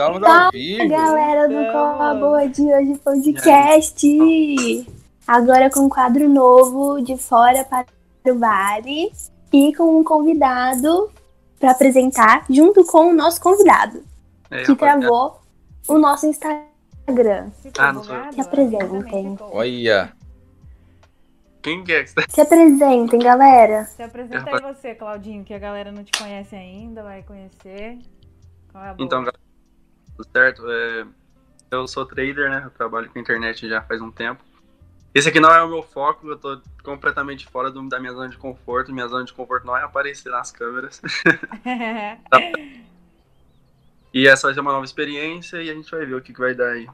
Estamos ao vivo. Galera do Estamos. Cola Boa de hoje podcast. Agora com um quadro novo de fora para o vale e com um convidado para apresentar junto com o nosso convidado É, que travou o nosso Instagram. Ah, não sou eu. Se apresentem. Olha. Quem que é que você Se apresentem, galera. Se apresenta aí você, Claudinho, que a galera não te conhece ainda, vai conhecer. Qual é a boa? Então, galera, tudo certo? É, eu sou trader, né? Eu trabalho com internet já faz um tempo. Esse aqui não é o meu foco, eu tô completamente fora do- da minha zona de conforto. Minha zona de conforto não é aparecer nas câmeras. E essa vai ser uma nova experiência e a gente vai ver o que, que vai dar aí.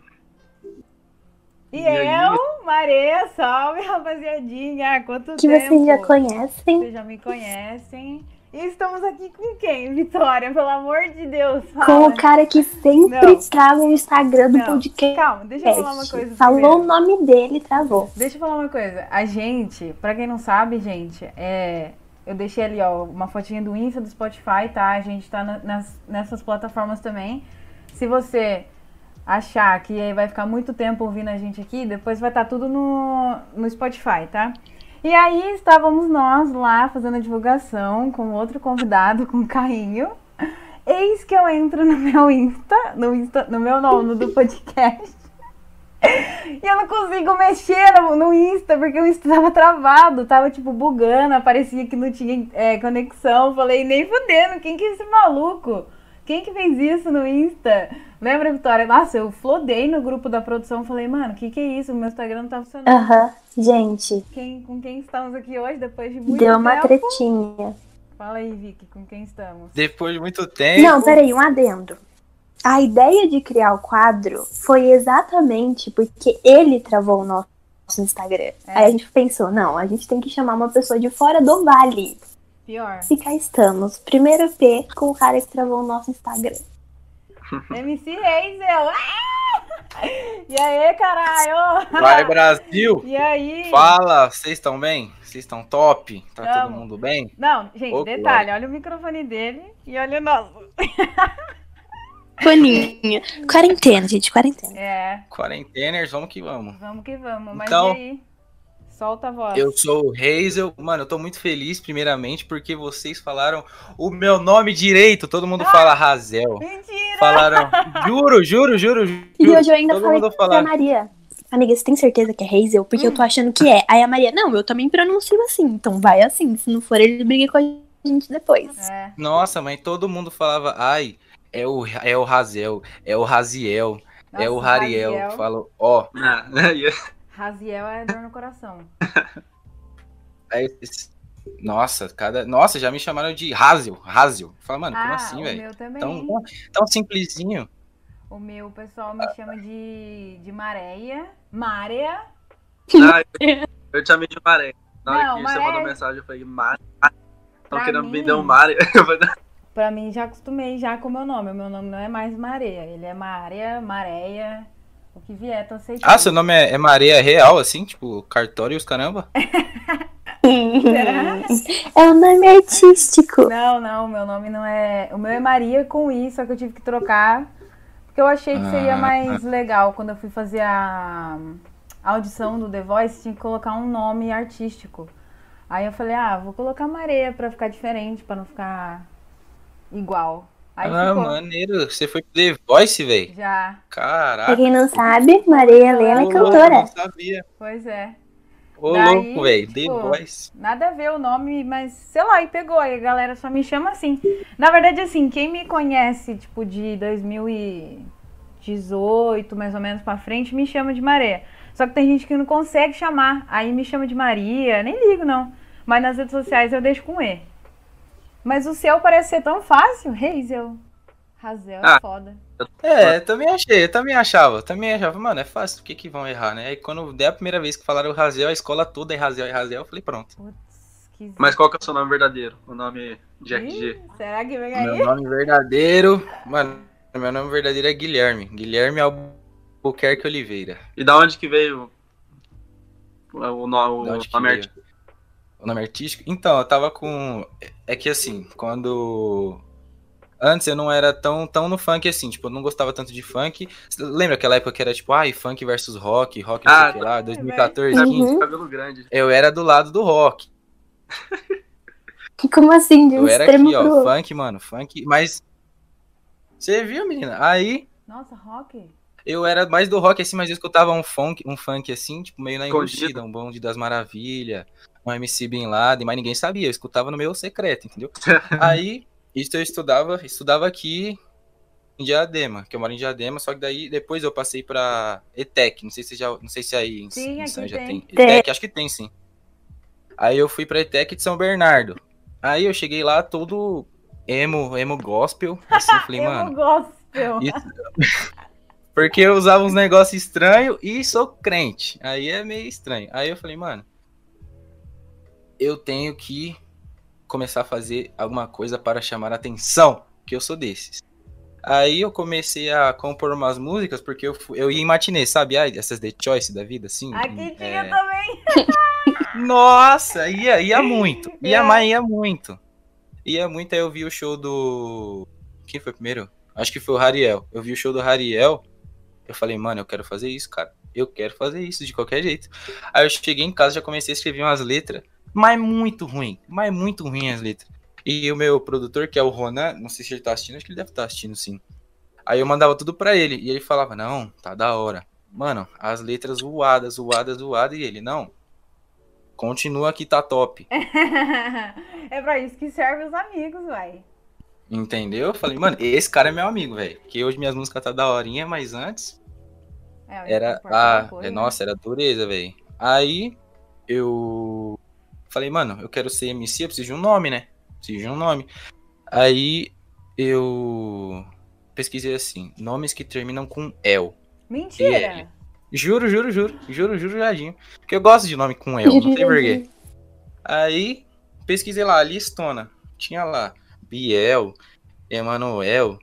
e E aí? eu, Maria, salve, rapaziadinha. Quanto Que tempo? vocês já conhecem. Vocês já me conhecem. E estamos aqui com quem, Vitória? Pelo amor de Deus, Com fala. o cara que sempre Não. trava o Instagram do Não. podcast. Calma, deixa eu falar uma coisa Falou primeiro. o nome dele travou. Deixa eu falar uma coisa. A gente, pra quem não sabe, gente, é. Eu deixei ali, ó, uma fotinha do Insta, do Spotify, tá? A gente tá na- nas, nessas plataformas também. Se você achar que vai ficar muito tempo ouvindo a gente aqui, depois vai estar tudo no, no Spotify, tá? E aí estávamos nós lá fazendo a divulgação com outro convidado, com o Carrinho. Eis que eu entro no meu Insta, no Insta, no meu não, no do podcast. E eu não consigo mexer no, no Insta, porque o Insta tava travado, tava tipo bugando, aparecia que não tinha é, conexão. Falei, nem fudendo, quem que é esse maluco? Quem que fez isso no Insta? Lembra, Vitória? Nossa, eu flodei no grupo da produção, falei, mano, o que que é isso? O meu Instagram não tá funcionando. Aham, gente, Quem, com quem estamos aqui hoje, depois de muito deu uma tempo? tretinha. Fala aí, Vicky, com quem estamos? Depois de muito tempo. Não, peraí, um adendo. A ideia de criar o quadro foi exatamente porque ele travou o nosso Instagram. Aí a gente pensou, não, a gente tem que chamar uma pessoa de fora do vale. Pior. E cá estamos. Primeiro P com o cara que travou o nosso Instagram. MC Hazel! Ah! E aí, caralho? Vai, Brasil! E aí? Fala, vocês estão bem? Vocês estão top? Tá todo Tamo. mundo bem? Não, gente, detalhe, olha o microfone dele e olha o nosso. Boninho. Quarentena, gente, quarentena. É, Quarenteners, vamos que vamos. vamos que vamos. Mas Então- e aí? Solta a voz. Eu sou o Hazel. Mano, eu tô muito feliz, primeiramente, porque vocês falaram o meu nome direito. Todo mundo fala Razel. Mentira! Falaram. Juro, juro, juro. juro. E hoje eu ainda Todo falei pra fala. Maria. Amiga, você tem certeza que é Hazel? Porque eu tô achando que é. Aí a Maria, não, eu também pronuncio assim, então vai assim. Se não for, ele briga com a gente depois. É, Nossa, mas todo mundo falava, ai, é o, é o Razel, é o Raziel, é o nossa, Rariel. Raziel. Falou, ó, Ah, e- Raziel é dor no coração. é nossa, cada, nossa, já me chamaram de Razel, Razel. Fala, mano, como ah, assim, o velho? meu também. Tão, tão simplesinho. O meu pessoal me chama de, de Maréia. Mária. Ah, eu, eu te chamei de Maré. Na hora Não, que você mandou mensagem, eu falei, Maré. Pra Tão querendo mim- me dar um falei, Pra mim, já acostumei já com o meu nome. O meu nome não é mais Mareia. Ele é Mária, Maréia. O que vier, tô aceitando. Ah, seu nome é, é Maria Real, assim, tipo, cartório e os caramba? Será? É um nome artístico. Não, não, meu nome não é. O meu é Maria com I, só que eu tive que trocar. Porque eu achei que seria Ah. mais legal. Quando eu fui fazer a a audição do The Voice, tinha que colocar um nome artístico. Aí eu falei, ah, vou colocar Maria pra ficar diferente, pra não ficar igual. Aí ah, ficou. maneiro. Você foi pro The Voice, velho? Já, Pra Caraca. quem não sabe, Maria Helena é cantora. Não sabia. pois é. Ô, Daí, louco, velho. The tipo, Voice. Nada a ver o nome, mas sei lá, e pegou. Aí a galera só me chama assim. Na verdade, assim, quem me conhece, tipo, de 2018, mais ou menos pra frente, me chama de Maré. Só que tem gente que não consegue chamar. Aí me chama de Maria, nem ligo, não. Mas nas redes sociais eu deixo com E. Mas o seu parece ser tão fácil. Hazel. Razel é Ah. foda. É, também achei, eu também achava, também achava, mano, é fácil, por que que vão errar, né? Aí quando der a primeira vez que falaram Razel, a escola toda é Razel, é Razel, eu falei, pronto. Putz, que Mas qual que é o seu nome verdadeiro? O nome Jack Ih, G. Será que vem aí? Meu nome verdadeiro, mano, meu nome verdadeiro é Guilherme, Guilherme Albuquerque Oliveira. E da onde que veio o, o, no- Da o que nome veio? O nome artístico? Então, eu tava com. É que assim, quando Antes eu não era tão, tão no funk assim, tipo, eu não gostava tanto de funk. Lembra aquela época que era tipo, ai, funk versus rock, rock não sei Ah, o que lá, 2014, Uhum. 15. Cabelo grande. Eu era do lado do rock. Como assim, de um Eu era aqui, ó, outro? funk, mano, funk. Mas. Você viu, menina? Aí Nossa, rock? eu era mais do rock assim, mas eu escutava um funk, um funk assim, tipo, meio na embutida, um bonde das maravilhas, um MC Bin Laden, mas ninguém sabia, eu escutava no meu secreto, entendeu? Aí, isso eu estudava, estudava aqui em Diadema, que eu moro em Diadema, só que daí depois eu passei pra ETEC, não sei se já, não sei se aí em, Sim, em aqui São já tem. tem. ETEC, acho que tem sim. Aí eu fui pra ETEC de São Bernardo. Aí eu cheguei lá todo emo, emo gospel, assim, eu falei, eu mano, gospel. isso- Porque eu usava uns negócios estranhos e sou crente. Aí é meio estranho. Aí eu falei, mano, eu tenho que começar a fazer alguma coisa para chamar a atenção, que eu sou desses. Aí eu comecei a compor umas músicas, porque eu, eu ia em matinê, sabe? Ah, essas The Choice da vida, assim. Aqui tinha é, também. Nossa, ia, ia muito. Ia mais, ia muito. Ia muito, aí eu vi o show do. Quem foi primeiro? Acho que foi o Hariel. Eu vi o show do Hariel. Eu falei, mano, eu quero fazer isso, cara. Eu quero fazer isso de qualquer jeito. Aí eu cheguei em casa, já comecei a escrever umas letras, mas muito ruim. Mas muito ruim as letras. E o meu produtor, que é o Ronan, não sei se ele tá assistindo, acho que ele deve estar assistindo sim. Aí eu mandava tudo pra ele. E ele falava, não, tá da hora. Mano, as letras zoadas, zoadas, zoadas. E ele, não. Continua que tá top. é pra isso que serve os amigos, vai. Entendeu? Eu falei, mano, esse cara é meu amigo, velho. Que hoje minhas músicas tá da horinha, mas antes É, era. uma Ah, coisa, é, né? nossa, era dureza, velho. Aí eu falei, mano, eu quero ser MC, eu preciso de um nome, né? Preciso de um nome. Aí eu pesquisei assim, nomes que terminam com El. Mentira! Juro, juro, juro, juro, juro, jadinho. Porque eu gosto de nome com El, não sei porquê. Aí, pesquisei lá, listona. Tinha lá, Biel, Emanuel,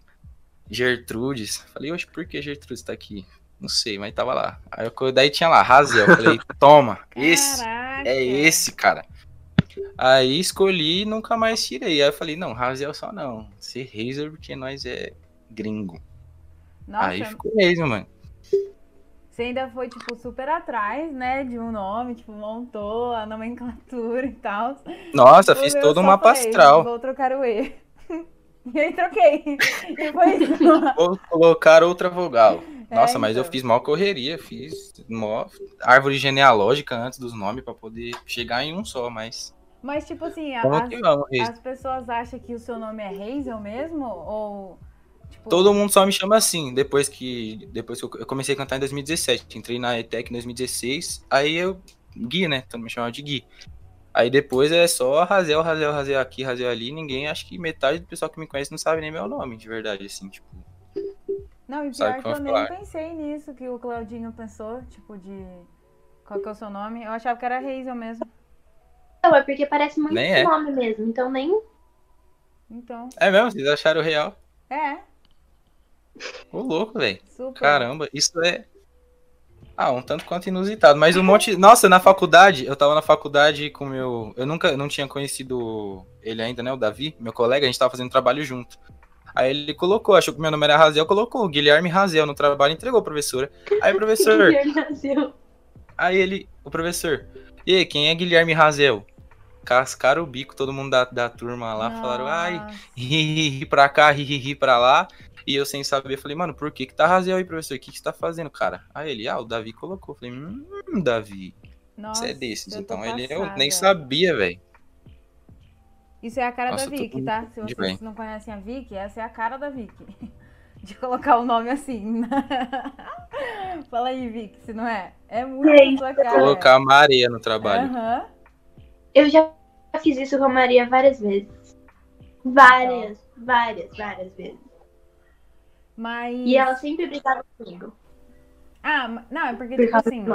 Gertrudes. Falei, oxe, por que Gertrudes tá aqui? Não sei, mas tava lá. Aí eu, daí tinha lá, Razel. Falei, toma, esse, Caraca. é esse, cara. Aí escolhi e nunca mais tirei. Aí eu falei, não, Razel só não. Ser Razer porque nós é gringo. Nossa, Aí ficou Razer, mano. você ainda foi, tipo, super atrás, né? De um nome, tipo, montou a nomenclatura e tal. Nossa, O fiz todo só um mapa falei, astral. Vou trocar o E. E aí troquei. E foi isso. Vou colocar outra vogal. É, Nossa, mas eu então. fiz mó correria, fiz mó árvore genealógica antes dos nomes pra poder chegar em um só, mas. Mas, tipo assim, a- as, vamos, as pessoas acham que o seu nome é Hazel mesmo? Ou. Tipo, Todo mundo só me chama assim, depois que. Depois que eu comecei a cantar em 2017. Entrei na ETEC em 2016. Aí eu. Gui, né? Todo mundo me chamava de Gui. Aí depois é só Razel, Razel, Razel aqui, Razel ali. Ninguém, acho que metade do pessoal que me conhece não sabe nem meu nome, de verdade, assim, tipo. Não, e pior que eu como nem falar. pensei nisso que o Claudinho pensou, tipo, de. Qual que é o seu nome? Eu achava que era Hazel mesmo. Não, é porque parece muito Nem é. nome mesmo, então nem. Então, É mesmo, vocês acharam real. é, Ô, louco, velho. Caramba, isso é. Ah, um tanto quanto inusitado. Mas um monte. Nossa, na faculdade, eu tava na faculdade com meu. Eu nunca não tinha conhecido ele ainda, né? O Davi, meu colega, a gente tava fazendo trabalho junto. Aí ele colocou, achou que meu nome era Razel, colocou Guilherme Razel no trabalho, entregou a professora. Aí, professor, aí ele, o professor, e aí, quem é Guilherme Razel? Cascaram o bico, todo mundo da, da turma lá, falaram, ai, Nossa. ri pra cá, ri, ri, ri pra lá. E eu sem saber, falei, mano, por que que tá Razel aí, professor? O que que você tá fazendo, cara? Aí ele, ah, o Davi colocou. Falei, hum, Davi, Nossa, você é desses. Então ele, eu passada. nem sabia, velho. Isso é a cara Nossa, da Vicky, tá? Se vocês bem. não conhecem a Vicky, essa é a cara da Vicky. De colocar o nome assim. Fala aí, Vicky, se não é? É muito sua cara. Colocar uma areia no trabalho. Aham. Eu já fiz isso com a Maria várias vezes. Várias, várias, várias vezes. Mas. E ela sempre brigava comigo. Ah, não, é porque, Por tipo assim,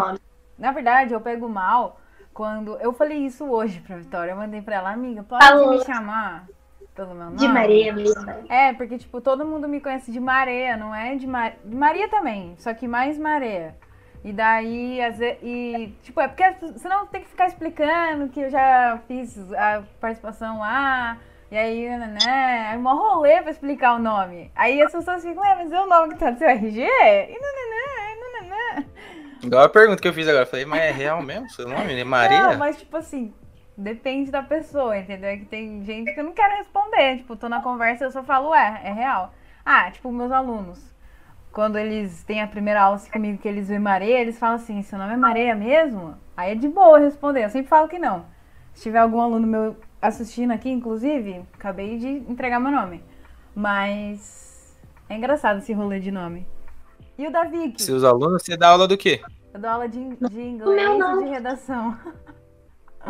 na verdade, eu pego mal quando. Eu falei isso hoje pra Vitória. Eu mandei pra ela, amiga, pode Falou. me chamar pelo meu nome? De Maria mesmo. É, porque, tipo, todo mundo me conhece de Maria, não é de, Mar... de Maria também, só que mais Maria. E daí, às vezes, e, tipo, é porque senão tem que ficar explicando que eu já fiz a participação lá, E aí, né, é mó rolê pra explicar o nome. Aí as pessoas ficam, é, mas é o nome que tá no seu RG? E nananã, nananã. Igual a pergunta que eu fiz agora. Falei, mas é real mesmo seu nome? É Maria? Não, mas tipo assim, depende da pessoa, entendeu? É que tem gente que eu não quero responder. Tipo, tô na conversa e eu só falo, é, é real. Ah, tipo, meus alunos. Quando eles têm a primeira aula assim, comigo que eles veem Maria, eles falam assim, seu nome é Maria mesmo? Aí é de boa responder. Eu sempre falo que não. Se tiver algum aluno meu assistindo aqui, inclusive, acabei de entregar meu nome. Mas é engraçado esse rolê de nome. E o da Vicky? Seus alunos, você dá aula do quê? Eu dou aula de, de inglês e de redação.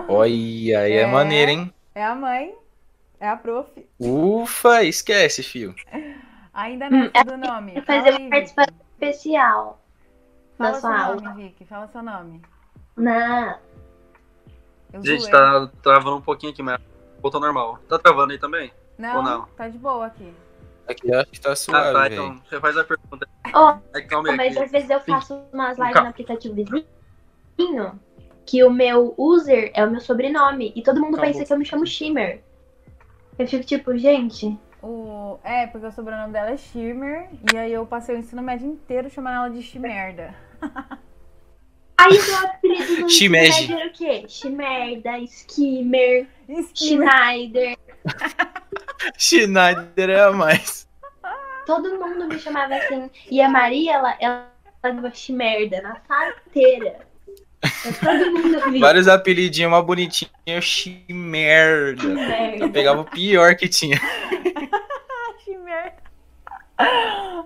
Olha, aí é, É. maneiro, hein? É a mãe, é a prof. Ufa, esquece, fio. Ainda não Hum, é do nome. Fazer uma participação especial Fala da seu sua nome, aula. Vicky. Fala seu nome. Na... Eu Gente, zoei. tá travando um pouquinho aqui, mas voltou normal. Tá travando aí também? Não, ou não? tá de boa aqui. Aqui eu acho que tá Ah, suave, tá, velho. então você faz a pergunta. Ó, É calma aí. mas aqui. às vezes eu faço umas lives no aplicativo vizinho que o meu user é o meu sobrenome. E todo mundo Calma. pensa que eu me chamo Shimmer. Eu fico tipo, gente, O... É, porque o sobrenome dela é Shimmer. E aí eu passei o ensino médio inteiro chamando ela de Shimerda. Aí o apelido no ensino médio era o quê? Shimerda, Skimmer, Skimmer. Schneider. Schneider é a mais. Todo mundo me chamava assim. E a Maria, ela, ela dava Shimerda na sala inteira. Vários apelidinhos, uma bonitinha, chimerda. Eu pegava o pior que tinha.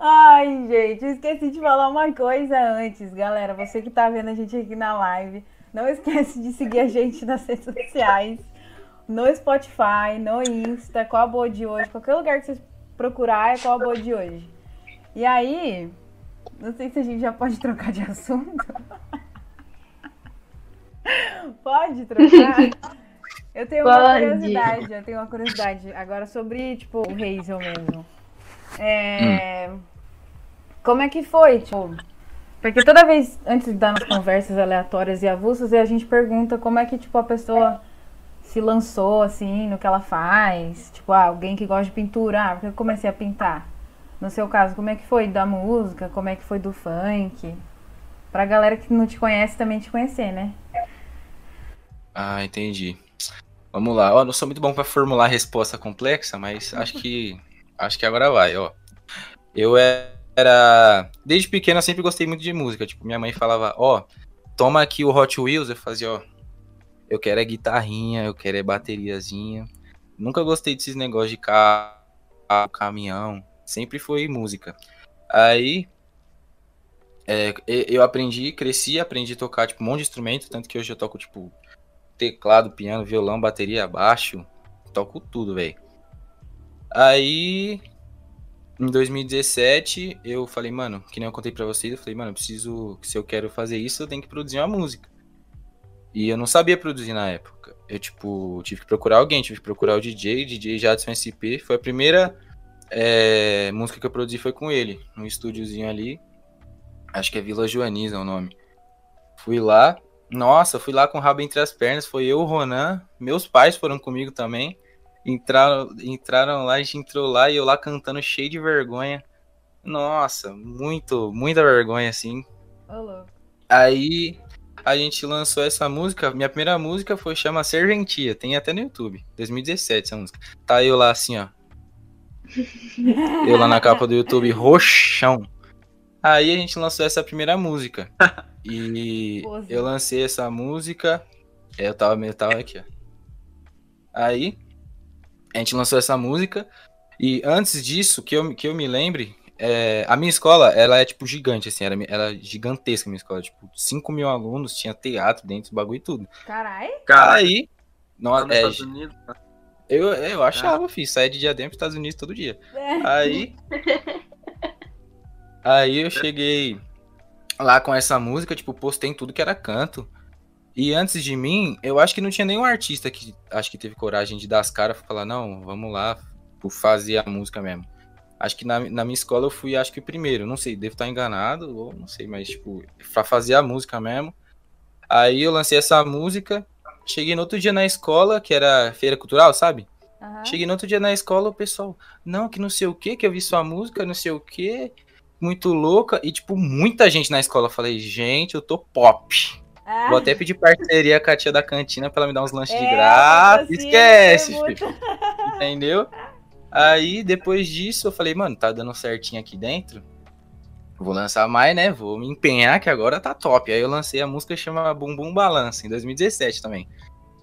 Ai, gente, eu esqueci de falar uma coisa antes, galera. Você que tá vendo a gente aqui na live, não esquece de seguir a gente nas redes sociais, no Spotify, no Insta, qual a boa de hoje, qualquer lugar que vocês procurar é qual a boa de hoje. E aí, não sei se a gente já pode trocar de assunto. Pode trocar? Eu tenho uma Pode. curiosidade, eu tenho uma curiosidade agora sobre, tipo, o Hazel mesmo. É... Como é que foi, tipo... Porque toda vez, antes de dar nas conversas aleatórias e avulsas, a gente pergunta como é que, tipo, a pessoa se lançou, assim, no que ela faz. Tipo, ah, alguém que gosta de pintura, ah, porque eu comecei a pintar. No seu caso, como é que foi da música? Como é que foi do funk? Pra galera que não te conhece também te conhecer, né? Ah, entendi. Vamos lá. Ó, não sou muito bom pra formular resposta complexa, mas acho que acho que agora vai, ó. Eu era desde pequeno eu sempre gostei muito de música, tipo, minha mãe falava, ó, toma aqui o Hot Wheels, eu fazia, ó, eu quero é guitarrinha, eu quero é bateriazinha. Nunca gostei desses negócios de carro, caminhão, sempre foi música. Aí é, eu aprendi, cresci, aprendi a tocar tipo um monte de instrumento, tanto que hoje eu toco tipo teclado, piano, violão, bateria, baixo, toco tudo, velho. Aí, em 2017, eu falei, mano, que nem eu contei pra vocês, eu falei, mano, eu preciso, se eu quero fazer isso, eu tenho que produzir uma música. E eu não sabia produzir na época. Eu, tipo, tive que procurar alguém, tive que procurar o DJ, DJ Jadson SP. Foi a primeira é, música que eu produzi foi com ele, num estúdiozinho ali. Acho que é Vila Joaniza o nome. Fui lá, nossa, fui lá com o rabo entre as pernas. Foi eu, o Ronan, meus pais foram comigo também. Entraram, entraram lá, a gente entrou lá e eu lá cantando cheio de vergonha. Nossa, muito, muita vergonha assim. Louco. Aí a gente lançou essa música. Minha primeira música foi chama Serventia, tem até no YouTube, 2017 essa música. Tá eu lá assim, ó. Eu lá na capa do YouTube, roxão. Aí a gente lançou essa primeira música. E eu lancei essa música. é, Eu tava, tava aqui, ó. Aí a gente lançou essa música. E antes disso, que eu, que eu me lembre, é, a minha escola, ela é tipo gigante, assim, era, ela é gigantesca a minha escola, tipo, 5 mil alunos, tinha teatro dentro do bagulho e tudo. Carai. Cara, Aí, é, Estados Unidos, né? eu, eu achava, fiz, saia de Diadema pros Estados Unidos todo dia. É. Aí. Aí eu cheguei lá com essa música, tipo, postei em tudo que era canto. E antes de mim, eu acho que não tinha nenhum artista que acho que teve coragem de dar as caras e falar, não, vamos lá, tipo, fazer a música mesmo. Acho que na, na minha escola eu fui, acho que o primeiro, não sei, devo estar enganado, ou não sei, mas, tipo, pra fazer a música mesmo. Aí eu lancei essa música, cheguei no outro dia na escola, que era feira cultural, sabe? Aham. Cheguei no outro dia na escola, o pessoal, não, que não sei o que, que eu vi sua música, não sei o que, muito louca. E, tipo, muita gente na escola. Eu falei, gente, eu tô pop. Ah, Vou até pedir parceria com a tia da cantina pra ela me dar uns lanches de é, graça. patrocínio, Esquece, é muito-. Entendeu? Aí, depois disso, eu falei, mano, tá dando certinho aqui dentro. Vou lançar mais, né? Vou me empenhar que agora tá top. Aí eu lancei a música que chama Bum Bum Balança, em 2017 também.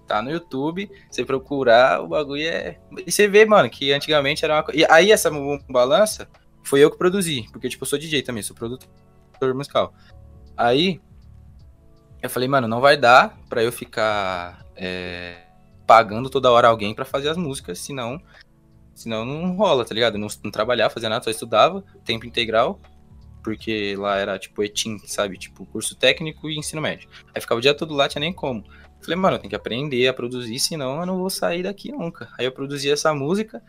Tá no YouTube, você procurar, o bagulho é. E você vê, mano, que antigamente era uma coisa. E aí essa Bum Bum Balança foi eu que produzi, porque, tipo, eu sou DJ também, sou produtor musical. Aí eu falei, mano, não vai dar pra eu ficar é, pagando toda hora alguém pra fazer as músicas, senão. Senão não rola, tá ligado? Eu não, não trabalhava, fazia nada, só estudava, tempo integral, porque lá era tipo ETIM, sabe? Tipo, curso técnico e ensino médio. Aí ficava o dia todo lá, tinha nem como. Falei, mano, eu tenho que aprender a produzir, senão eu não vou sair daqui nunca. Aí eu produzi essa música.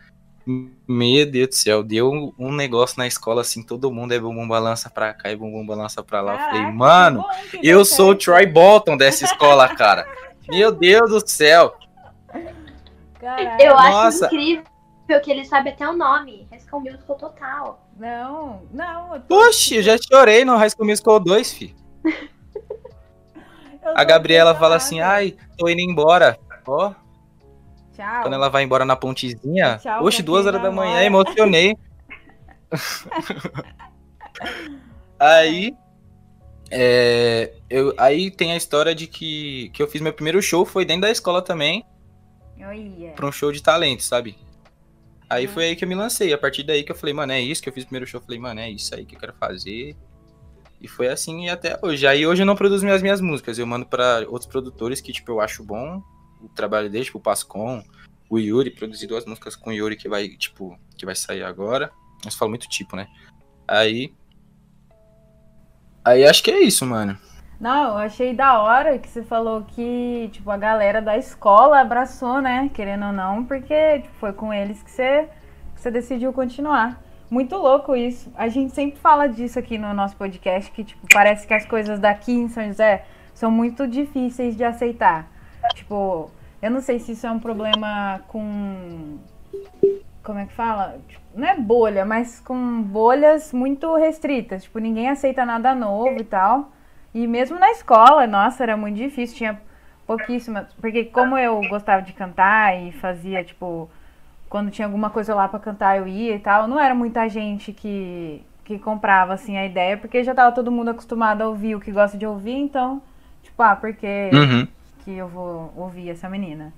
Meu Deus do céu, deu um, um negócio na escola assim, todo mundo é bumbum balança pra cá e bumbum balança pra lá. Eu falei, Caraca, mano, eu sou o. Troy Bolton dessa escola, cara. Meu Deus do céu. Caraca. Eu acho Nossa. incrível que ele sabe até o nome. High School Musical total. Não, não. eu tô- Oxi, eu já chorei no High School Musical 2, fi. A Gabriela fala assim, ai, tô indo embora. Ó, Tchau. quando ela vai embora na pontezinha, Tchau oxe, duas horas da manhã, emocionei. aí, é, eu, aí tem a história de que, que eu fiz meu primeiro show, foi dentro da escola também, Olha. pra um show de talento, sabe? Aí Uhum. foi aí que eu me lancei, a partir daí que eu falei, mano, é isso que eu fiz o primeiro show, eu falei, mano, é isso aí que eu quero fazer. E foi assim e até hoje. Aí hoje eu não produzo minhas minhas músicas, eu mando pra outros produtores que, tipo, eu acho bom o trabalho deles, tipo, o Pascom, o Yuri, produzi duas músicas com o Yuri que vai, tipo, que vai sair agora. Mas falo muito tipo, né? Aí. Aí acho que é isso, mano. Não, eu achei da hora que você falou que, tipo, a galera da escola abraçou, né? Querendo ou não, porque tipo, foi com eles que você, que você decidiu continuar. Muito louco isso. A gente sempre fala disso aqui no nosso podcast, que, tipo, parece que as coisas daqui em São José são muito difíceis de aceitar. Tipo, eu não sei se isso é um problema com. Como é que fala? Tipo, não é bolha, mas com bolhas muito restritas. Tipo, ninguém aceita nada novo e tal. E mesmo na escola, nossa, era muito difícil, tinha pouquíssimas. Porque como eu gostava de cantar e fazia, tipo, quando tinha alguma coisa lá pra cantar eu ia e tal, não era muita gente que, que comprava, assim, a ideia, porque já tava todo mundo acostumado a ouvir o que gosta de ouvir, então, tipo, ah, porque Uhum. Que eu vou ouvir essa menina.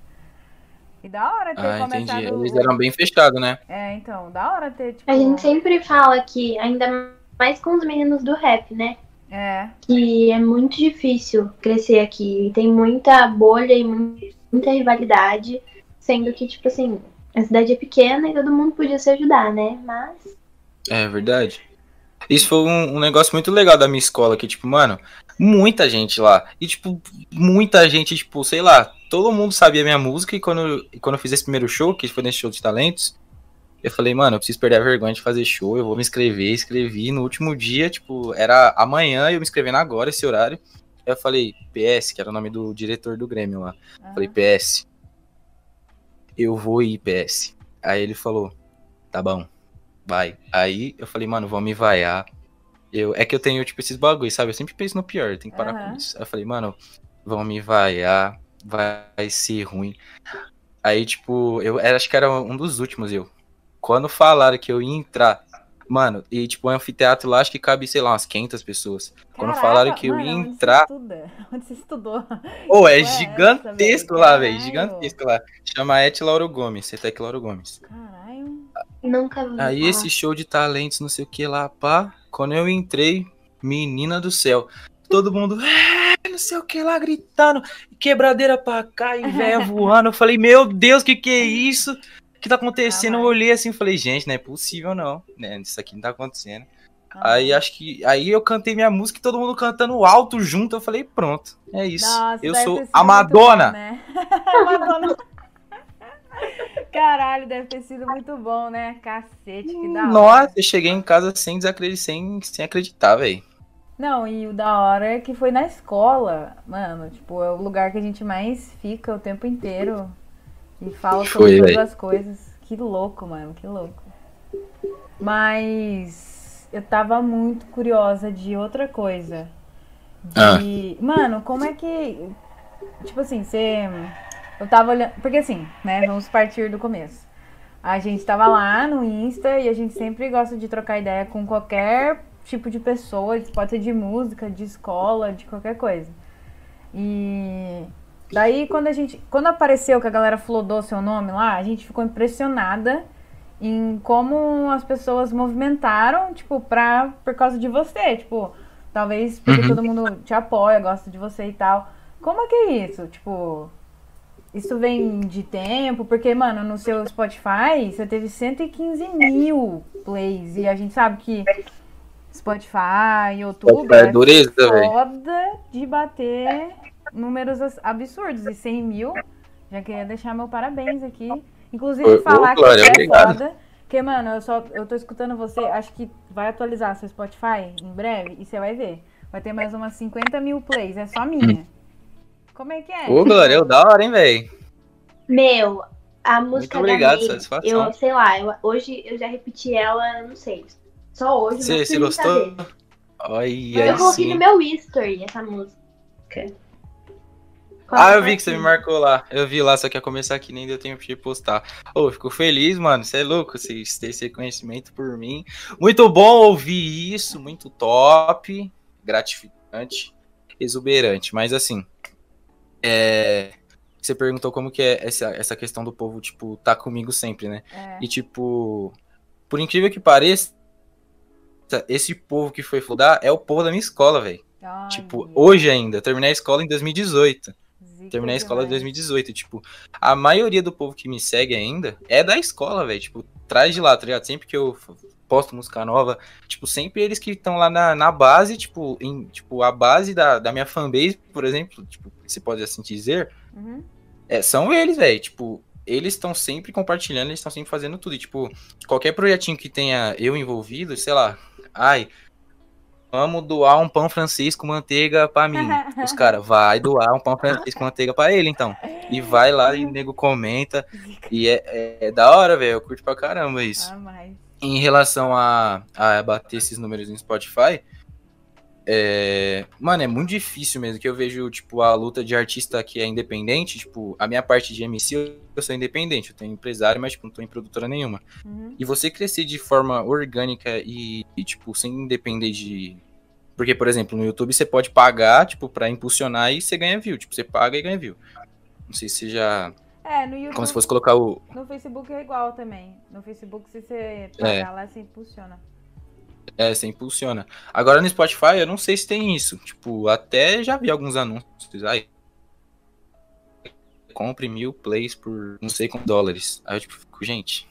E da hora ter Ah, entendi. começado. Eles eram bem fechados, né? É, então, da hora ter, tipo. A gente sempre fala que, ainda mais com os meninos do rap, né? É, Que é muito difícil crescer aqui. Tem muita bolha e mu- muita rivalidade. Sendo que, tipo assim, a cidade é pequena e todo mundo podia se ajudar, né? Mas. É verdade. Isso foi um, um negócio muito legal da minha escola, que, tipo, mano, muita gente lá. E, tipo, muita gente, tipo, sei lá, todo mundo sabia minha música. E quando, eu- e quando eu fiz esse primeiro show, que foi nesse show de talentos, eu falei, mano, eu preciso perder a vergonha de fazer show, eu vou me inscrever. Escrevi no último dia, tipo, era amanhã, eu me inscrevendo agora, esse horário. Aí eu falei, PS, que era o nome do diretor do Grêmio lá. aham. Falei, PS, eu vou ir, PS. Aí ele falou, tá bom, vai. Aí eu falei, mano, vão me vaiar. Eu, é que eu tenho, tipo, esses bagulhos, sabe? Eu sempre penso no pior, tem que parar Aham. com isso. Aí eu falei, mano, vão me vaiar, vai ser ruim. Aí, tipo, eu acho que era um dos últimos, eu. Quando falaram que eu ia entrar, mano, e tipo, o anfiteatro lá acho que cabe, sei lá, umas 500 pessoas. Quando Caraca, falaram que eu mano, ia onde você entrar. estuda? Onde você estudou? Pô, é Tipo, é gigantesco essa, lá, velho? Gigantesco lá. Chama Et Lauro Gomes, Cetec Lauro Gomes. Caralho. Nunca vi. Aí esse show de talentos, não sei o que lá, pá. Quando eu entrei, menina do céu. Todo mundo, é, não sei o que lá, gritando. Quebradeira pra cá e véia voando. Eu falei, meu Deus, que que é isso? O que tá acontecendo? Ah, eu olhei assim e falei, gente, não é possível não. Né? Isso aqui não tá acontecendo. Ah. Aí acho que. Aí eu cantei minha música e todo mundo cantando alto junto. Eu falei, pronto, é isso. Nossa, eu sou a Madonna. bom, né? A Madonna. Caralho, deve ter sido muito bom, né? Cacete, que da hora. Nossa, eu cheguei em casa sem desacreditar, sem, sem acreditar, velho. Não, e o da hora é que foi na escola, mano. Tipo, é o lugar que a gente mais fica o tempo inteiro. E fala Foi, sobre todas véi. as coisas. Que louco, mano, que louco. Mas eu tava muito curiosa de outra coisa. De. Mano, como é que. Tipo assim, você. Eu tava olhando. Porque assim, né? Vamos partir do começo. A gente tava lá no Insta e a gente sempre gosta de trocar ideia com qualquer tipo de pessoa. Pode ser de música, de escola, de qualquer coisa. E daí quando a gente. Quando apareceu que a galera flodou seu nome lá, a gente ficou impressionada em como as pessoas movimentaram, tipo, pra, por causa de você. Tipo, talvez porque Uhum. todo mundo te apoia, gosta de você e tal. Como é que é isso? Tipo, isso vem de tempo? Porque, mano, no seu Spotify você teve 115 mil plays. E a gente sabe que Spotify, YouTube É dureza, velho. foda de bater números absurdos. E 100 mil, já queria deixar meu parabéns aqui. Inclusive, Ô, ô, falar Glória, que é foda. Porque, mano, eu só eu tô escutando você, acho que vai atualizar seu Spotify em breve e você vai ver. Vai ter mais umas 50 mil plays, é só minha. Como é que é? Ô, Glória, é da hora, hein, velho? Meu, a música obrigado, da May, satisfação. eu sei lá, eu- hoje eu já repeti ela, não sei. Só hoje, Você você gostou? Olha Eu aí coloquei sim. no meu history essa música. Ah, eu vi que você me marcou lá. Eu vi lá, só que ia começar aqui, nem deu tempo de postar. Ô, eu fico feliz, mano. Você é louco, vocês terem esse reconhecimento por mim. Muito bom ouvir isso, muito top, gratificante, exuberante. Mas assim, é... você perguntou como que é essa, essa questão do povo, tipo, tá comigo sempre, né? É. E tipo, por incrível que pareça, esse povo que foi fludar é o povo da minha escola, velho. Tipo, hoje ainda, eu terminei a escola em 2018. zica Terminei a escola em demais. 2018. Tipo, a maioria do povo que me segue ainda é da escola, velho. Tipo, traz de lá, tá ligado? Sempre que eu posto música nova, tipo, sempre eles que estão lá na, na base, tipo, em, tipo, a base da, da minha fanbase, por exemplo, tipo, se pode assim dizer, Uhum. é, são eles, velho. Tipo, eles estão sempre compartilhando, eles estão sempre fazendo tudo. E, tipo, qualquer projetinho que tenha eu envolvido, sei lá, ai, vamos doar um pão francês com manteiga pra mim. Os caras, vai doar um pão francês com manteiga pra ele, então. E vai lá e o nego comenta. E é, é, é da hora, velho. Eu curto pra caramba isso. Ah, mas. Em relação a, a bater esses números no Spotify, é, mano, é muito difícil mesmo. Que eu vejo, tipo, a luta de artista que é independente. Tipo, a minha parte de MC, eu sou independente. Eu tenho empresário, mas, tipo, não tô em produtora nenhuma. Uhum. E você crescer de forma orgânica e, e, tipo, sem depender de. Porque, por exemplo, no YouTube você pode pagar, tipo, pra impulsionar e você ganha view. Tipo, você paga e ganha view. Não sei se já. É, no YouTube. Como se fosse colocar o. No Facebook é igual também. No Facebook, se você É. pagar lá, você impulsiona. É, você impulsiona. Agora no Spotify, eu não sei se tem isso. Tipo, até já vi alguns anúncios. Aí. Compre mil plays por não sei quantos dólares. Aí eu, tipo, fico, gente.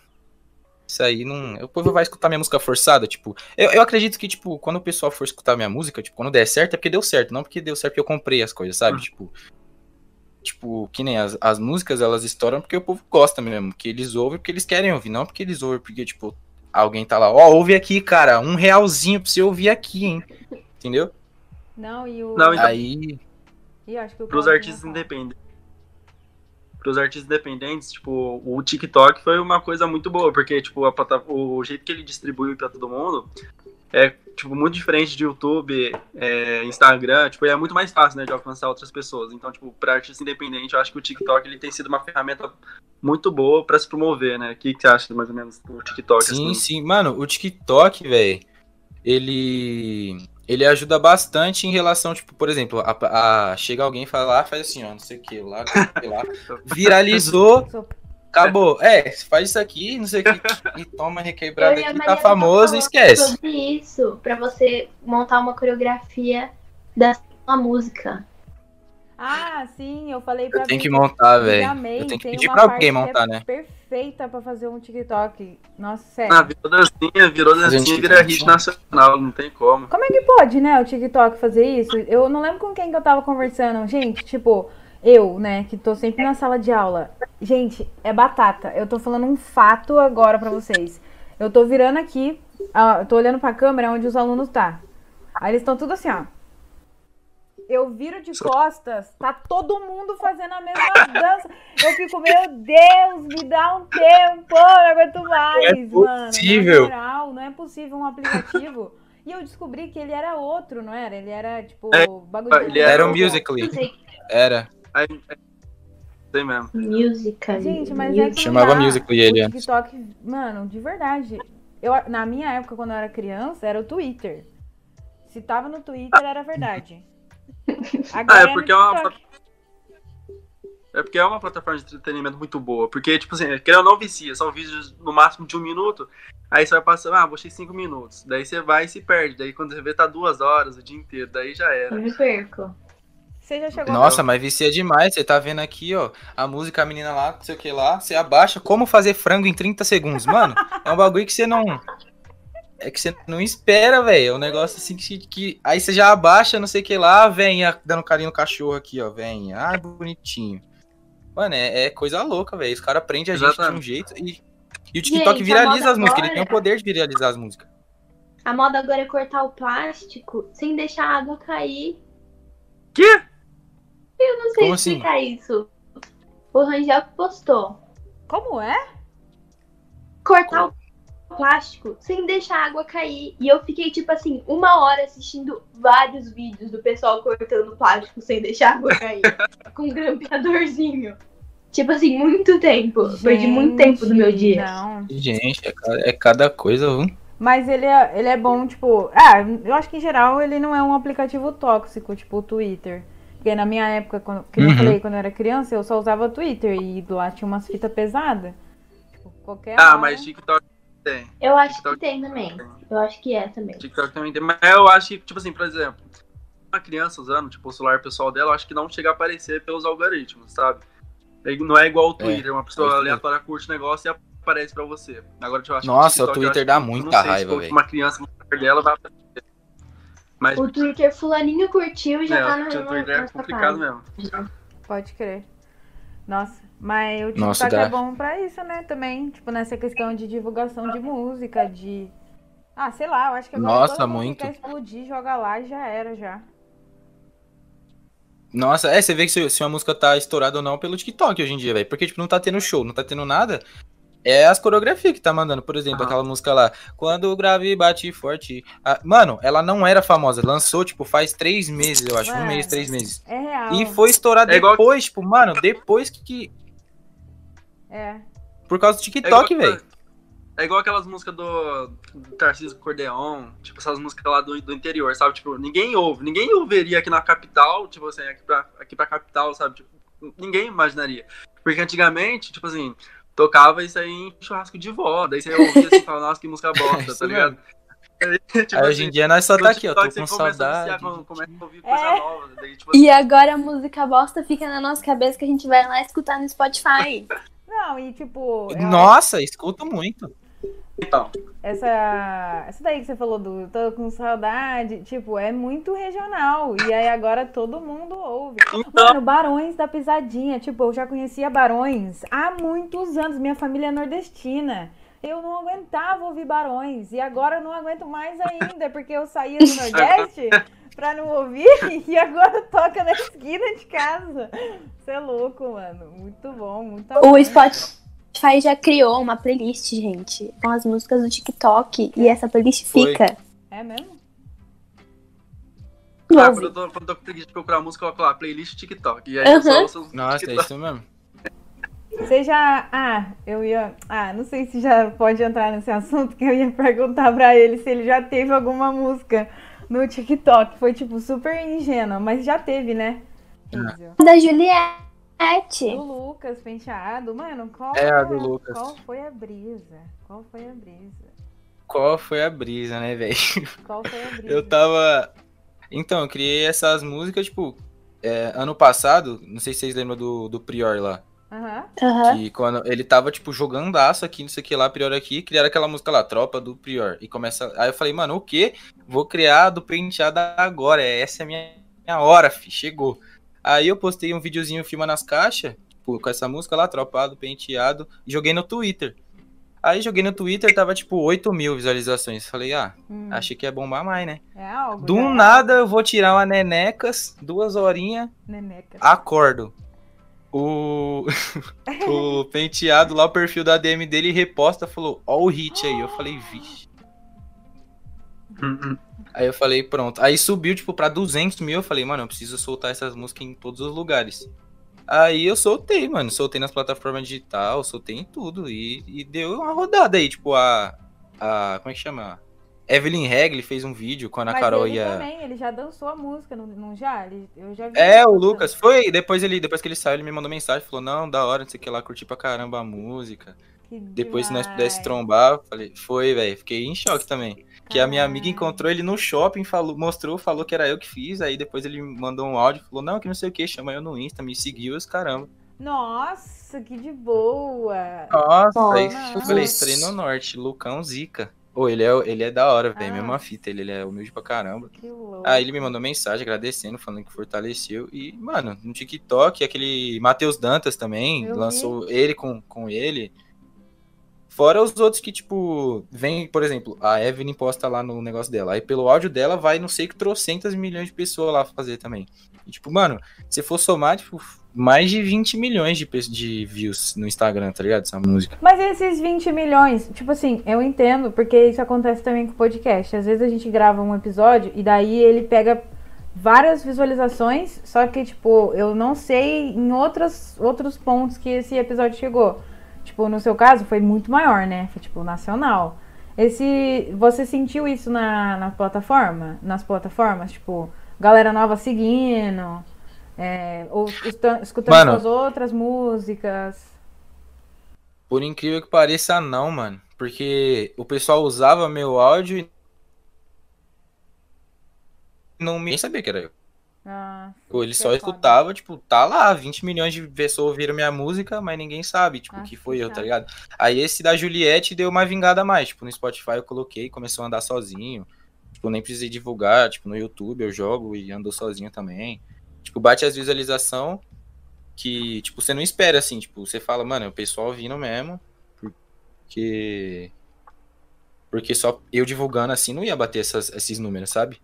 Isso aí não. O povo vai escutar minha música forçada, tipo. Eu, eu acredito que, tipo, quando o pessoal for escutar minha música, tipo, quando der certo, é porque deu certo, não porque deu certo porque eu comprei as coisas, sabe? Hum. Tipo. Tipo, que nem as, as músicas, elas estouram porque o povo gosta mesmo. Que eles ouvem porque eles querem ouvir, não porque eles ouvem porque, tipo, alguém tá lá, ó, ouve aqui, cara, um realzinho pra você ouvir aqui, hein? Entendeu? Não, e o. Não, então- Aí. Ih, acho que o Pros artistas independentes. Pros artistas independentes, tipo, o TikTok foi uma coisa muito boa, porque, tipo, a o jeito que ele distribui pra todo mundo é, tipo, muito diferente de YouTube, é, Instagram, tipo, é muito mais fácil, né, de alcançar outras pessoas. Então, tipo, pra artista independente, eu acho que o TikTok, ele tem sido uma ferramenta muito boa pra se promover, né? O que, que você acha, mais ou menos, do TikTok? Sim, assim? sim. Mano, o TikTok, velho, ele. Ele ajuda bastante em relação, tipo, por exemplo, a, a- chega alguém e fala, ah, faz assim, ó, não sei o que lá, sei lá. Viralizou, acabou. É, faz isso aqui, não sei o que, e toma requebrada e aqui, tá famoso, falou esquece. Sobre isso, pra você montar uma coreografia da uma música. Ah, sim, eu falei pra Eu tenho que montar, velho. Eu tenho que pedir pra alguém que montar, é né? Perfeita pra fazer um TikTok. Nossa, sério. Ah, virou dancinha, virou dancinha, vira hit nacional, não tem como. Como é que pode, né, o TikTok fazer isso? Eu não lembro com quem que eu tava conversando. Gente, tipo, eu, né, que tô sempre na sala de aula. Gente, é batata. Eu tô falando um fato agora pra vocês. Eu tô virando aqui, eu tô olhando pra câmera onde os alunos tá. Aí eles estão tudo assim, ó. eu viro de costas, tá todo mundo fazendo a mesma dança. Eu fico, meu Deus, me dá um tempo, não aguento mais, Não é mano. possível. Moral, não é possível um aplicativo. E eu descobri que ele era outro, não era? Ele era, tipo, É, bagulho ele era o- Musical.ly. Era. Aí, é, sei mesmo. Musical. Gente, mas é que Chamava. Musical.ly ele antes. TikTok, mano, de verdade. Eu, na minha época, quando eu era criança, era o Twitter. Se tava no Twitter, era verdade. Agora Ah, é no porque é uma- TikTok. É porque é uma plataforma de entretenimento muito boa. Porque, tipo assim, querendo ou não vicia, são vídeos no máximo de um minuto. Aí você vai passando, ah, vou assistir cinco minutos. Daí você vai e se perde. Daí quando você vê, tá duas horas o dia inteiro. Daí já Eu era. me perco. Você já chegou Nossa, mas vicia demais. Você tá vendo aqui, ó, a música, a menina lá, não sei o que lá. Você abaixa como fazer frango em 30 segundos. Mano, é um bagulho que você não. É que você não espera, velho. É um negócio assim que, que. Aí você já abaixa, não sei o que lá, vem ah, dando carinho no cachorro aqui, ó. Vem. Ai, bonitinho. Mano, é, é coisa louca, velho. Os caras prendem a gente de um jeito e. E o TikTok Gente, a viraliza as músicas, ele agora- tem o poder de viralizar as músicas. A moda agora é cortar o plástico sem deixar a água cair. Quê? Eu não sei Como assim? explicar isso. O Rangel que postou. Como é? Cortar o plástico sem deixar a água cair. E eu fiquei, tipo assim, uma hora assistindo vários vídeos do pessoal cortando plástico sem deixar a água cair. com um grampeadorzinho. Tipo assim, muito tempo. Perdi muito tempo do meu Gente, dia. Não. Gente, é, ca- é cada coisa, viu? Mas ele é, ele é bom, tipo. Ah, eu acho que em geral ele não é um aplicativo tóxico, tipo o Twitter. Porque na minha época, quando, que eu Uhum. falei, quando eu era criança, eu só usava Twitter e lá tinha umas fitas pesadas. Tipo, qualquer. Ah, hora- mas TikTok tem. Eu acho que TikTok tem também. Eu acho que é também. TikTok também tem. Mas eu acho que, tipo assim, por exemplo, uma criança usando, tipo, o celular pessoal dela, eu acho que não chega a aparecer pelos algoritmos, sabe? Não é igual o Twitter, uma é pessoa isso aleatória curte o negócio e aparece pra você. Agora, tipo, eu acho que Nossa, o TikTok, eu Twitter dá que- eu muita raiva, velho. Uma criança no celular dela vai aparecer. Mas O Twitter fulaninho curtiu e já é, tá no o Twitter é complicado página. mesmo. Pode crer. Nossa, mas o TikTok é bom pra isso, né? Também, tipo, nessa questão de divulgação de música, de. Ah, sei lá, eu acho que agora Nossa, todo mundo muito. quer explodir, joga lá e já era, já. Nossa, é, você vê que se, se uma música tá estourada ou não pelo TikTok hoje em dia, velho. Porque, tipo, não tá tendo show, não tá tendo nada. É as coreografias que tá mandando. Por exemplo, Aham. aquela música lá. Quando o grave bate forte. Ah, mano, ela não era famosa. Lançou, tipo, faz três meses, eu acho. Um Mano. mês, três meses. É real. E foi estourada É igual- depois, tipo, mano, depois que- que. É. Por causa do É TikTok, igual- velho. É igual aquelas músicas do, do Tarcísio Cordeon, tipo essas músicas lá do, do interior, sabe? Tipo, ninguém ouve, ninguém ouviria aqui na capital, tipo assim, aqui pra, aqui pra capital, sabe? Tipo, ninguém imaginaria. Porque antigamente, tipo assim, tocava isso aí em churrasco de vó, daí você ouvia assim e falava, nossa, que música bosta, Isso tá ligado? Tipo Aí hoje em assim, dia nós só no tá aqui, ó. Tô com saudade. É. tipo assim, E agora a música bosta fica na nossa cabeça que a gente vai lá escutar no Spotify. Não, e tipo. eu- Nossa, escuto muito. Então, Essa, essa daí que você falou do tô com saudade, tipo, é muito regional. E aí agora todo mundo ouve. Então- Mano, Barões da Pisadinha, tipo, eu já conhecia Barões há muitos anos. Minha família é nordestina. Eu não aguentava ouvir Barões. E agora eu não aguento mais ainda, porque eu saía do Nordeste pra não ouvir e agora toca na esquina de casa. Você é louco, mano. Muito bom, muito o bom. Spotify já criou uma playlist, gente, com as músicas do TikTok. E essa playlist Foi. fica. É mesmo? ah, quando, eu tô, quando eu tô preguiça de procurar música, eu coloco lá, playlist TikTok. E aí Aham. eu só Nossa, é TikTok. isso mesmo. Você já. Ah, eu ia. Ah, não sei se já pode entrar nesse assunto, que eu ia perguntar pra ele se ele já teve alguma música no TikTok. Foi, tipo, super ingênua, mas já teve, né? Rízio? Da Juliette. Do Lucas Penteado. Mano, qual, É, a do Lucas. qual foi a brisa? Qual foi a brisa? Qual foi a brisa, né, velho? Qual foi a brisa? Eu tava. Então, eu criei essas músicas, tipo, é, ano passado, não sei se vocês lembram do, do Prior lá. Aham. Aham. Que quando ele tava, tipo, jogando aço aqui, não sei o que lá, Prior aqui, criaram aquela música lá, Tropa do Prior. E começa. Aí eu falei, mano, o quê? Vou criar do penteado agora. Essa é a minha, minha hora, fi. Chegou. Aí eu postei um videozinho filmando as caixas, tipo, com essa música lá, Tropa do Penteado, e joguei no Twitter. Aí joguei no Twitter, tava tipo 8 mil visualizações. Falei, ah, Hum, achei que ia bombar mais, né? é algo. Do já é nada eu vou tirar uma nenecas, duas horinhas, Neneca. acordo. O, o penteado lá, o perfil da DM dele reposta, falou, ó o hit aí. Eu falei, vixe. Aí eu falei, pronto. Aí subiu, tipo, pra 200 mil. Eu falei, mano, eu preciso soltar essas músicas em todos os lugares. Aí eu soltei, mano. Soltei nas plataformas digital, soltei em tudo. E, e deu uma rodada aí, tipo, a. a como é que chama? Evelyn Regli fez um vídeo quando a Mas Carol ele ia. também, ele já dançou a música, não, não já? Ele, eu já vi É, o. Lucas. Foi, depois ele, depois que ele saiu, ele me mandou mensagem, falou, não, da hora, não sei o que lá, curti pra caramba a música. Que Depois, se nós demais. pudesse trombar, eu falei, foi, velho. Fiquei em choque também. Que a minha amiga encontrou ele no shopping, falou, mostrou, falou que era eu que fiz. Aí depois ele mandou um áudio, falou, não, que não sei o que, chama eu no Insta, me seguiu, os caramba. Nossa, que de boa. Nossa, aí eu falei, estarei no norte, Lucão Zica. Ô, ele é, ele é da hora, velho, Ah. mesma fita, ele, ele é humilde pra caramba. Que louco. Aí ele me mandou mensagem agradecendo, falando que fortaleceu. E, mano, no TikTok, aquele Matheus Dantas também, Eu vi. lançou ele com, com ele. Fora os outros que, tipo, vem, por exemplo, a Evelyn posta lá no negócio dela. Aí pelo áudio dela vai, não sei que trocentas milhões de pessoas lá fazer também. E, tipo, mano, se for somar, tipo, mais de 20 milhões de, de views no Instagram, tá ligado? Essa música. Mas esses 20 milhões, tipo assim, eu entendo, porque isso acontece também com podcast. Às vezes a gente grava um episódio e daí ele pega várias visualizações, só que, tipo, eu não sei em outras, outros pontos que esse episódio chegou. Tipo, no seu caso, foi muito maior, né? Foi, tipo, nacional. Esse, você sentiu isso na, na plataforma? Nas plataformas? Tipo, galera nova seguindo, é, ou escuta- escutando Mano. suas outras músicas. Por incrível que pareça, não, mano. Porque o pessoal usava meu áudio e não me sabia que era eu. Ah, Ou ele só é foda. escutava, tipo, tá lá, 20 milhões de pessoas ouviram minha música, mas ninguém sabe, tipo, Ah, que que foi eu, tá ligado? Aí esse da Juliette deu uma vingada a mais, tipo, no Spotify eu coloquei, começou a andar sozinho. Tipo, nem precisei divulgar, tipo, no YouTube eu jogo e ando sozinho também. Tipo, bate as visualização que, tipo, você não espera, assim, tipo, você fala, mano, é o pessoal vindo mesmo, porque... Porque só eu divulgando assim não ia bater essas- esses números, sabe?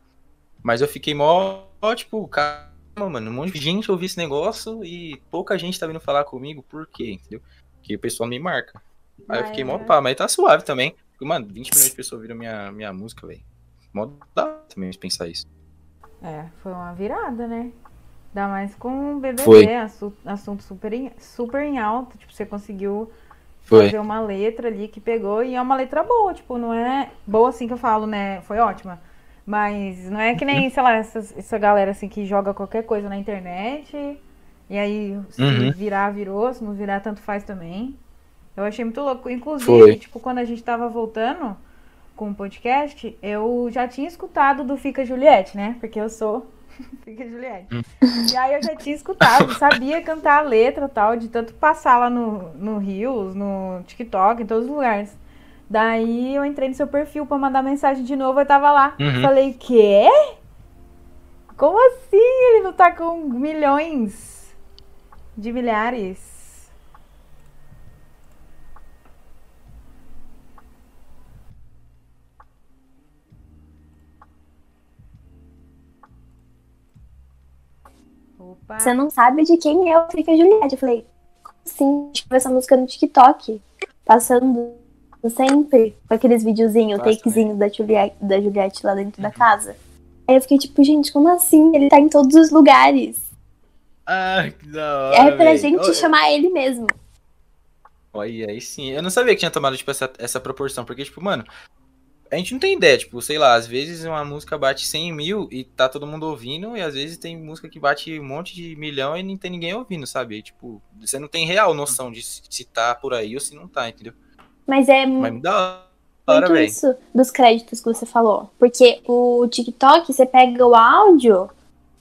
Mas eu fiquei mó, mó, tipo, caramba, mano, um monte de gente ouviu esse negócio e pouca gente tá vindo falar comigo, por quê, entendeu? Porque o pessoal me marca. Aí eu fiquei mó Mas- pá, mas tá suave também. Porque, mano, 20 milhões de pessoas ouviram minha, minha música, velho. Mó dá também de pensar isso. É, foi uma virada, né? Ainda mais com o BBB, Foi. assu- assunto super em, super em alta. Tipo, você conseguiu Foi. fazer uma letra ali que pegou e é uma letra boa. Tipo, não é boa assim que eu falo, né? Foi ótima. Mas não é que nem, sei lá, essas- essa galera assim que joga qualquer coisa na internet e aí se Uhum. virar, virou. Se não virar, tanto faz também. Eu achei muito louco. Inclusive, Foi. tipo, quando a gente tava voltando com o podcast, eu já tinha escutado do Fica Juliette, né? Porque eu sou Fica Juliette. E aí eu já tinha escutado, sabia cantar a letra e tal, de tanto passar lá no, no Rios, no TikTok, em todos os lugares. Daí eu entrei no seu perfil pra mandar mensagem de novo, eu tava lá. Uhum. Falei, quê? Como assim? Ele não tá com milhões de milhares? Opa. Você não sabe de quem é o Fica Juliette. Eu falei, como assim? Tipo, essa música no TikTok. Passando sempre com aqueles videozinhos, Passa, takezinhos da Juliette, da Juliette lá dentro da casa. Aí eu fiquei tipo, gente, como assim? Ele tá em todos os lugares. Ah, que da hora, é pra gente Olha- chamar ele mesmo. Olha, aí sim. Eu não sabia que tinha tomado, tipo, essa, essa proporção. Porque, tipo, mano, a gente não tem ideia. Tipo, sei lá, às vezes uma música bate 100 mil e tá todo mundo ouvindo. E às vezes tem música que bate um monte de milhão e não tem ninguém ouvindo, sabe? Aí, tipo, você não tem real noção de se tá por aí ou se não tá, entendeu? Mas é Mas me dá hora, muito isso dos créditos que você falou. Porque o TikTok, você pega o áudio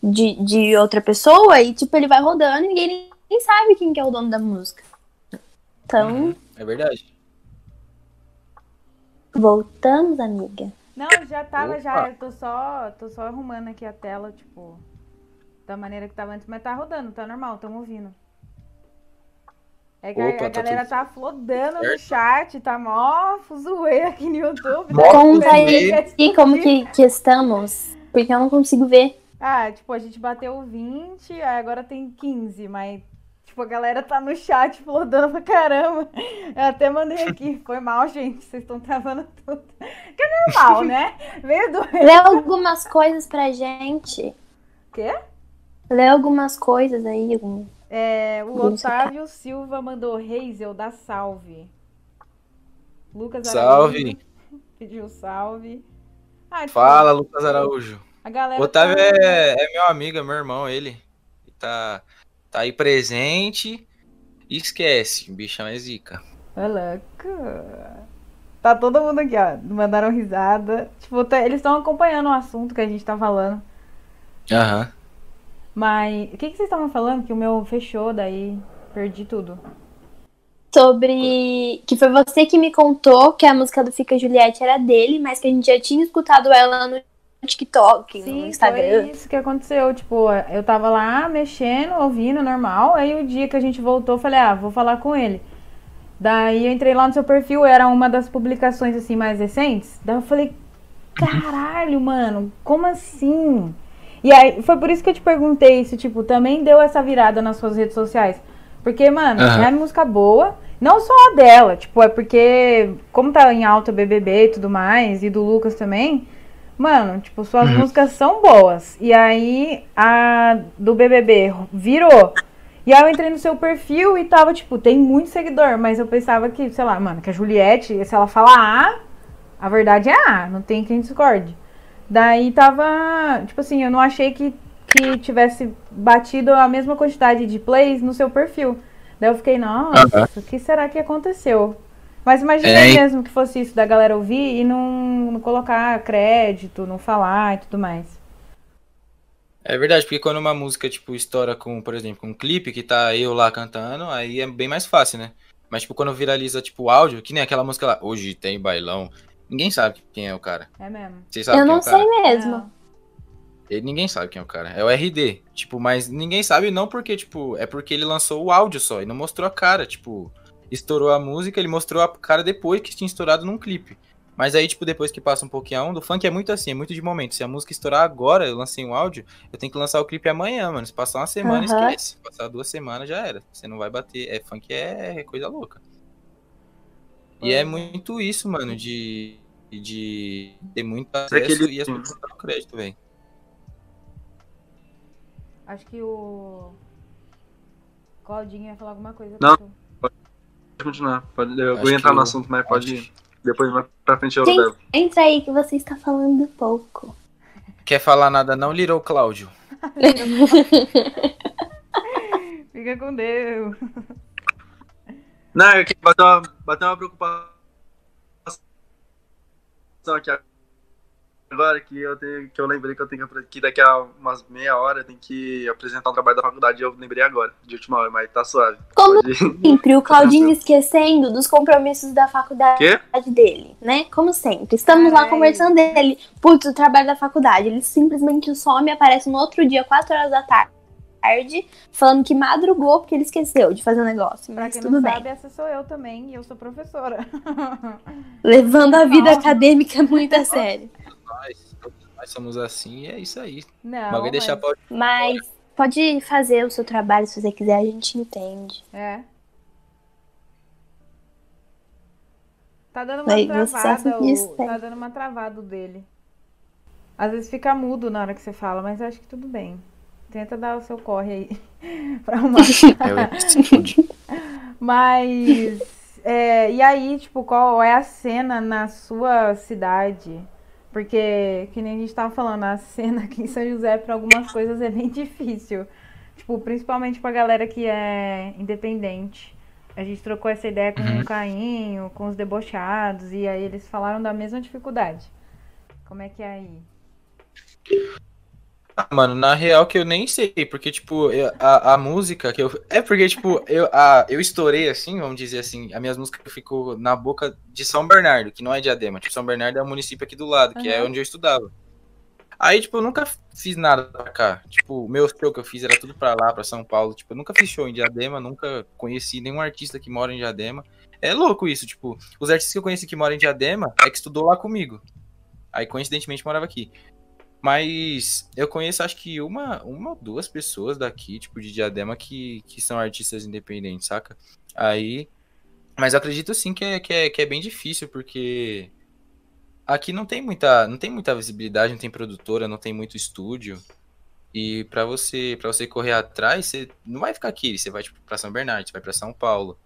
de, de outra pessoa e, tipo, ele vai rodando e ninguém nem sabe quem que é o dono da música. Então, Uhum, É verdade. voltamos, amiga. Não, já tava, já. Opa. Eu tô só, tô só arrumando aqui a tela, tipo, da maneira que tava antes. Mas tá rodando, tá normal, tamo ouvindo. É que a- Opa, a, tá galera tudo tá flodando no chat, tá mó fuzuê aqui no YouTube. Tá Conta aí e como que, que estamos. Porque eu não consigo ver. Ah, tipo, a gente bateu 20, aí agora tem 15, mas, tipo, a galera tá no chat flodando pra caramba. Eu até mandei aqui, foi mal, gente, vocês estão travando tudo. Que é normal, né? Veio do... Lê algumas coisas pra gente. Quê? Lê algumas coisas aí. algum- É, o Vamos Otávio Silva mandou Reisel, dá salve. Lucas Salve. Araújo pediu salve. Ah, Fala, Lucas Araújo. A galera O Otávio tá- é, é meu amigo, é meu irmão, ele. Tá, tá aí presente. E esquece, o bichão é zica. Ô, louco. Tá todo mundo aqui, ó. Mandaram risada. Tipo, tá- eles estão acompanhando o assunto que a gente tá falando. Aham. Mas o que, que vocês estavam falando? Que o meu fechou, daí perdi tudo. Sobre. Que foi você que me contou que a música do Fica Juliette era dele, mas que a gente já tinha escutado ela no TikTok, no Instagram. foi isso que aconteceu. Tipo, eu tava lá mexendo, ouvindo, normal. Aí o dia que a gente voltou, eu falei, ah, vou falar com ele. Daí eu entrei lá no seu perfil, era uma das publicações assim mais recentes. Daí eu falei, caralho, mano, como assim? E aí, foi por isso que eu te perguntei se, tipo, também deu essa virada nas suas redes sociais. Porque, mano, Aham. é música boa. Não só a dela, tipo, é porque, como tá em alta BBB e tudo mais, e do Lucas também, mano, tipo, suas Uhum. músicas são boas. E aí, a do BBB virou. E aí eu entrei no seu perfil e tava, tipo, tem muito seguidor, mas eu pensava que, sei lá, mano, que a Juliette, se ela fala A, a verdade é A, não tem quem discorde. Daí tava, tipo assim, eu não achei que, que tivesse batido a mesma quantidade de plays no seu perfil. Daí eu fiquei, nossa, o que será que aconteceu? Mas imaginei É. mesmo que fosse isso, da galera ouvir e não, não colocar crédito, não falar e tudo mais. É verdade, porque quando uma música, tipo, estoura com, por exemplo, com um clipe que tá eu lá cantando, aí é bem mais fácil, né? Mas, tipo, quando viraliza, tipo, o áudio, que nem aquela música lá, hoje tem bailão, ninguém sabe quem é o cara. É mesmo. Vocês sabem Eu quem é não o cara? sei mesmo. Não. Ele, ninguém sabe quem é o cara. É o RD. Tipo, mas ninguém sabe não porque, tipo, é porque ele lançou o áudio só e não mostrou a cara. Tipo, estourou a música, ele mostrou a cara depois que tinha estourado num clipe. Mas aí, tipo, depois que passa um pouquinho a onda, o funk é muito assim, é muito de momento. Se a música estourar agora, eu lancei um áudio, eu tenho que lançar o clipe amanhã, mano. Se passar uma semana, Aham. esquece. Se passar duas semanas, já era. Você não vai bater. É, funk é coisa louca. E é é. muito isso, mano, de, de ter muito É acesso aquele- e as pessoas não dão crédito, velho. Acho que o. Claudinho ia falar alguma coisa. Não. Pode continuar. Pode, eu Acho vou entrar no o- assunto, mas pode ir. Depois mais pra frente eu Sim. levo. Entra aí que você está falando pouco. Quer falar nada não, Little Cláudio? Fica com Deus. Não, é que bateu uma, bateu uma preocupação aqui agora que eu tenho que eu lembrei que eu tenho que, daqui a umas meia hora eu tenho que apresentar um trabalho da faculdade. Eu lembrei agora, de última hora, mas tá suave. Como Pode sempre, o Claudinho esquecendo dos compromissos da faculdade Quê? dele, né? Como sempre. Estamos lá Ai. conversando dele. Putz, o trabalho da faculdade. Ele simplesmente some e aparece no outro dia, 4 horas da tarde, falando que madrugou porque ele esqueceu de fazer o negócio. Pra Mas quem tudo não bem. sabe, essa sou eu também e eu sou professora. Levando a vida Não. acadêmica muito a sério. Nós, todos nós somos assim e é isso aí. Não. Mas deixar pra... Mas pode fazer o seu trabalho se você quiser, a gente entende. É. Tá dando uma Aí travada, o... tá dando uma travada dele. Às vezes fica mudo na hora que você fala, mas eu acho que tudo bem. Tenta dar o seu corre aí pra arrumar. É, Mas é, e aí, tipo, qual é a cena na sua cidade? Porque, que nem a gente tava falando, a cena aqui em São José para algumas coisas é bem difícil. Tipo, principalmente pra galera que é independente. A gente trocou essa ideia com Uhum. o Cainho, com os debochados, e aí eles falaram da mesma dificuldade. Como é que é aí? Ah, mano, na real que eu nem sei, porque, tipo, eu- a, a música que eu. É porque, tipo, eu, a, eu estourei assim, vamos dizer assim, as minhas músicas ficou na boca de São Bernardo, que não é Diadema. Tipo, São Bernardo é um município aqui do lado, que é Aham. onde eu estudava. Aí, tipo, eu nunca fiz nada pra cá. Tipo, o meu show que eu fiz era tudo pra lá, pra São Paulo. Tipo, eu nunca fiz show em Diadema, nunca conheci nenhum artista que mora em Diadema. É louco isso, tipo, os artistas que eu conheci que moram em Diadema é que estudou lá comigo. Aí, coincidentemente, morava aqui. Mas eu conheço, acho que uma, uma ou duas pessoas daqui, tipo, de Diadema, que, que são artistas independentes, saca? Aí. Mas acredito sim que é, que, é, que é bem difícil, porque aqui não tem muita, não tem muita visibilidade, não tem produtora, não tem muito estúdio. E para você, para você correr atrás, você não vai ficar aqui, você vai tipo para São Bernardo, você vai para São Paulo.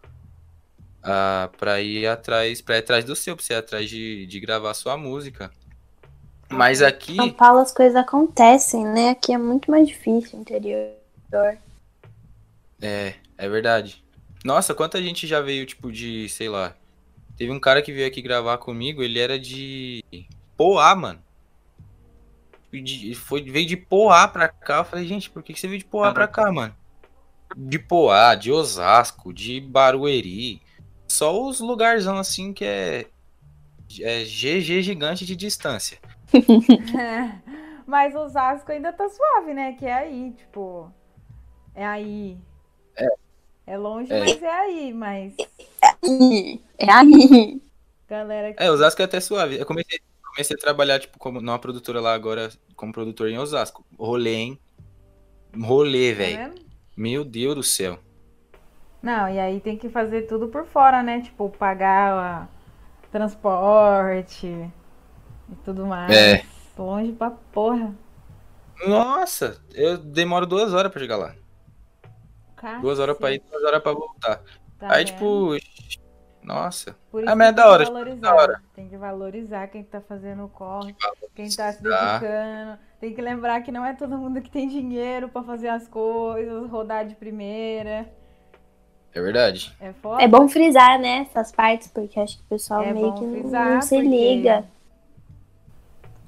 Ah, para ir atrás, para atrás do seu, para você ir atrás de, de gravar sua música. Mas aqui São Paulo as coisas acontecem, né? Aqui é muito mais difícil, interior. É, é verdade. Nossa, quanta gente já veio, tipo, de, sei lá. Teve um cara que veio aqui gravar comigo, ele era de Poá, mano. De, foi, veio de Poá pra cá. Eu falei, gente, por que, que você veio de Poá pra cá, mano? De Poá, de Osasco, de Barueri. Só os lugarzão assim que é. É GG gigante de distância. Mas Osasco ainda tá suave, né? Que é aí, tipo. É aí. É. É longe, É. mas é aí. Mas. Ih, É aí. Galera que. É, Osasco é até suave. Eu comecei, comecei a trabalhar, tipo, como numa produtora lá agora, como produtor em Osasco. Rolê, hein? Rolê, tá velho. vendo? Meu Deus do céu. Não, e aí tem que fazer tudo por fora, né? Tipo, pagar a transporte e tudo mais. É. Longe pra porra. Nossa, eu demoro duas horas pra chegar lá. Duas horas pra ir, duas horas pra voltar. Tá Aí, vendo? tipo, nossa. Por Ah, isso mas é que da tem que hora, tipo, da hora. Tem que valorizar quem tá fazendo o corre, quem tá se dedicando. Tem que lembrar que não é todo mundo que tem dinheiro pra fazer as coisas, rodar de primeira. É verdade. É foda. É bom frisar, né, essas partes, porque acho que o pessoal É meio que não- frisar, não se porque- liga.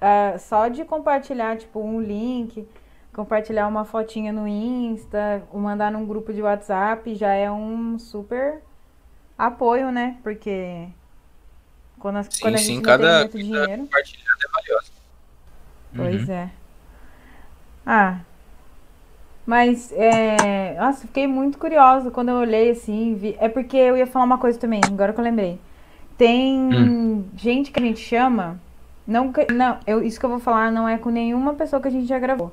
Ah, só de compartilhar, tipo, um link, compartilhar uma fotinha no Insta, ou mandar num grupo de WhatsApp, já é um super apoio, né? Porque quando, as- Sim, quando a sim, gente não cada- muito dinheiro. Compartilhada é valiosa. Pois Uhum. é. Ah. Mas, é... Nossa, fiquei muito curiosa quando eu olhei assim. Vi... É porque eu ia falar uma coisa também, agora que eu lembrei. Tem Hum. gente que a gente chama. Não, não eu, isso que eu vou falar não é com nenhuma pessoa que a gente já gravou.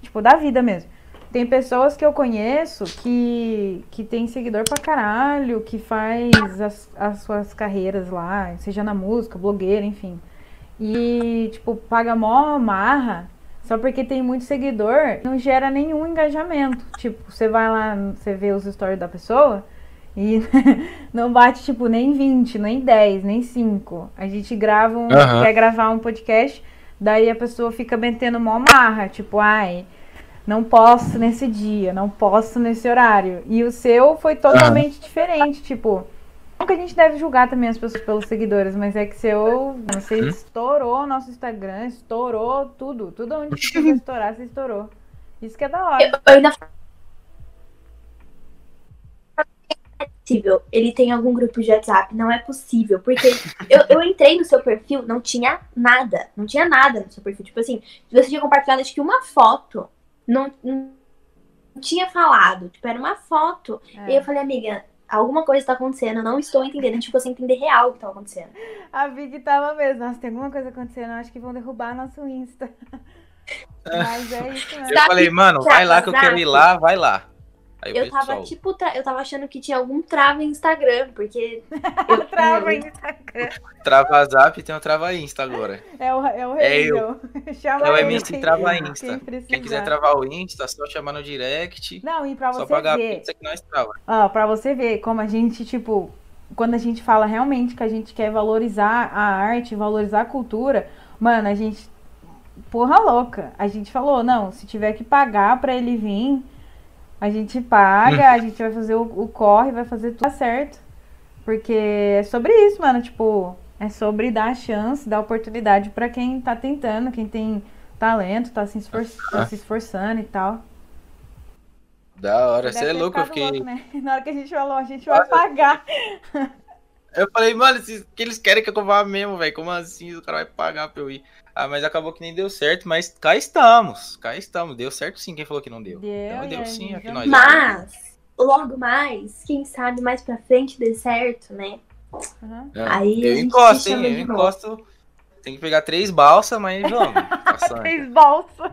Tipo, da vida mesmo. Tem pessoas que eu conheço que, que tem seguidor pra caralho, que faz as, as suas carreiras lá, seja na música, blogueira, enfim. E, tipo, paga mó marra, só porque tem muito seguidor, não gera nenhum engajamento. Tipo, você vai lá, você vê os stories da pessoa e não bate, tipo, nem 20, nem 10, nem 5. A gente grava um, Aham. quer gravar um podcast, daí a pessoa fica metendo mó marra, tipo, ai, não posso nesse dia, não posso nesse horário. E o seu foi totalmente diferente, tipo. Não que a gente deve julgar também as pessoas pelos seguidores, mas é que seu. Você Uhum. estourou nosso Instagram, estourou tudo. Tudo onde você estourar, você estourou. Isso que é da hora. Eu, eu ainda é possível. Ele tem algum grupo de WhatsApp, não é possível. Porque eu, eu entrei no seu perfil, não tinha nada. Não tinha nada no seu perfil. Tipo assim, você tinha compartilhado acho que uma foto. Não, não tinha falado. Tipo, era uma foto. É. E eu falei, amiga, alguma coisa tá acontecendo. Eu não estou entendendo. A gente ficou sem entender real o que tá acontecendo. A Vicky tava mesmo. Nossa, tem alguma coisa acontecendo. Acho que vão derrubar nosso Insta. Mas é isso mesmo. Eu falei, mano, vai lá que eu quero ir lá, vai lá. Aí Eu tava, pessoal, tipo, tra- eu tava achando que tinha algum trava em Instagram, porque. eu- Trava eu- Instagram. Trava Zap e tem o Trava Insta agora. É o, é o É horrível. Chama É o MC quem- Trava quem Insta. precisar. Quem quiser travar o Insta, só chamar no direct. Não, e pra Só você pagar a ver. pizza que nós trava. Ó, pra você ver como a gente, tipo, quando a gente fala realmente que a gente quer valorizar a arte, valorizar a cultura, mano, a gente. Porra louca. A gente falou, não, se tiver que pagar pra ele vir, a gente paga, a gente vai fazer o, o corre, vai fazer tudo certo. Porque é sobre isso, mano. Tipo, é sobre dar a chance, dar oportunidade pra quem tá tentando, quem tem talento, tá se, esfor tá se esforçando e tal. Da hora, você é louco, eu fiquei. louco, né? Na hora que a gente falou, a gente vai pagar. Eu falei, mano, que eles querem que eu vá mesmo, velho. Como assim? O cara vai pagar pra eu ir. Ah, mas acabou que nem deu certo, mas cá estamos. Cá estamos. Deu certo sim. Quem falou que não deu? Deu, então, deu aí, sim, aqui já- nós. Mas, logo mais, quem sabe mais pra frente dê certo, né? É, Aí eu encosto, hein? Eu novo. encosto. Tem que pegar três balsas, mas vamos. Três bolsas.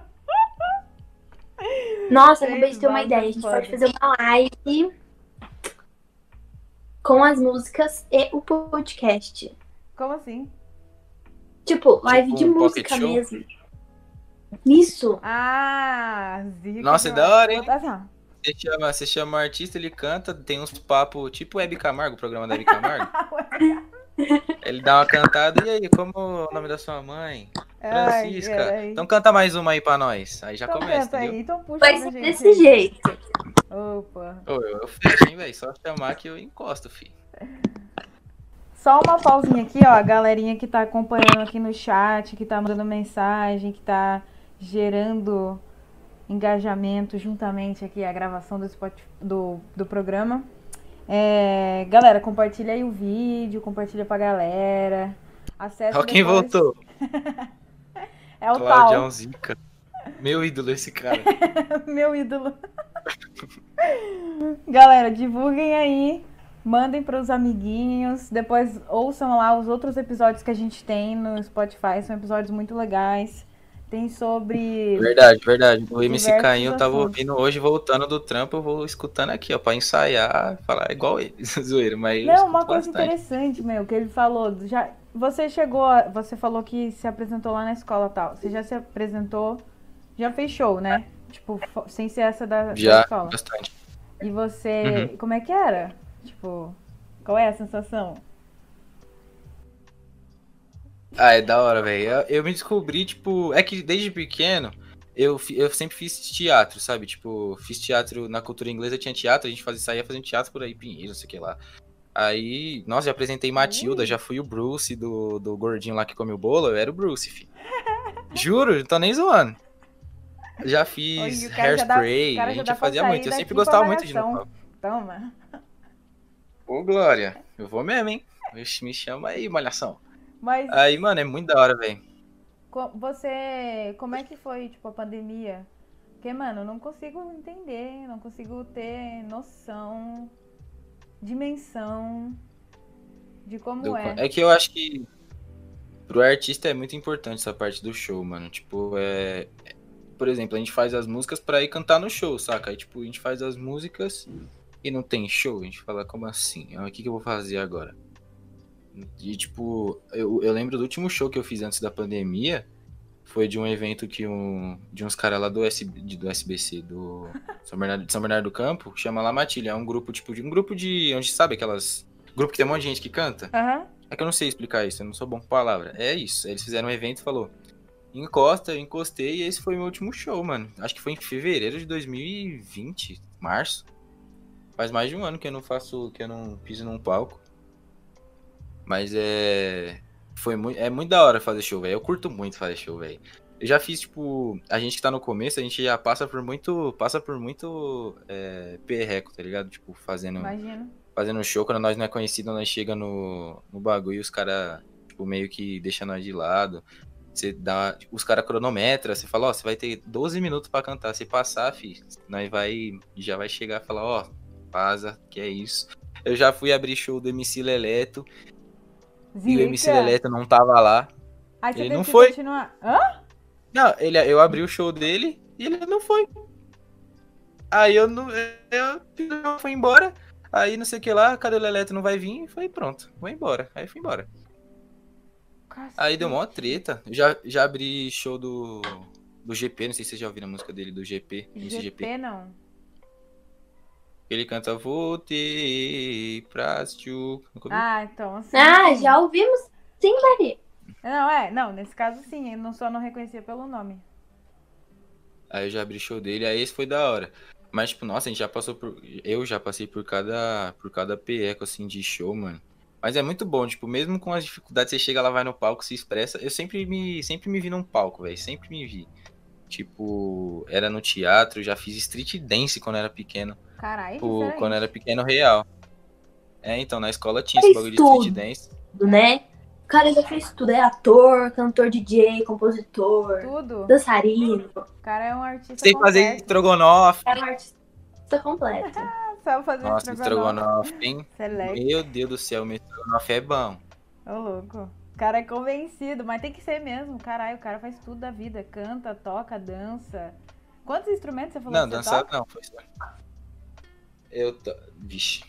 Nossa, Três acabei de ter uma ideia. A gente pode fazer uma live com as músicas e o podcast. Como assim? Tipo, live Tipo de um música show? mesmo. Isso. Ah, zica. Nossa, é demais. da hora, hein? Você chama, você chama o artista, ele canta, tem uns papos, tipo Hebe Camargo, o programa da Hebe Camargo. ele dá uma cantada, e aí, como é o nome da sua mãe? Ai, Francisca. peraí. Então canta mais uma aí pra nós. Aí já Então começa, canta aí, então puxa Vai ser desse aí. jeito. Opa. Ô, eu, eu fecho, hein, velho? Só chamar que eu encosto, filho. Só uma pausinha aqui, ó. A galerinha que tá acompanhando aqui no chat, que tá mandando mensagem, que tá gerando engajamento juntamente aqui a gravação do, Spot, do, do programa. É, galera, compartilha aí o vídeo, compartilha pra galera. Acesse Ó quem depois. voltou. É o Claudião tal, Zica. Meu ídolo esse cara. meu ídolo. galera, divulguem aí. Mandem pros amiguinhos. Depois ouçam lá os outros episódios que a gente tem no Spotify. São episódios muito legais. Tem sobre. Verdade, verdade. O MC Caim eu tava ouvindo hoje, voltando do trampo, eu vou escutando aqui, ó, pra ensaiar, falar igual ele, zoeiro, mas Não, uma coisa bastante. interessante, meu, que ele falou. Já, você chegou, a- você falou que se apresentou lá na escola e tal. Você já se apresentou, já fez show, né? Tipo, sem ser essa da, da Já, escola. bastante. E você, como é que era? Tipo, qual é a sensação? Ah, é da hora, velho. Eu, eu me descobri, tipo, é que desde pequeno eu, eu sempre fiz teatro, sabe? Tipo, fiz teatro na cultura inglesa, tinha teatro, a gente fazia, saía fazendo teatro por aí, Pinheiro, não sei o que lá. Aí, nossa, já apresentei Matilda, já fui o Bruce do, do gordinho lá que come o bolo, eu era o Bruce, filho. Juro, não tô nem zoando. Já fiz Olha, o cara já dá- hairspray, a gente fazia muito. Eu sempre gostava muito de no palco. Toma. Ô, Glória, eu vou mesmo, hein? Me chama aí, malhação. Mas Aí, mano, é muito da hora, velho. você, como é que foi, tipo, a pandemia? Porque, mano, eu não consigo entender, não consigo ter noção, dimensão de como Do- é. É que eu acho que pro artista é muito importante essa parte do show, mano. Tipo, é. Por exemplo, a gente faz as músicas pra ir cantar no show, saca? Aí, tipo, a gente faz as músicas e não tem show. A gente fala, como assim? Ah, O que, que eu vou fazer agora? E, tipo, eu, eu lembro do último show que eu fiz antes da pandemia. Foi de um evento que um. De uns caras lá do, SB, do SBC, do São Bernardo, de São Bernardo do Campo, chama La Matilha. É um grupo, tipo, de um grupo de. Onde sabe aquelas. Grupo que tem um monte de gente que canta? Aham. É que eu não sei explicar isso, eu não sou bom com palavra. É isso. Eles fizeram um evento e falou: encosta, eu encostei e esse foi meu último show, mano. Acho que foi em fevereiro de 2020, março. Faz mais de um ano que eu não faço, que eu não piso num palco. Mas é. Foi muito. É muito da hora fazer show, velho. Eu curto muito fazer show, velho. Eu já fiz, tipo, a gente que tá no começo, a gente já passa por muito. Passa por muito é, perreco, tá ligado? Tipo, fazendo Imagino. fazendo show, quando nós não é conhecido, nós chega no, no bagulho e os caras, tipo, meio que deixam nós de lado. Você dá. Os caras cronometram, você fala, ó, você vai ter 12 minutos pra cantar. Se passar, fi, nós vai. Já vai chegar e falar, ó, vaza, que é isso. Eu já fui abrir show do MC Leleto e o MC Zica. Leleto não tava lá. Aí você ele não foi. continuar. Hã? Não, ele, eu abri o show dele e ele não foi. Aí eu não. Eu, eu fui embora. Aí não sei o que lá, cadê o Leleto? Não vai vir? E foi pronto, vou embora. Aí fui embora. Aí deu mó treta. Já, já abri show do, do GP, não sei se vocês já ouviram a música dele, do GP, GP. GP não. Ele canta Voltei pra. Nunca ouviu? Ah, então assim. Ah, sim. já ouvimos sim, Maria. Não, é, não, nesse caso sim, eu não só não reconhecia pelo nome. Aí eu já abri show dele, aí esse foi da hora. Mas, tipo, nossa, a gente já passou por. Eu já passei por cada. por cada PECO, assim, de show, mano. Mas é muito bom, tipo, mesmo com as dificuldades, você chega lá, vai no palco, se expressa. Eu sempre me, sempre me vi num palco, velho. Sempre me vi. Tipo, era no teatro, já fiz street dance quando era pequeno. Caralho, quando era pequeno real. É, então, na escola tinha É esse bagulho de tudo. street dance. né? cara já fez tudo. É ator, cantor, DJ, compositor, Tudo. dançarino. O cara é um artista Sem fazer completo. estrogonofe. É um artista completo. Sabe fazer Nossa, estrogonofe, hein? Select. Meu Deus do céu, meu estrogonofe é bom. Ô, louco. O cara é convencido, mas tem que ser mesmo. Caralho, o cara faz tudo da vida. Canta, toca, dança. Quantos instrumentos você falou Não, que você toca? não, foi só. Eu tô. Vixe.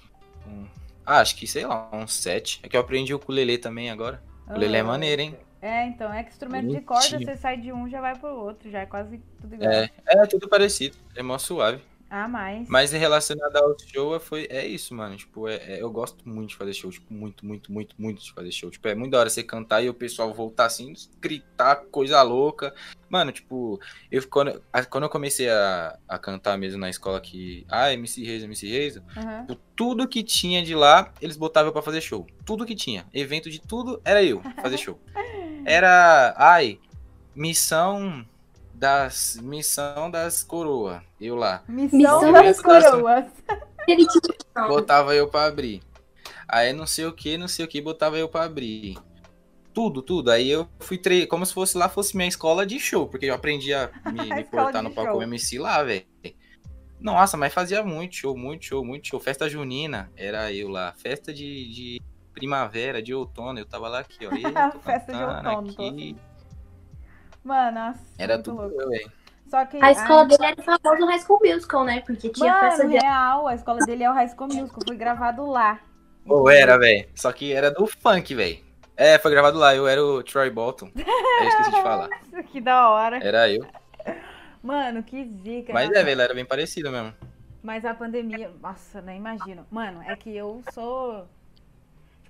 Um- Ah, acho que, sei lá, uns sete. É que eu aprendi o ukulele também agora. Ô, ukulele é louco. maneiro, hein? É, então, é que instrumento de corda, você sai de um, já vai pro outro. Já é quase tudo igual. É, é tudo parecido. É mó suave. Ah, mais. Mas em relacionado ao show, foi, é isso, mano. Tipo, é, é- eu gosto muito de fazer show. Tipo, muito, muito, muito, muito de fazer show. Tipo, é muito da hora você cantar e o pessoal voltar assim, gritar coisa louca. Mano, tipo, eu quando, quando eu comecei a, a cantar mesmo na escola que. Ah, MC Reis, MC Reis. Aham. tipo, tudo que tinha de lá, eles botavam pra fazer show. Tudo que tinha. Evento de tudo, era eu fazer show. Era. Ai, missão das. Missão das coroa. Eu lá. Missão, Missão das coroas. Botava eu pra abrir. Aí não sei o que, não sei o que, botava eu pra abrir. Tudo, tudo. Aí eu fui tre... como se fosse lá fosse minha escola de show, porque eu aprendi a me, me portar no palco show. MC lá, velho. Nossa, mas fazia muito show, muito show, muito show. Festa junina, era eu lá. Festa de, de primavera, de outono, eu tava lá aqui, ó. Festa de outono, aqui. Mano, nossa, Era muito tudo louco. eu, velho. Só que. A escola ai, dele era o famoso High School Musical, né? Porque tinha Mano, festa de real, a escola dele é o High School Musical. Fui gravado lá. Ou era, velho. Só que era do funk, velho. É, foi gravado lá, eu era o Troy Bolton. Eu esqueci de falar. que da hora. Era eu. Mano, que zica. Mas nossa. é, velho, era bem parecido mesmo. Mas a pandemia, nossa, nem imagino. Mano, é que eu sou.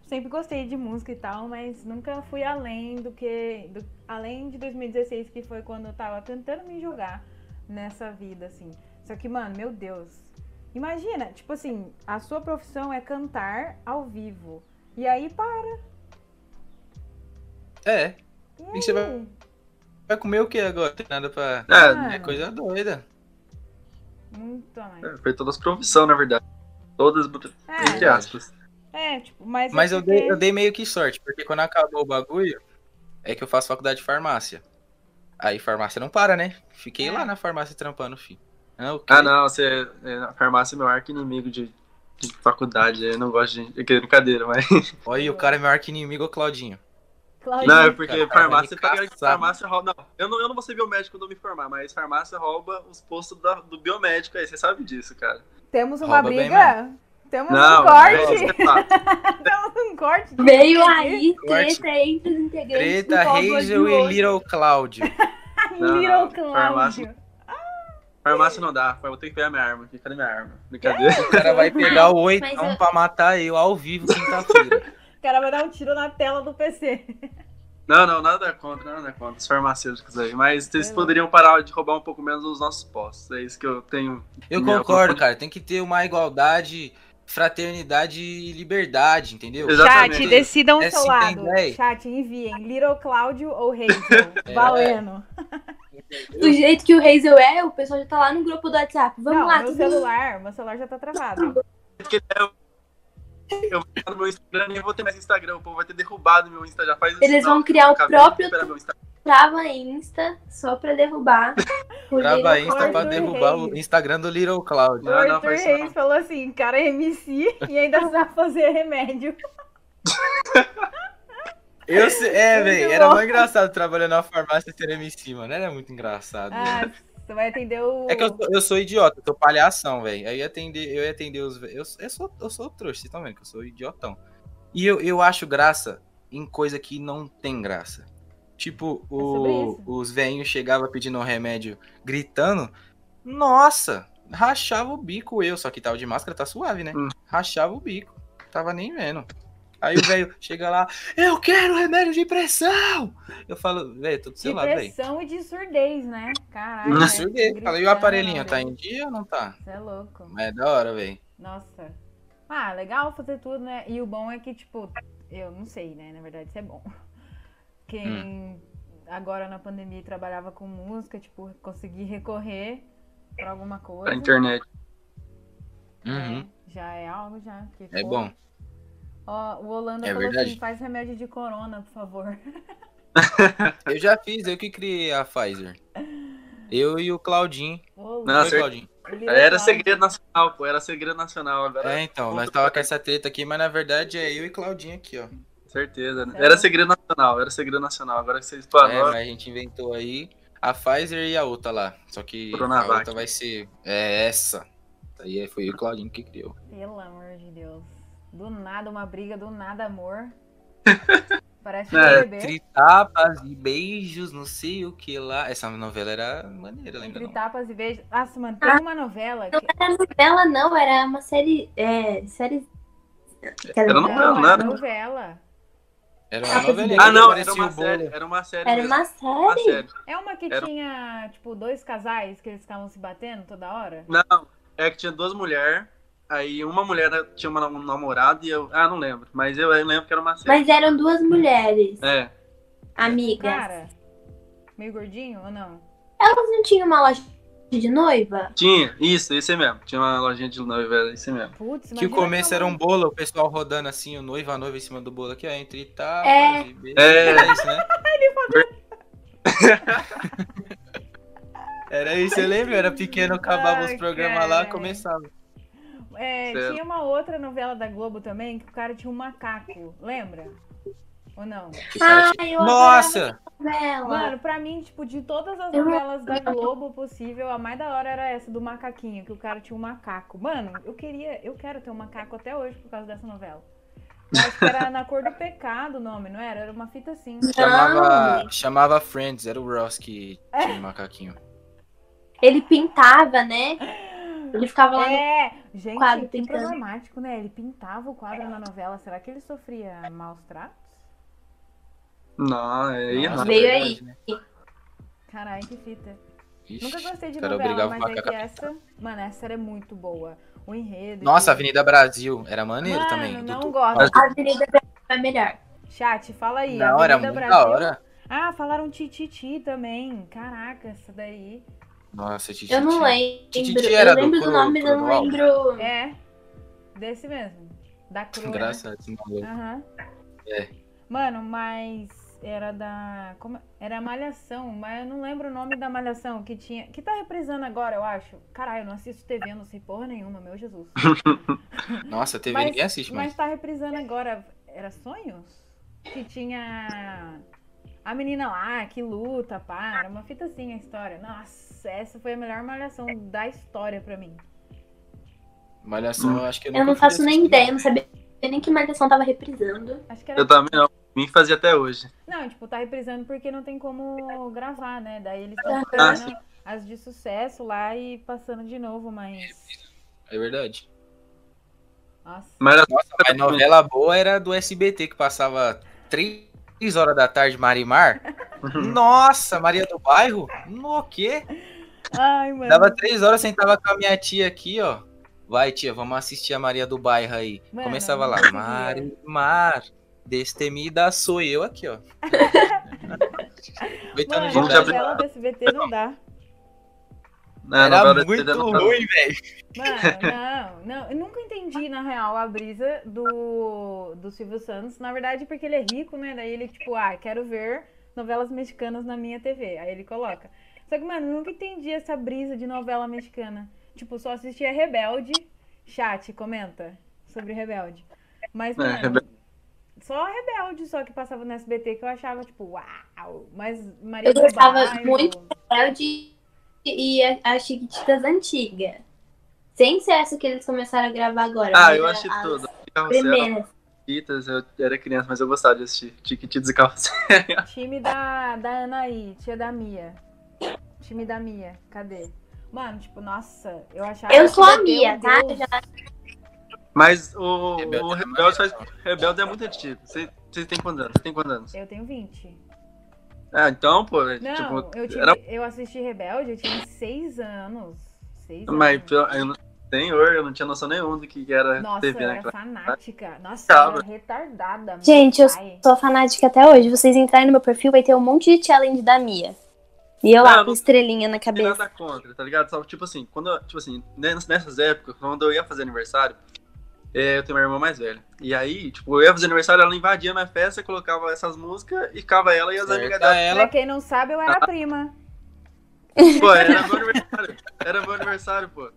Sempre gostei de música e tal, mas nunca fui além do que. do- além de 2016, que foi quando eu tava tentando me jogar nessa vida, assim. Só que, mano, meu Deus. Imagina, tipo assim, a sua profissão é cantar ao vivo. E aí para. É. E que você vai-? Vai comer o que agora? Tem nada pra. É, Mano, É coisa doida. Muito além. é, foi todas profissões, na verdade. Todas, entre É, aspas. É, tipo, mas. é Mas eu dei, eu dei meio que sorte, porque quando acabou o bagulho, é que eu faço faculdade de farmácia. Aí farmácia não para, né? Fiquei É. lá na farmácia trampando, filho. Ah, o quê? Ah, não, você. é, A farmácia é meu arco inimigo de, de faculdade. Eu não gosto de. É brincadeira, mas. Olha, aí, o cara é meu arco inimigo, o Claudinho. Claudinho, Não, é porque Cara, farmácia caçar. farmácia rouba. Não, eu não, eu não vou ser biomédico quando eu me formar, mas farmácia rouba os postos da- do biomédico aí, você sabe disso, cara. Temos uma Rouba bem briga? Temos Não, um corte? é. Temos um corte? Veio aí Corte. treta entre os integrantes Treta, Hazel e. Little Cláudio. Não, Little Cláudio. farmácia- Farmácia não dá, eu vou ter que pegar minha arma aqui. Cadê minha arma? Brincadeira. O cara vai pegar o oitão eu- pra matar eu ao vivo quinta-feira. O cara vai dar um tiro na tela do PC. Não, não, nada contra, nada contra os farmacêuticos aí. Mas eles poderiam parar de roubar um pouco menos os nossos postos. É isso que eu tenho. Eu concordo, cara. Tem que ter uma igualdade, fraternidade e liberdade, entendeu? Exatamente. Chat, decidam o É seu sim, lado. Chat, enviem. Little Cláudio ou Hazel. É. Valendo. Do jeito que o Hazel é, o pessoal já tá lá no grupo do WhatsApp. Vamos Não, lá, meu celular, meu celular já tá travado. Eu vou entrar no meu Instagram e eu vou ter mais Instagram. O povo vai ter derrubado meu Insta já faz. Eles não, vão criar o próprio- trava Insta só pra derrubar. Trava Insta pra Arthur derrubar Reis. o Instagram do Little Cloud. O Não, não, Arthur faz isso Reis não. falou assim, cara é MC e ainda sabe fazer remédio. Eu sei, é, velho, era bom. muito engraçado trabalhando na farmácia e ser MC, mano. Era muito engraçado. Ah, velho. Você vai atender o... É que eu, sou- eu sou idiota, eu sou palhação, velho. Aí eu ia atender, eu ia atender os. Eu, eu, sou, eu sou trouxa, vocês estão vendo que eu sou idiotão. E eu, eu acho graça em coisa que não tem graça. Tipo, sobre o, os velhinhos chegavam pedindo um remédio gritando. Nossa, rachava o bico eu, só que tava de máscara, tá suave, né? Hum. Rachava o bico. Tava nem vendo. Aí o velho chega lá, eu quero remédio de pressão! Eu falo, velho, tô do seu De lado, velho. pressão e de surdez, né? Caralho. Né? Surdez. Fala, E o aparelhinho, tá velho. em dia ou não tá? Você é louco. É da hora, velho. Nossa. Ah, legal fazer tudo, né? E o bom é que, tipo, eu não sei, né? Na verdade, isso é bom. Quem Hum. agora na pandemia trabalhava com música, tipo, conseguir recorrer pra alguma coisa. Pra internet. Uhum. É, já é algo já. Que, É bom. Ó, o Holanda É falou verdade. assim, faz remédio de corona, por favor. Eu já fiz, eu que criei a Pfizer. Eu e o Claudinho. Ô, Não, Foi. Claudinho? Era segredo nacional, pô. Era segredo nacional. Agora, É, então, nós tava com essa treta aqui, mas na verdade é eu e Claudinho aqui, ó. certeza. né? Sério? Era segredo nacional, era segredo nacional. Agora que vocês falaram, É, mas a gente inventou aí a Pfizer e a outra lá. Só que a outra vai ser. É essa. Aí foi eu e o Claudinho que criou. Pelo amor de Deus. Do nada uma briga, do nada amor. Parece É, BBB. Entre tapas e beijos, não sei o que lá. Essa novela era maneira, lembra? Entre Não? tapas e beijos. Nossa, mano, tem uma novela Não que... era novela, não, era uma série. É, série. Era Não, novela, era né? novela. Era Ah, uma novelinha. Ah, não, era uma série. Era uma série. Era uma uma série. série. É uma que Era- tinha, tipo, dois casais que eles ficavam se batendo toda hora? Não, é que tinha duas mulheres. Aí uma mulher tinha uma, um namorado e eu. Ah, não lembro. Mas eu, eu lembro que era uma série. Mas eram duas mulheres, É. amigas. Cara, meio gordinho ou não? Elas não tinham uma loja de noiva? Tinha, isso, esse mesmo. Tinha uma lojinha de noiva, era esse mesmo. Putz, Que o começo era um bolo, o pessoal rodando assim, o noivo, a noiva em cima do bolo aqui, ó, entre tapas É. e beijos. É. Era isso, né? Era isso, eu lembro, era pequeno, acabava os programas lá, começava. É, tinha uma outra novela da Globo também que o cara tinha um macaco, lembra? Ou não? Ah, tinha- eu Nossa! novela. Mano, pra mim, tipo, de todas as novelas da Globo possível, a mais da hora era essa do macaquinho, que o cara tinha um macaco. Mano, eu queria, eu quero ter um macaco até hoje por causa dessa novela. Eu acho que era Na Cor do Pecado o nome, não era? Era uma fita assim. Chamava, chamava Friends, era o Ross que tinha um macaquinho. Ele pintava, né? Ele ficava lá no. É, gente, quadro que pintando. problemático, né? Ele pintava o quadro na novela. Será que ele sofria maus tratos? Não, é errado. Veio verdade, aí. né? Caralho, que fita. Ixi, Nunca gostei de novela, mas é que essa... Mano, essa era muito boa. O enredo... Nossa. Avenida Brasil, era maneiro Mano, também. não Dudu. gosto. A Avenida Brasil é melhor. Chat, fala aí. Era Avenida muito Brasil. da hora. Ah, falaram Tititi também. Caraca, essa daí. Nossa, Titi. Eu não lembro. Tititi era eu do lembro do nome, mas eu não lembro. É, desse mesmo. Da Crua. né? Engraçado maluco. Aham. É. Mano, mas era da. Como... Era Malhação, mas eu não lembro o nome da Malhação que tinha. Que tá reprisando agora, eu acho. Caralho, eu não assisto TV, eu não sei porra nenhuma, meu Jesus. Nossa, TV Mas- ninguém assiste mais. Mas tá reprisando agora. Era Sonhos? Que tinha. A menina lá que luta, pá. Era uma fita assim a história. Nossa, essa foi a melhor malhação da história pra mim. Malhação, eu acho que eu Eu não faço nem ideia, eu não sabia nem que Malhação tava reprisando. Acho que era. Eu também não. Me fazia até hoje. Não, tipo, tá reprisando porque não tem como gravar, né? Daí eles estão Ah, pegando sim. as de sucesso lá e passando de novo, mas. É verdade. Nossa. Mas era Nossa, mas novela boa era do SBT, que passava 3 horas da tarde, Marimar. Nossa, Maria do Bairro? No quê? Ai, mano. Dava 3 horas, sentava com a minha tia aqui, ó. Vai, tia, vamos assistir a Maria do Bairro aí. Mano, Começava lá, Marimar, destemida sou eu aqui, ó. Oito anos de Vamos idade. novela do SBT não dá. A Era muito ruim, velho. Mano, não, não. Eu nunca entendi, na real, a brisa do, do Silvio Santos. Na verdade, porque ele é rico, né? Daí ele, tipo, ah, quero ver novelas mexicanas na minha TV. Aí ele coloca. Só que, mano, eu nunca entendi essa brisa de novela mexicana. Tipo, só assistia Rebelde. Chat, comenta sobre Rebelde. Mas, É, mano, Rebelde. só Rebelde só que passava no SBT que eu achava, tipo, uau. Mas Maria Eu gostava Bairro- muito. Rebelde e a, a Chiquititas antiga. Sem ser essa que eles começaram a gravar agora. Ah, eu a- assisti as tudo. Primeiras. Chiquitas, eu era criança, mas eu gostava de assistir. Chiquititas e Carrossel. Time da, da Anaí, tia da Mia. Time da Mia, cadê? Mano, tipo, nossa, eu achava Eu sou a Mia, tá? Já Mas o, Rebelde o é Rebelde, faz, maneiro. Rebelde é muito antigo. Você você tem quantos anos? Você tem quantos anos? Eu tenho 20. Ah, então, pô, Não, tipo, eu, tive, era. eu assisti Rebelde, eu tinha 6 anos. 6 Mas anos. eu não, senhor, eu não tinha noção nenhuma do que era Nossa, TV eu naquela. era fanática. Nossa, eu era retardada. Gente, eu sou fanática até hoje. Vocês entrarem no meu perfil, vai ter um monte de challenge da Mia. E eu Não, lá com estrelinha na cabeça. nada contra, tá ligado? Só, tipo assim, quando tipo assim, ness- nessas épocas, quando eu ia fazer aniversário, É, eu tenho uma irmã mais velha. E aí, tipo, eu ia fazer aniversário, ela invadia minha festa, colocava essas músicas e ficava ela e as Certa amigas dela. Pra ela. quem não sabe, eu era prima. Pô, era meu aniversário. Era meu aniversário, pô.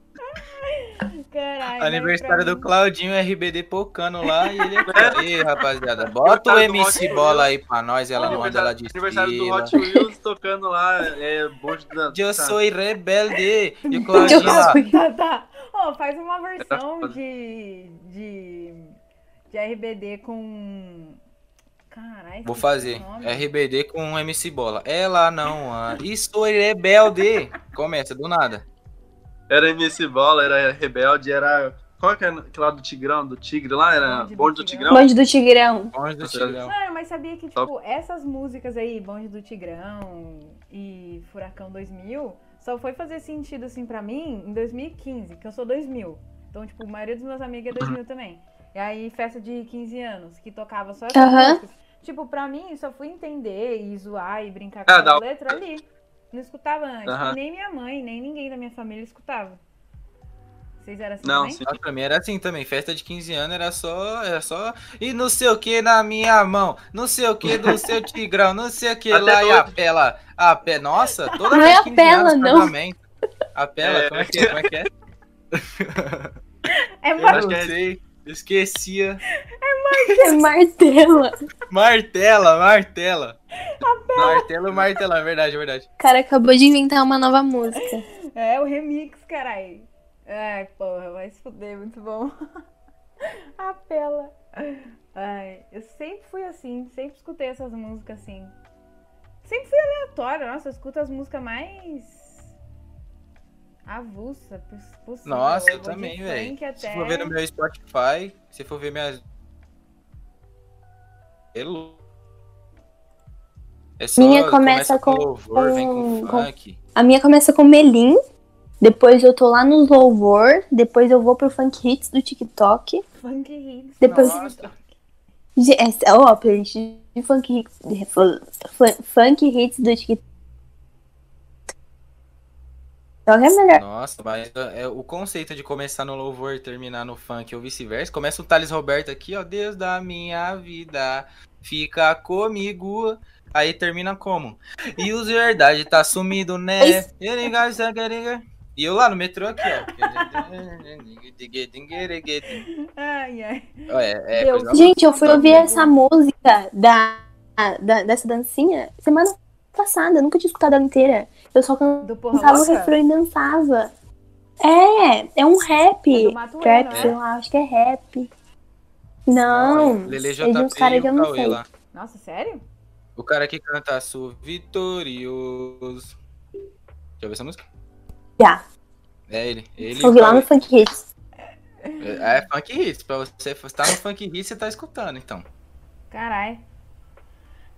Caralho. Aniversário do Claudinho, RBD pocando lá e ele aqui. Ih, rapaziada, bota o MC Bola aí pra nós, ela não anda lá de Aniversário do. Hot Wheels tocando lá, é, bonde da... Eu sou rebelde. E o Claudinho lá. Tá, tá. Ó, faz uma versão foda. de, de. de RBD com. Caralho. Vou fazer. RBD com MC Bola. Ela não. E sou rebelde. Começa do nada. Era MC Bola, era Rebelde, era... Qual que era aquele lá do Tigrão, do Tigre lá? Era Bonde do Bonde do Tigrão. Tigrão? Bonde do Tigrão. Longe do Tigrão. Mano, mas sabia que, tipo, essas músicas aí, Bonde do Tigrão e Furacão 2000, só foi fazer sentido, assim, pra mim em 2015, que eu sou 2000. Então, tipo, a maioria dos meus amigos é 2000 também. E aí, festa de 15 anos, que tocava só essas músicas. Tipo, pra mim, só fui entender e zoar e brincar Ah, com dá- as letras ali. Não escutava antes. E nem minha mãe, nem ninguém da minha família escutava. Vocês eram assim Não, também? Nossa, pra mim era assim também. Festa de 15 anos era só. Era só. E não sei o que na minha mão. Não sei o que do seu tigrão. Não sei o que Até lá. E a pela. A pé. Nossa, toda Não vez é de 15 apela, anos, não. A pela, É. como é que é? Como é que é? É Eu muito. acho não que é-. Esquecia. É martela. Martela, martela. Martelo, martela, é verdade, é verdade. O cara acabou de inventar uma nova música. É, o remix, carai. Ai, porra, vai se fuder, muito bom. Apela. Ai, eu sempre fui assim, sempre escutei essas músicas assim. Sempre fui aleatório, nossa, eu escuto as músicas mais avulsa poss- possível. Nossa, eu também, velho. Se for ver no meu Spotify, se for ver minhas. É lou- É só, Minha começa com- louvor, vem com, com- com- funk. A minha começa com Melim. Depois eu tô lá no louvor. Depois eu vou pro funk hits do TikTok. Funk hits. Depois- nossa. Ge- é- Ó, playlist de funk hits, de funk hits do TikTok. é melhor. Nossa, mas é, o conceito de começar no louvor e terminar no funk ou vice-versa. Começa o Thales Roberto aqui, ó. Deus da minha vida, fica comigo. Aí termina como? E o verdade tá sumido, né? Esse- E eu lá no metrô aqui, ó. Ai, ai. É, é Gente, eu fui ouvir essa música da, da- dessa dancinha semana passada. Eu nunca tinha escutado ela inteira. Eu só cantava o refrão e dançava. É, é um rap. É do Matuê, Trap, não é? sei lá, acho que é rap. Não, Lele é de uns caras que eu não sei. lá. Nossa, sério? O cara que canta Sou Vitorioso. Já ouviu essa música? Já. É ele. ele Ouvi lá Cauê. no Funk Hits. É, é funk hits. Pra você estar no funk hits, você tá escutando, então. Carai.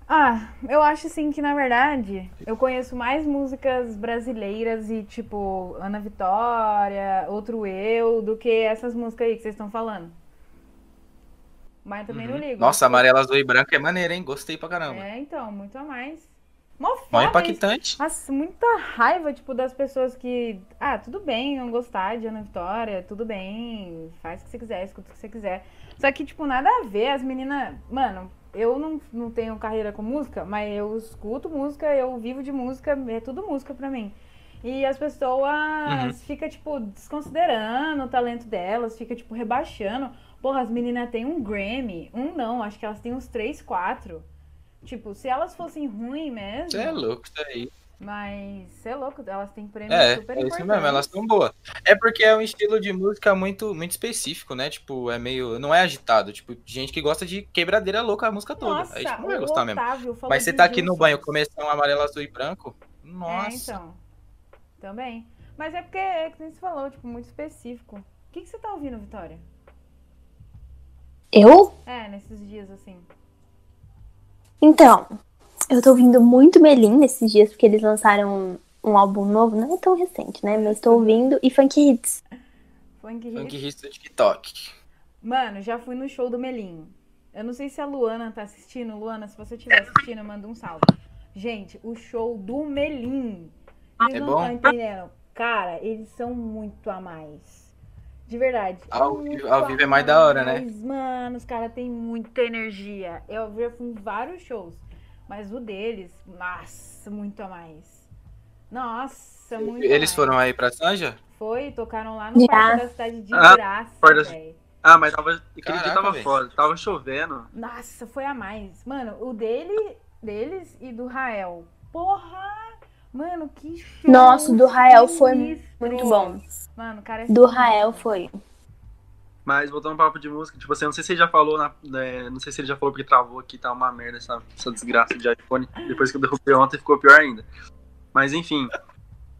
Ah, eu acho assim que na verdade eu conheço mais músicas brasileiras e tipo Ana Vitória, Outro Eu, do que essas músicas aí que vocês estão falando. Mas também não Uhum. ligo. Nossa, amarelo, azul e branco é maneiro, hein? Gostei pra caramba. É, então, muito a mais. Mó Mó foda isso. impactante. Nossa, muita raiva, tipo, das pessoas que. Ah, tudo bem não gostar de Ana Vitória, tudo bem, faz o que você quiser, escuta o que você quiser. Só que, tipo, nada a ver, as meninas. Mano, eu não, não tenho carreira com música, mas eu escuto música, eu vivo de música, é tudo música pra mim. E as pessoas Uhum. ficam, tipo, desconsiderando o talento delas, fica tipo, rebaixando. Porra, as meninas têm um Grammy. Um não, acho que elas têm uns três, quatro. Tipo, se elas fossem ruins mesmo. Você é louco isso aí. Mas você é louco, elas têm prêmio É, super é isso importante. mesmo, elas são boas. É porque é um estilo de música muito, muito específico, né? Tipo, é meio. Não é agitado. Tipo, gente que gosta de quebradeira louca a música toda. Nossa, aí tipo, não vai gostar mesmo. Otávio falou Mas você tá aqui no banho, começando amarelo, azul e branco. Nossa. É, então. Também. Mas é porque, é que você falou, tipo, muito específico. O que, que você tá ouvindo, Vitória? Eu? É, nesses dias, assim. Então, eu tô ouvindo muito Melim nesses dias, porque eles lançaram um, um álbum novo, não é tão recente, né? Mas tô ouvindo. E Funk Hits. Funk hit. Funk hits do TikTok. Mano, já fui no show do Melim. Eu não sei se a Luana tá assistindo. Luana, se você estiver assistindo, manda um salve. Gente, o show do Melim. Vocês É não bom? estão entendendo. Cara, eles são muito a mais. De verdade. Ao vivo- ao vivo é mais da hora, né? Mas, mano, os caras têm muita energia. Eu já fui em vários shows. Mas o deles, nossa, muito a mais. Nossa, muito a Eles mais. foram aí pra Sanja? Foi, tocaram lá no Já. parque da cidade de Ah, graça. Ah, mas tava, aquele Caraca, dia tava velho. foda, tava chovendo. Nossa, foi a mais. Mano, o dele, deles e do Rael. Porra! Mano, que show! Nossa, o do Rael foi. Muito bom. Mano, o cara é Do Rael foi. Mas voltando ao papo de música, tipo assim, não sei se ele já falou, na, né, não sei se ele já falou porque travou aqui, tá uma merda essa, essa desgraça de iPhone. Depois que eu derrubei ontem ficou pior ainda. Mas enfim,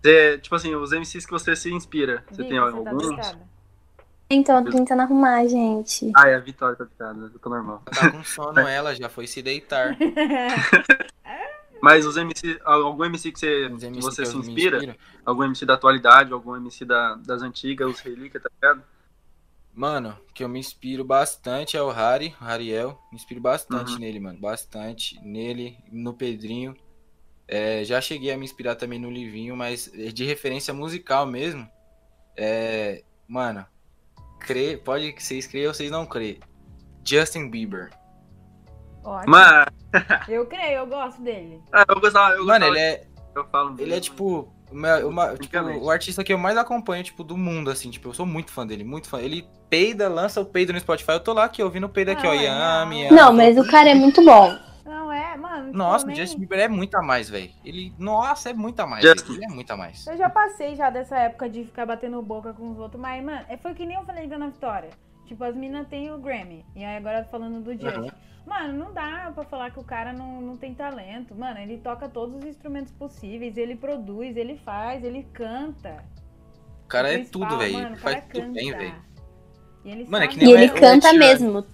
você- tipo assim, os MCs que você se inspira, você tem você tá alguns? deitada? Então, tô tentando arrumar, gente. ah, é a Vitória tá ficada, eu tô normal. Tá com sono ela, já foi se deitar. Mas os MC, algum MC que você, Uns que MC você que se inspira? inspiro. Algum MC da atualidade, algum MC da, das antigas, os relíquias, tá ligado? Mano, que eu me inspiro bastante é o Harry, o Hariel. Me inspiro bastante Uhum. nele, mano. Bastante. Nele, no Pedrinho. É, já cheguei a me inspirar também no Livinho, mas de referência musical mesmo. É, mano, crê, pode que vocês creiam ou vocês não crê. Justin Bieber. Ótimo. Mano, Eu creio, eu gosto dele. ah, eu gostava, eu Mano, ele é, eu falo ele é mesmo. tipo, uma- uma- tipo, o artista que eu mais acompanho, tipo, do mundo, assim. Tipo, eu sou muito fã dele, muito fã. Ele peida, lança o peido no Spotify. Eu tô lá aqui ouvindo o peido aqui, ó. Não, é Yami. Yami. Não, mas o cara é muito bom. Não, é, mano. Nossa, o nem- Justin Bieber é muito a mais, velho. Ele, nossa, é muito a mais. Justin. Ele é muito a mais. Eu já passei já dessa época de ficar batendo boca com os outros, mas, mano, é- foi que nem eu falei da Ana Vitória. Tipo, as minas têm o Grammy. E aí agora falando do Justin. Uhum. Mano, não dá pra falar que o cara não, não tem talento. Mano, ele toca todos os instrumentos possíveis, ele produz, ele faz, ele canta. O cara é tudo, velho. faz tudo canta. bem, velho. E ele Mano, é que nem E o ele canta mesmo.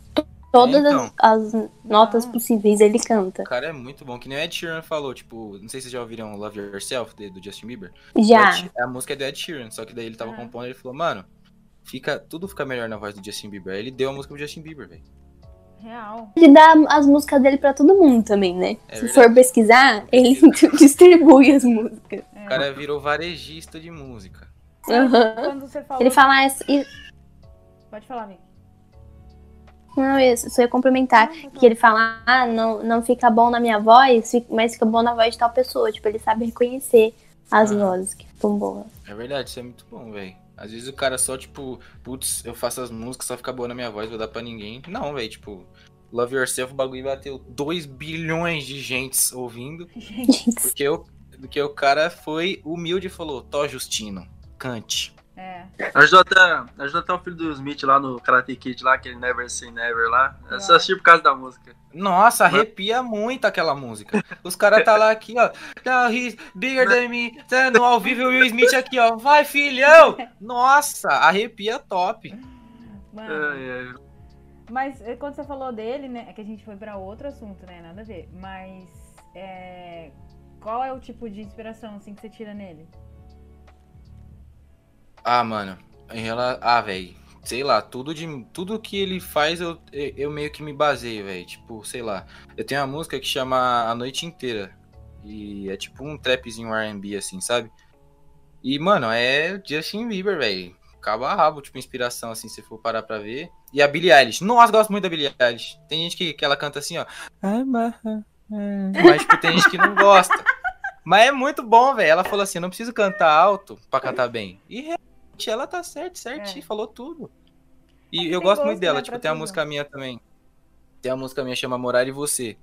Todas É, então. as, as notas Ah. possíveis ele canta. O cara é muito bom. Que nem o Ed Sheeran falou, tipo, não sei se vocês já ouviram Love Yourself, de- do Justin Bieber. Já. Ed- a música é do Ed Sheeran, só que daí ele tava Aham. compondo e ele falou, mano, fica, tudo fica melhor na voz do Justin Bieber. Aí ele deu a música pro Justin Bieber, velho. Real. Ele dá as músicas dele pra todo mundo também, né? É Se verdade. for pesquisar, ele distribui as músicas. É. O cara virou varejista de música. Você falou. Ele fala e- Pode falar, Vicky. Não, eu só ia complementar. Que ele fala, ah, não, não fica bom na minha voz, mas fica bom na voz de tal pessoa. Tipo, ele sabe reconhecer as Ah. vozes que ficam boas. É verdade, isso é muito bom, velho. Às vezes o cara só, tipo, putz, eu faço as músicas, só fica boa na minha voz, vou dar pra ninguém. Não, velho, tipo, Love Yourself, o bagulho bateu 2 bilhões de gente ouvindo. Gente, Porque o, porque o cara foi humilde e falou, Tó Justino, cante. É. Ajudou até, ajudou até o filho do Smith lá no Karate Kid lá, aquele Never Say Never lá. Eu só assisti por causa da música. Nossa, arrepia muito aquela música. Os caras tá lá aqui, ó. Now he's bigger than me. Tá No ao vivo o Will Smith aqui, ó. Vai, filhão! Nossa, arrepia top. Mano. Ai, ai. Mas eh, quando você falou dele, né? É que a gente foi pra outro assunto, né? Nada a ver. Mas é, qual é o tipo de inspiração assim que você tira nele? Ah, mano. Em relação. Ah, velho. Sei lá, tudo de tudo que ele faz eu, eu meio que me baseio, velho. Tipo, sei lá. Eu tenho uma música que chama A Noite Inteira. E é tipo um trapzinho R&B assim, sabe? E, mano, é Justin Bieber, velho. Cabo a rabo, tipo, inspiração, assim, se for parar pra ver. E a Billie Eilish. Nossa, gosto muito da Billie Eilish. Tem gente que, que ela canta assim, ó. Mas, tipo, tem gente que não gosta. Mas é muito bom, velho. Ela falou assim, eu não preciso cantar alto pra cantar bem. E realmente, ela tá certo, certinho, É. falou tudo. E É eu gosto muito dela. né, tipo, tem uma música minha também. Tem uma música minha chama Morar e Você.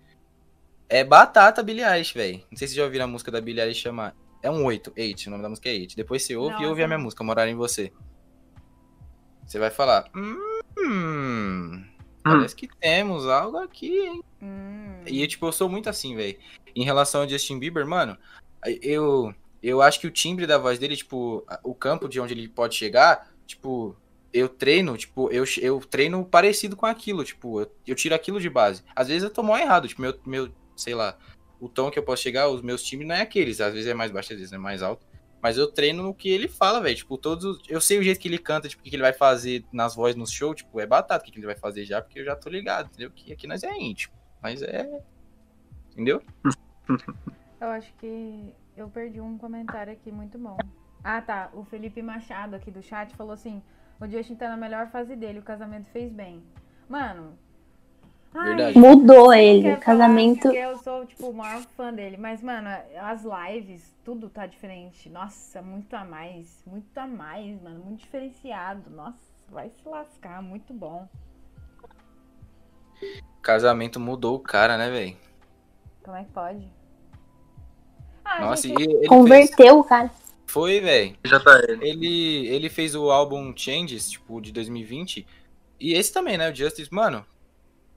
É batata Billie Eilish, velho. Não sei se vocês já ouviram a música da Billie Eilish chama... É um 8, 8, o nome da música é 8. Depois você ouve Não, e ouve essa a minha não. música, Morar em Você. Você vai falar... Hum... Parece que temos algo aqui, hein? Hum, E, tipo, eu sou muito assim, velho. Em relação ao Justin Bieber, mano, eu, eu acho que o timbre da voz dele, tipo, o campo de onde ele pode chegar, tipo, eu treino, tipo, eu, eu treino parecido com aquilo, tipo, eu, eu tiro aquilo de base. Às vezes eu tô mal errado, tipo, meu, meu, sei lá, o tom que eu posso chegar, os meus timbres não é aqueles, às vezes é mais baixo, às vezes é mais alto. Mas eu treino no que ele fala, velho. Tipo, todos. os- Eu sei o jeito que ele canta, tipo, o que ele vai fazer nas vozes no show. Tipo, é batata o que ele vai fazer já, porque eu já tô ligado, entendeu? Que aqui nós é íntimo. Mas é. Entendeu? eu acho que eu perdi um comentário aqui muito bom. Ah, tá. O Felipe Machado aqui do chat falou assim: O Justin tá na melhor fase dele, o casamento fez bem. Mano. Ai, Verdade. Mudou eu ele. O casamento. Eu sou, tipo, o maior fã dele. Mas, mano, as lives, tudo tá diferente. Nossa, muito a mais. Muito a mais, mano. Muito diferenciado. Nossa, vai se lascar. Muito bom. Casamento mudou o cara, né, velho? Como é que pode? Ah, Nossa, e gente, ele fez... Converteu o cara. Foi, velho. Já tá ele. Ele, ele fez o álbum Changes, tipo, de 2020. E esse também, né? O Justice, mano.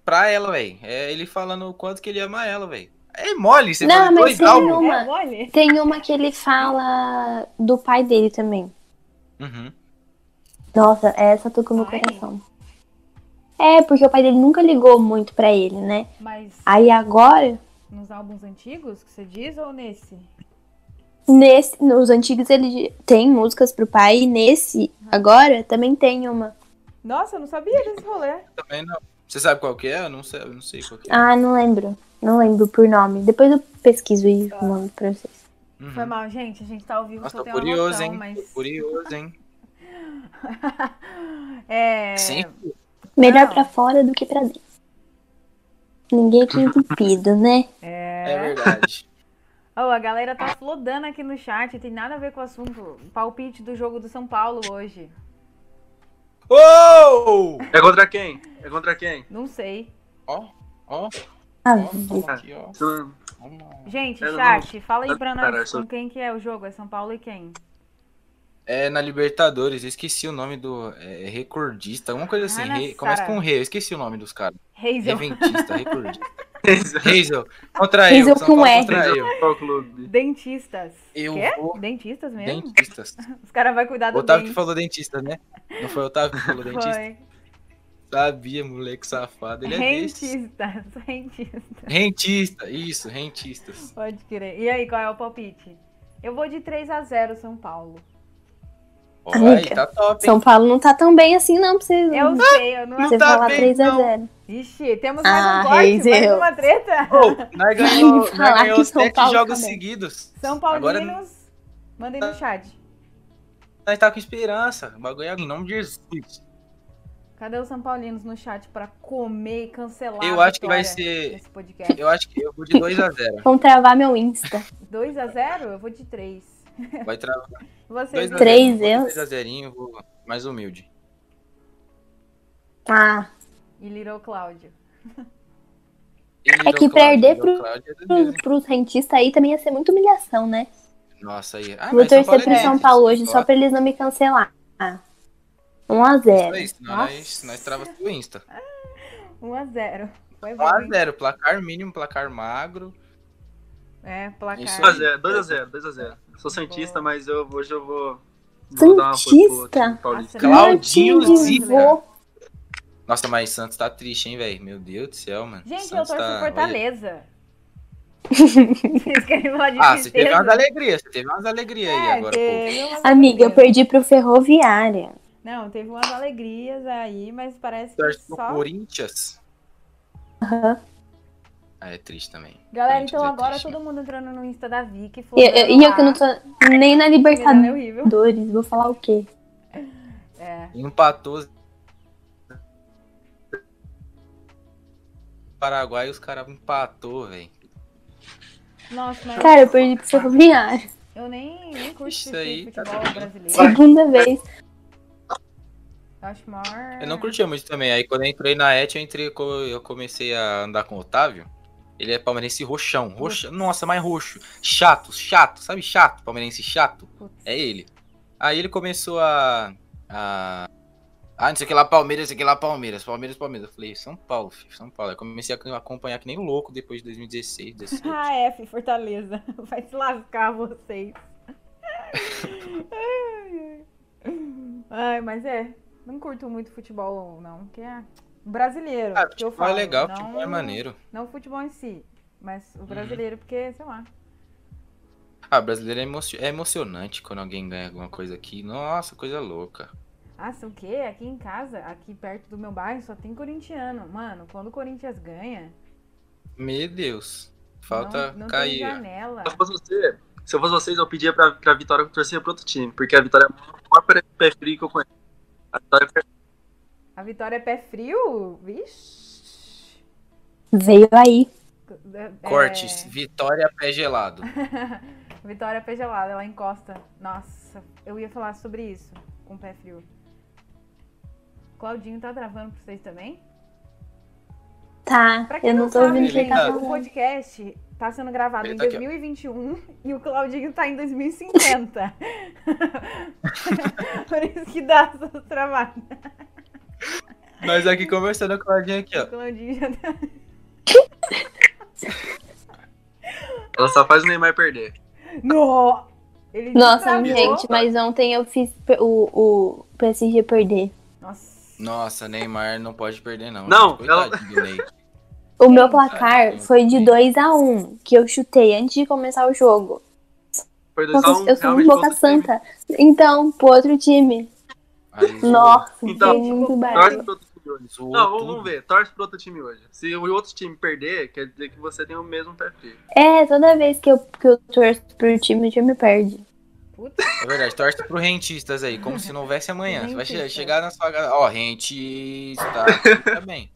Pra ela, velho. É ele falando o quanto que ele ama ela, velho. É mole, você Não, mas dois tem álbuns. uma- é mole? Tem uma que ele fala do pai dele também. Uhum. Nossa, essa tocou no Ai. coração. É, porque o pai dele nunca ligou muito pra ele, né? Mas Aí agora, nos álbuns antigos que você diz ou nesse? nesse, nos antigos ele tem músicas pro pai e nesse agora também tem uma. Nossa, eu não sabia desse rolê. Também não. Você sabe qual que é? Eu não sei, eu não sei qual que é. Ah, não lembro. Não lembro por nome. Depois eu pesquiso e mando pra vocês. Uhum. Foi mal, gente. A gente tá ao vivo, Nossa, só tô tem uma curioso, noção, hein? mas... Tô curioso, hein? é... Sim. Melhor Não. pra fora do que pra dentro. Ninguém é entupido, né? É verdade. Oh, a galera tá flodando aqui no chat, tem nada a ver com o assunto. Palpite do jogo do São Paulo hoje. Uou! É contra quem? É contra quem? Não sei. Ó, ó, Ah, aqui, ó. Isso- Vamos lá. Gente, chat, fala aí pra nós com quem que é o jogo. É São Paulo e quem? É na Libertadores, eu esqueci o nome do é, recordista, alguma coisa assim. Ah, re- começa com Re, eu esqueci o nome dos caras. Hazel. Reventista, recordista. Hazel, contra Hazel eu, São com Paulo R. contra eu. Qual clube? Dentistas. Eu Quê? vou. Dentistas mesmo? Dentistas. Os caras vão cuidar do Otávio que dente. falou dentista, né? Não foi o Otávio que falou dentista? Foi. Sabia, moleque safado. Ele é. Rentistas. Rentistas. Rentista, isso, rentistas. Pode crer. E aí, qual é o palpite? Eu vou de 3 a 0 São Paulo. Olha Amiga, aí, tá top, hein? São Paulo não tá tão bem assim, não, pra vocês. Eu sei, eu não Você tá falar bem, 3 a não. 0 Ixi, temos mais Ah, um corte, mais Hazel. uma treta. Ô, nós ganhou, nós ganhou sete Paulo jogos tá bem. seguidos. São Agora Paulinos, mandem no chat. nós tá com esperança. O bagulho é em nome de Jesus. Cadê os São Paulinos no chat pra comer e cancelar Eu acho que vai ser-? Eu acho que eu vou de 2x0. Vão travar meu Insta. 2 a 0 Eu vou de 3. Vai travar Vocês, 2x0. Três, eu? 2x0, vou mais humilde. Ah, e Little Cláudio. E É que Cláudio, perder pro- Cláudio é Deus, hein? pros rentistas aí também ia ser muita humilhação, né? Nossa, aí. Ah, Vou São torcer Paulo é pro São Paulo hoje só pra eles não me cancelar. Ah, 1 a Isso 0 aí, senão Nossa. nós, nós trava tudo Insta. 1 a 0 Foi bom, hein? 1x0, placar mínimo, placar magro. É, placar. Isso 2x0, 2x0, 2x0. Sou Santista, mas eu, hoje eu vou. Santista? Nossa, Claudinho Zica. Nossa, mas Santos tá triste, hein, velho? Meu Deus do céu, mano. Gente, Santos eu torço tá... Fortaleza. Vocês querem falar de Ah, você teve tristeza? umas alegrias, você teve umas alegrias aí É, agora, pô. teve umas Amiga, eu perdi pro Ferroviária. Não, teve umas alegrias aí, mas parece que Torce pro só... Corinthians. Aham. Ah, é triste também. Galera, então é agora triste, todo mundo entrando no Insta da Vicky. E eu, e que não tô nem na Libertadores. Vou falar o quê? É. Empatou. Paraguai os caras empatou, velho. Nossa, mas Cara, eu perdi pro Ferroviária. eu nem, nem curto Isso aí tá futebol bem. brasileiro. Segunda vez. Eu acho maior... Eu não curtia muito também. Aí quando eu entrei na ET, eu, entrei, eu comecei a andar com o Otávio. Ele é palmeirense roxão. roxão. Nossa, mais roxo. Chato, chato. Sabe chato? Palmeirense chato? É ele. Aí ele começou a. a... Ah, não sei o que lá, Palmeiras, não sei o que lá, Palmeiras, Palmeiras, Palmeiras. Eu falei, São Paulo, filho, São Paulo. Aí comecei a acompanhar que nem louco depois de 2016, 17. Ah, F, Fortaleza. Vai se lascar vocês. Ai, mas é. Não curto muito futebol, não. Que é brasileiro. Ah, que eu futebol é falo, legal, não, futebol é maneiro. Não o futebol em si, mas o brasileiro, porque, sei lá. Ah, brasileiro é, emocio- é emocionante quando alguém ganha alguma coisa aqui. Nossa, coisa louca. Ah, o quê? Aqui em casa, aqui perto do meu bairro, só tem corintiano. Mano, quando o Corinthians ganha, Meu Deus. Falta não, não cair. tem ó. janela. Se eu fosse você, se eu fosse vocês, eu pedia pra, pra Vitória torcer pro outro time, porque a Vitória é o maior frio que eu conheço. A Vitória é pé- A Vitória é pé frio? Vixe. Veio aí. É- Cortes, Vitória Pé Gelado. Vitória é pé gelado, ela encosta. Nossa, eu ia falar sobre isso com pé frio. Claudinho tá travando pra vocês também? Tá, Pra quem eu não, não tô sabe, ouvindo o que gente, tá o podcast tá sendo gravado Ele em tá aqui. 2021 e o Claudinho tá em 2050. Por isso que dá essas travadas. Nós aqui conversando com a Claudinha aqui, O ó. Claudinho já tá... Ela só faz o Neymar perder. No! Ele Nossa, travou. gente, mas ontem eu fiz o, o PSG perder. Nossa. Nossa, Neymar não pode perder, não. Não, Ney. O meu placar foi de 2 a 1 que eu chutei antes de começar o jogo. Foi 2x1. Nossa, eu sou um boca outro time. santa. Então, pro outro time. Aí, Nossa, Então, foi muito Torce pro outro time hoje. Não, vamos- ver. Torce pro outro time hoje. Se o outro time perder, quer dizer que você tem o mesmo frio. É, toda vez que eu, que eu torço pro time, o time perde. Puta. É verdade, torce pro rentistas aí, como se não houvesse amanhã. Você vai che- Rentista. chegar na sua casa, ó, rentista, tá bem.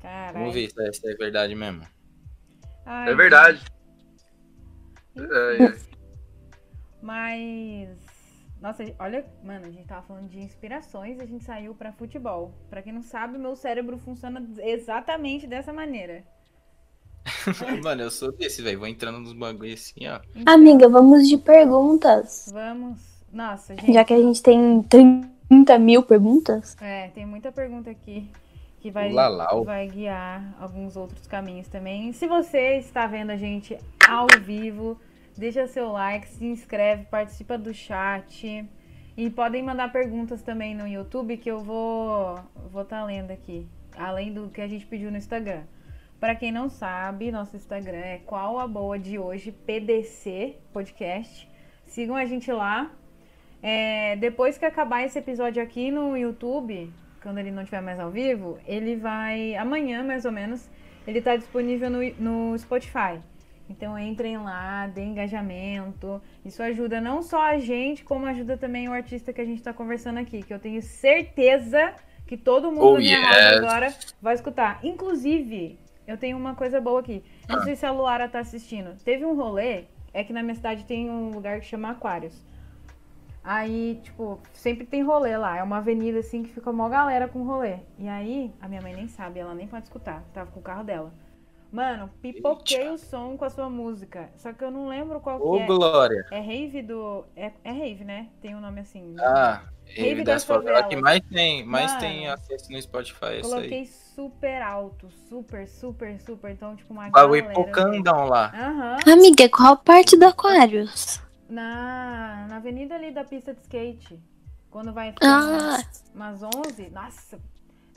Caralho. Vamos ver se é, se é verdade mesmo. Ai, É verdade. É, é. Mas. Nossa, olha, mano, a gente tava falando de inspirações e a gente saiu pra futebol. Pra quem não sabe, meu cérebro funciona exatamente dessa maneira. Mano, eu sou desse, velho. Vou entrando nos bagulho assim, ó. Então, Amiga, vamos de perguntas. Vamos. Nossa, gente. Já que a gente tem 30 mil perguntas. É, tem muita pergunta aqui que vai, Lalau. vai guiar alguns outros caminhos também. Se você está vendo a gente ao vivo, deixa seu like, se inscreve, participa do chat. E podem mandar perguntas também no YouTube que eu vou vou estar lendo aqui, além do que a gente pediu no Instagram. Para quem não sabe, nosso Instagram é qual a boa de hoje PDC podcast. Sigam a gente lá. É, depois que acabar esse episódio aqui no YouTube, quando ele não estiver mais ao vivo, ele vai. Amanhã, mais ou menos, ele tá disponível no, no Spotify. Então entrem lá, dê engajamento. Isso ajuda não só a gente, como ajuda também o artista que a gente tá conversando aqui. Que eu tenho certeza que todo mundo Oh, minha yes. agora vai escutar. Inclusive, eu tenho uma coisa boa aqui. Não sei se a Luara tá assistindo. Teve um rolê, é que na minha cidade tem um lugar que chama Aquários. Aí, tipo, sempre tem rolê lá. É uma avenida assim que fica mó galera com rolê. E aí, a minha mãe nem sabe, ela nem pode escutar. Tava com o carro dela. Mano, pipoquei Eita. o som com a sua música. Só que eu não lembro qual Ô, que é. Glória. É Rave do. É, é Rave, né? Tem um nome assim. Ah, Rave Rave das das favelas. favelas. que mais tem, mais Mano. tem acesso no Spotify, é isso Coloquei aí. super alto. Super, super, super. Então, tipo, uma Bagulho galera. pocandão lá. Aham. Amiga, qual parte do Aquários? Na, na avenida ali da pista de skate. Quando vai Ah. umas 11. Nossa.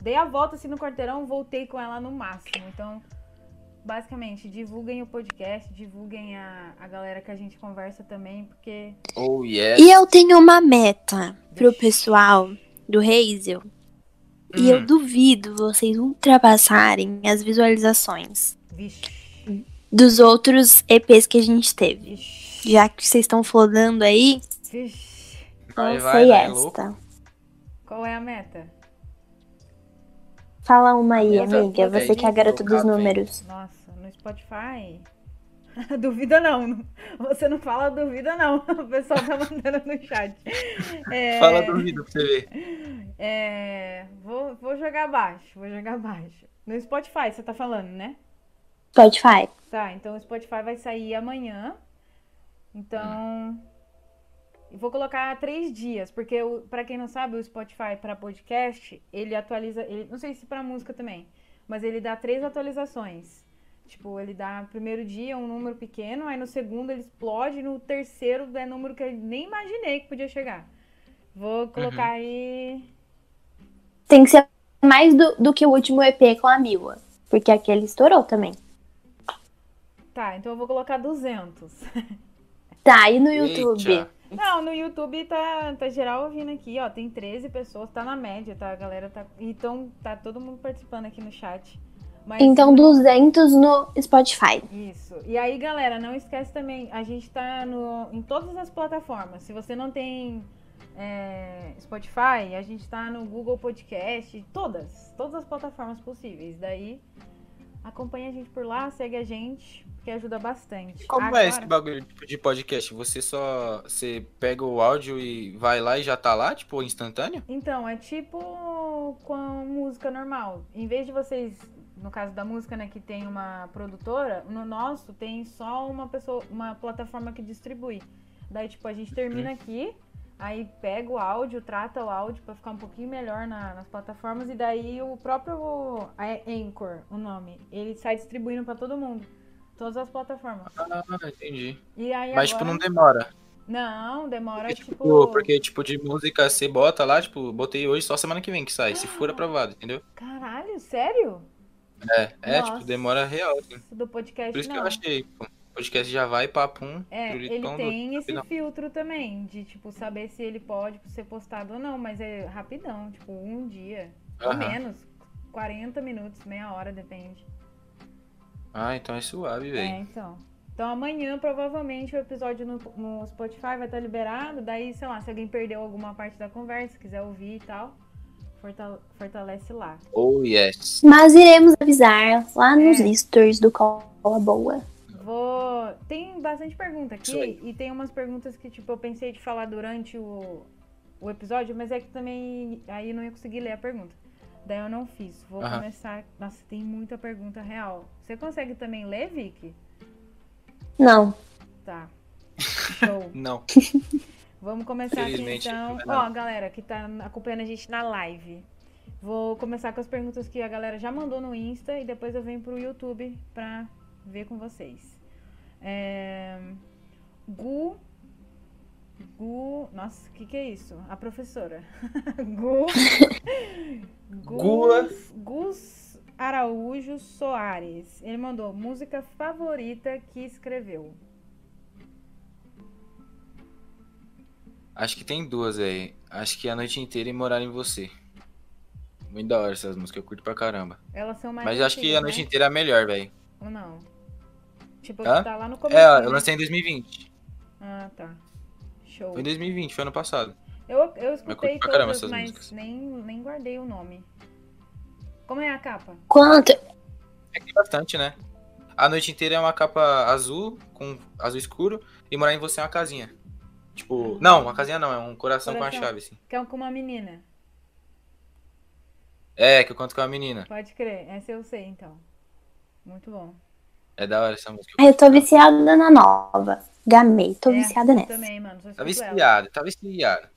Dei a volta assim no quarteirão, voltei com ela no máximo. Então, basicamente, divulguem o podcast, divulguem a, a galera que a gente conversa também, porque. Oh, yes. E eu tenho uma meta pro pessoal do Hazel. E eu Hum. duvido vocês ultrapassarem as visualizações Vixe. dos outros EPs que a gente teve. Vixe. Já que vocês estão flodando aí, Vixe. Vai, vai, sei né, esta. louco? Qual é a meta? Fala uma aí, Eu amiga. Você que é a garota dos números. Nossa, no Spotify. duvida não. Você não fala duvida não. O pessoal tá mandando no chat. É, Fala vídeo pra você ver. É, vou, vou jogar abaixo, vou jogar abaixo. No Spotify, você tá falando, né? Spotify. Tá, então o Spotify vai sair amanhã. Então. Vou colocar três dias, porque pra quem não sabe, o Spotify pra podcast, ele atualiza. Ele, não sei se pra música também, mas ele dá três atualizações. Tipo, ele dá no primeiro dia um número pequeno, aí no segundo ele explode, no terceiro é número que eu nem imaginei que podia chegar. Vou colocar aí. Tem que ser mais do, do que o último EP com a Mila. Porque aquele estourou também. Tá, então eu vou colocar 200. Tá, e no YouTube? Eita. Não, no YouTube tá, tá geral ouvindo aqui, ó. Tem 13 pessoas, tá na média, tá? A galera tá. Então tá todo mundo participando aqui no chat. Mas, Então 200 no Spotify. Isso. E aí, galera, não esquece também, a gente tá no, em todas as plataformas. Se você não tem é, Spotify, a gente tá no Google Podcast, todas, todas as plataformas possíveis. Daí acompanha a gente por lá, segue a gente, que ajuda bastante. Como Agora, é esse bagulho de podcast? Você só. Você pega o áudio e vai lá e já tá lá, tipo, instantâneo? Então, é tipo com a música normal. Em vez de vocês, no caso da música, né, que tem uma produtora, no nosso tem só uma pessoa, uma plataforma que distribui. Daí, tipo, a gente termina aqui, aí pega o áudio, trata o áudio pra ficar um pouquinho melhor na- nas plataformas e daí o próprio Anchor, o nome, ele sai distribuindo pra todo mundo. Todas as plataformas. Ah, entendi. E aí Mas, tipo, agora... não demora. Não, demora Porque, tipo. tipo, porque, tipo, de música você bota lá, tipo, botei hoje só semana que vem que sai. Se for aprovado, entendeu? Caralho, sério? É, é Nossa. tipo, demora real. Assim. Do podcast Por isso não. que eu achei. pô. O podcast já vai, papum, É, ele do- tem esse rapidão. filtro também, de tipo, saber se ele pode ser postado ou não, mas é rapidão, tipo, um dia. Ou menos. 40 minutos, meia hora, depende. Ah, então é suave, É, velho. então. Então amanhã, provavelmente, o episódio no, no Spotify vai estar liberado. Daí, sei lá, se alguém perdeu alguma parte da conversa, quiser ouvir e tal, fortalece lá. Oh, yes. Mas iremos avisar lá nos É. stories do Cola Boa. Vou. Tem bastante pergunta aqui e tem umas perguntas que, tipo, eu pensei de falar durante o, o episódio, mas é que também aí eu não ia conseguir ler a pergunta. Daí eu não fiz. Vou Aham. começar. Nossa, tem muita pergunta real. Você consegue também ler, Vicky? Não. Tá. Show. Não. Vamos começar aqui então. Ó, galera que tá acompanhando a gente na live. Vou começar com as perguntas que a galera já mandou no Insta e depois eu venho pro YouTube pra ver com vocês. É... Gu. Gu. Nossa, o que, que é isso? A professora. Gu. Gus, Gus Araújo Soares. Ele mandou música favorita que escreveu. Acho que tem duas, velho. Acho que a noite inteira e morar em você. Muito da hora essas músicas, eu curto pra caramba. Elas são mais Mas eu acho que a noite né? inteira é a melhor, velho. Ou não? Tipo, Hã? tá lá no começo. É, eu lancei em 2020. Ah, tá. Show. Foi em 2020, foi ano passado. Eu, eu escutei curto pra caramba todas, essas mas músicas. nem, nem guardei o nome. Como é a capa? Quanto? É que tem bastante, né? A noite inteira é uma capa azul, com azul escuro, e morar em você é uma casinha. Tipo, não, uma casinha não, é um coração, com Coração. a chave, assim. Que é com uma menina. É, que eu canto com a menina. Pode crer. Essa eu sei, então. Muito bom. É da hora essa música. Ai, eu tô viciada na nova. Gamei, tô É, viciada eu nessa. Também, mano. Tá ela. viciado, tá viciado.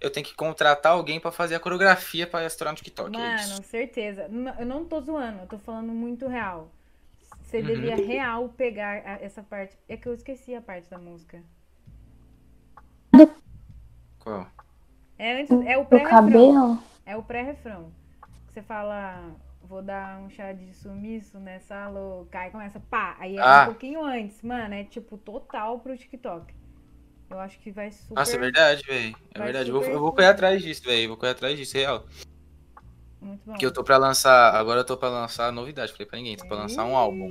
Eu tenho que contratar alguém pra fazer a coreografia pra estourar no TikTok. é isso. Mano, certeza. N- Eu não tô zoando, eu tô falando muito real. Você Uhum. devia real pegar essa parte. É que eu esqueci a parte da música. Qual? É, antes, é o pré-refrão. cabelo? É o pré-refrão. Você fala, vou dar um chá de sumiço nessa louca. Aí começa, pá. Aí é Ah. um pouquinho antes. Mano, é tipo total pro TikTok. Eu acho que vai super. Nossa, é verdade, velho. É verdade. Eu vou, super eu vou correr atrás disso, velho. Vou correr atrás disso, real. Muito bom. Porque eu tô pra lançar. Agora eu tô pra lançar novidade. Falei pra ninguém, tô pra lançar um álbum.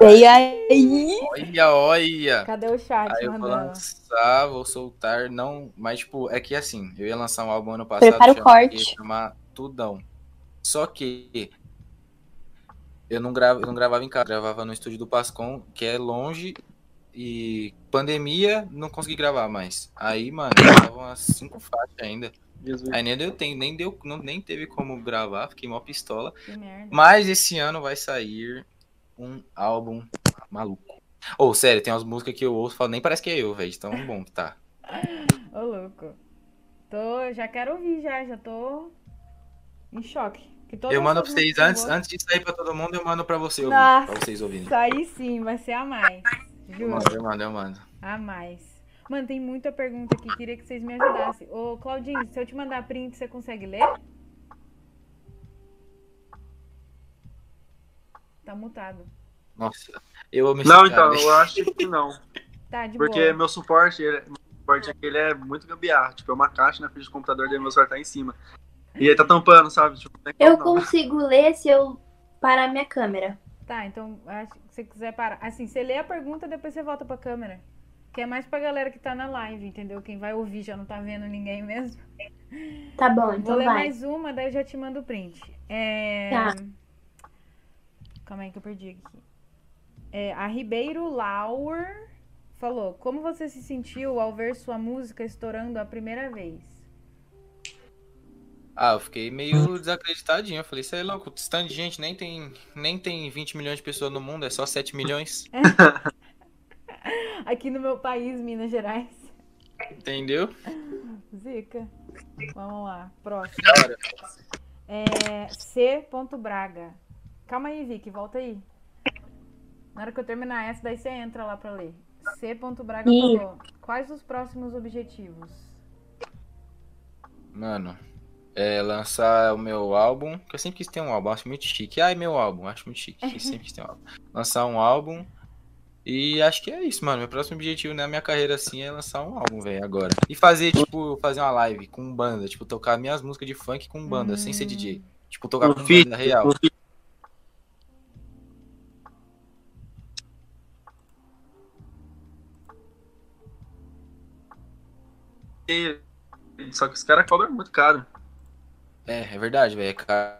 E aí? Olha, olha! Cadê o chat Aí eu vou lançar, vou soltar, não. Mas, tipo, é que assim, eu ia lançar um álbum ano passado. Prepara o corte. Ia chamar Tudão. Só que eu não, gravo, eu não gravava em casa, gravava no estúdio do Pascom, que é longe. E pandemia, não consegui gravar mais. Aí, mano, eu tava umas cinco faixas ainda. Jesus. Aí nem deu tempo, nem deu, não, nem teve como gravar, fiquei mó pistola. Que merda. Mas esse ano vai sair um álbum maluco. Ou, sério, tem umas músicas que eu ouço e falo, nem parece que é eu, velho. de Tão bom que tá. Ô, louco. Tô, já quero ouvir, já. Já tô em choque. Eu mando pra vocês, antes, antes de sair pra todo mundo, eu mando pra você ouvir. Nossa. Pra vocês ouvirem. gosto. Aí sim, vai ser a mais. Eu mando, eu mando, eu mando. A mais. Mano, tem muita pergunta aqui. Queria que vocês me ajudassem. Ô, Claudinho, se eu te mandar print, você consegue ler? Tá mutado. Nossa, eu esse Não, então, velho. eu acho que não. Tá, de Porque boa. meu suporte, ele, meu suporte aqui, ele é muito gambiarra. Tipo, é uma caixa na frente do computador, daí meu celular tá em cima. E aí tá tampando, sabe? Tipo, Eu não. consigo ler se eu parar minha câmera. Tá, então, acho que se você quiser parar. Assim, você lê a pergunta, depois você volta pra câmera. que é mais pra galera que tá na live, entendeu? Quem vai ouvir já não tá vendo ninguém mesmo. Tá bom, Vou então ler vai. mais uma, daí eu já te mando o print. É... Tá. Calma aí que eu perdi aqui. É, a Ribeiro Lauer falou: Como você se sentiu ao ver sua música estourando a primeira vez? Ah, eu fiquei meio desacreditadinho. Eu falei, isso é louco, esse tanto de gente nem tem, nem tem 20 milhões de pessoas no mundo, é só 7 milhões. Aqui no meu país, Minas Gerais. Entendeu? Zica. Vamos lá, próximo. É, C. Braga. Calma aí, Vicky, volta aí. Na hora que eu terminar essa, daí você entra lá pra ler. C. Braga Ih. falou: Quais os próximos objetivos? Mano, é lançar o meu álbum, que eu sempre quis ter um álbum, acho muito chique. Ai, meu álbum, acho muito chique. Eu sempre quis ter um álbum. Lançar um álbum. E acho que é isso, mano. Meu próximo objetivo na minha carreira assim é lançar um álbum, velho, agora. E fazer, tipo, fazer uma live com banda, tipo, tocar minhas músicas de funk com banda, sem ser DJ. Tipo, tocar Um com feat, banda real. um feat. Só que os caras cobram muito caro. É, é verdade, velho. É caro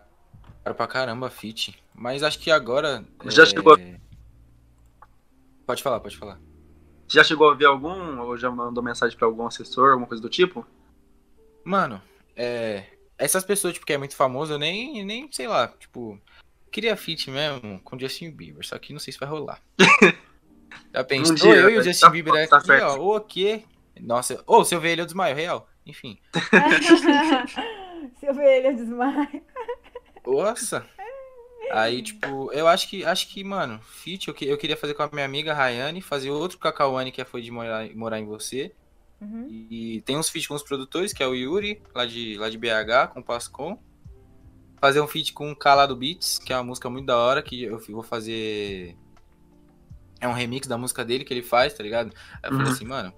pra caramba, fit. Mas acho que agora. Já é, chegou- Pode falar, pode falar. Já chegou a ver algum, ou já mandou mensagem pra algum assessor, alguma coisa do tipo? Mano, é. Essas pessoas, tipo, que é muito famoso, eu nem, nem sei lá, tipo. Queria fit mesmo com o Justin Bieber, só que não sei se vai rolar. Já pensou? Um dia, eu e o tá- Justin tá- Bieber tá aqui, ó. O quê? Nossa, ou se eu ver ele, eu desmaio, real. Enfim. Se eu ver ele, eu desmaio. Nossa. Aí, tipo, eu acho que, acho que, mano, feat eu, que- eu queria fazer com a minha amiga Rayane, fazer outro com a Kawane, que foi de morar, morar em você. Uhum. E tem uns feat com os produtores, que é o Yuri, lá de, lá de BH, com o Pascom. Fazer um feat com o Calado Beats, que é uma música muito da hora, que eu vou fazer. É um remix da música dele que ele faz, tá ligado? Aí eu falei Uhum. assim, mano,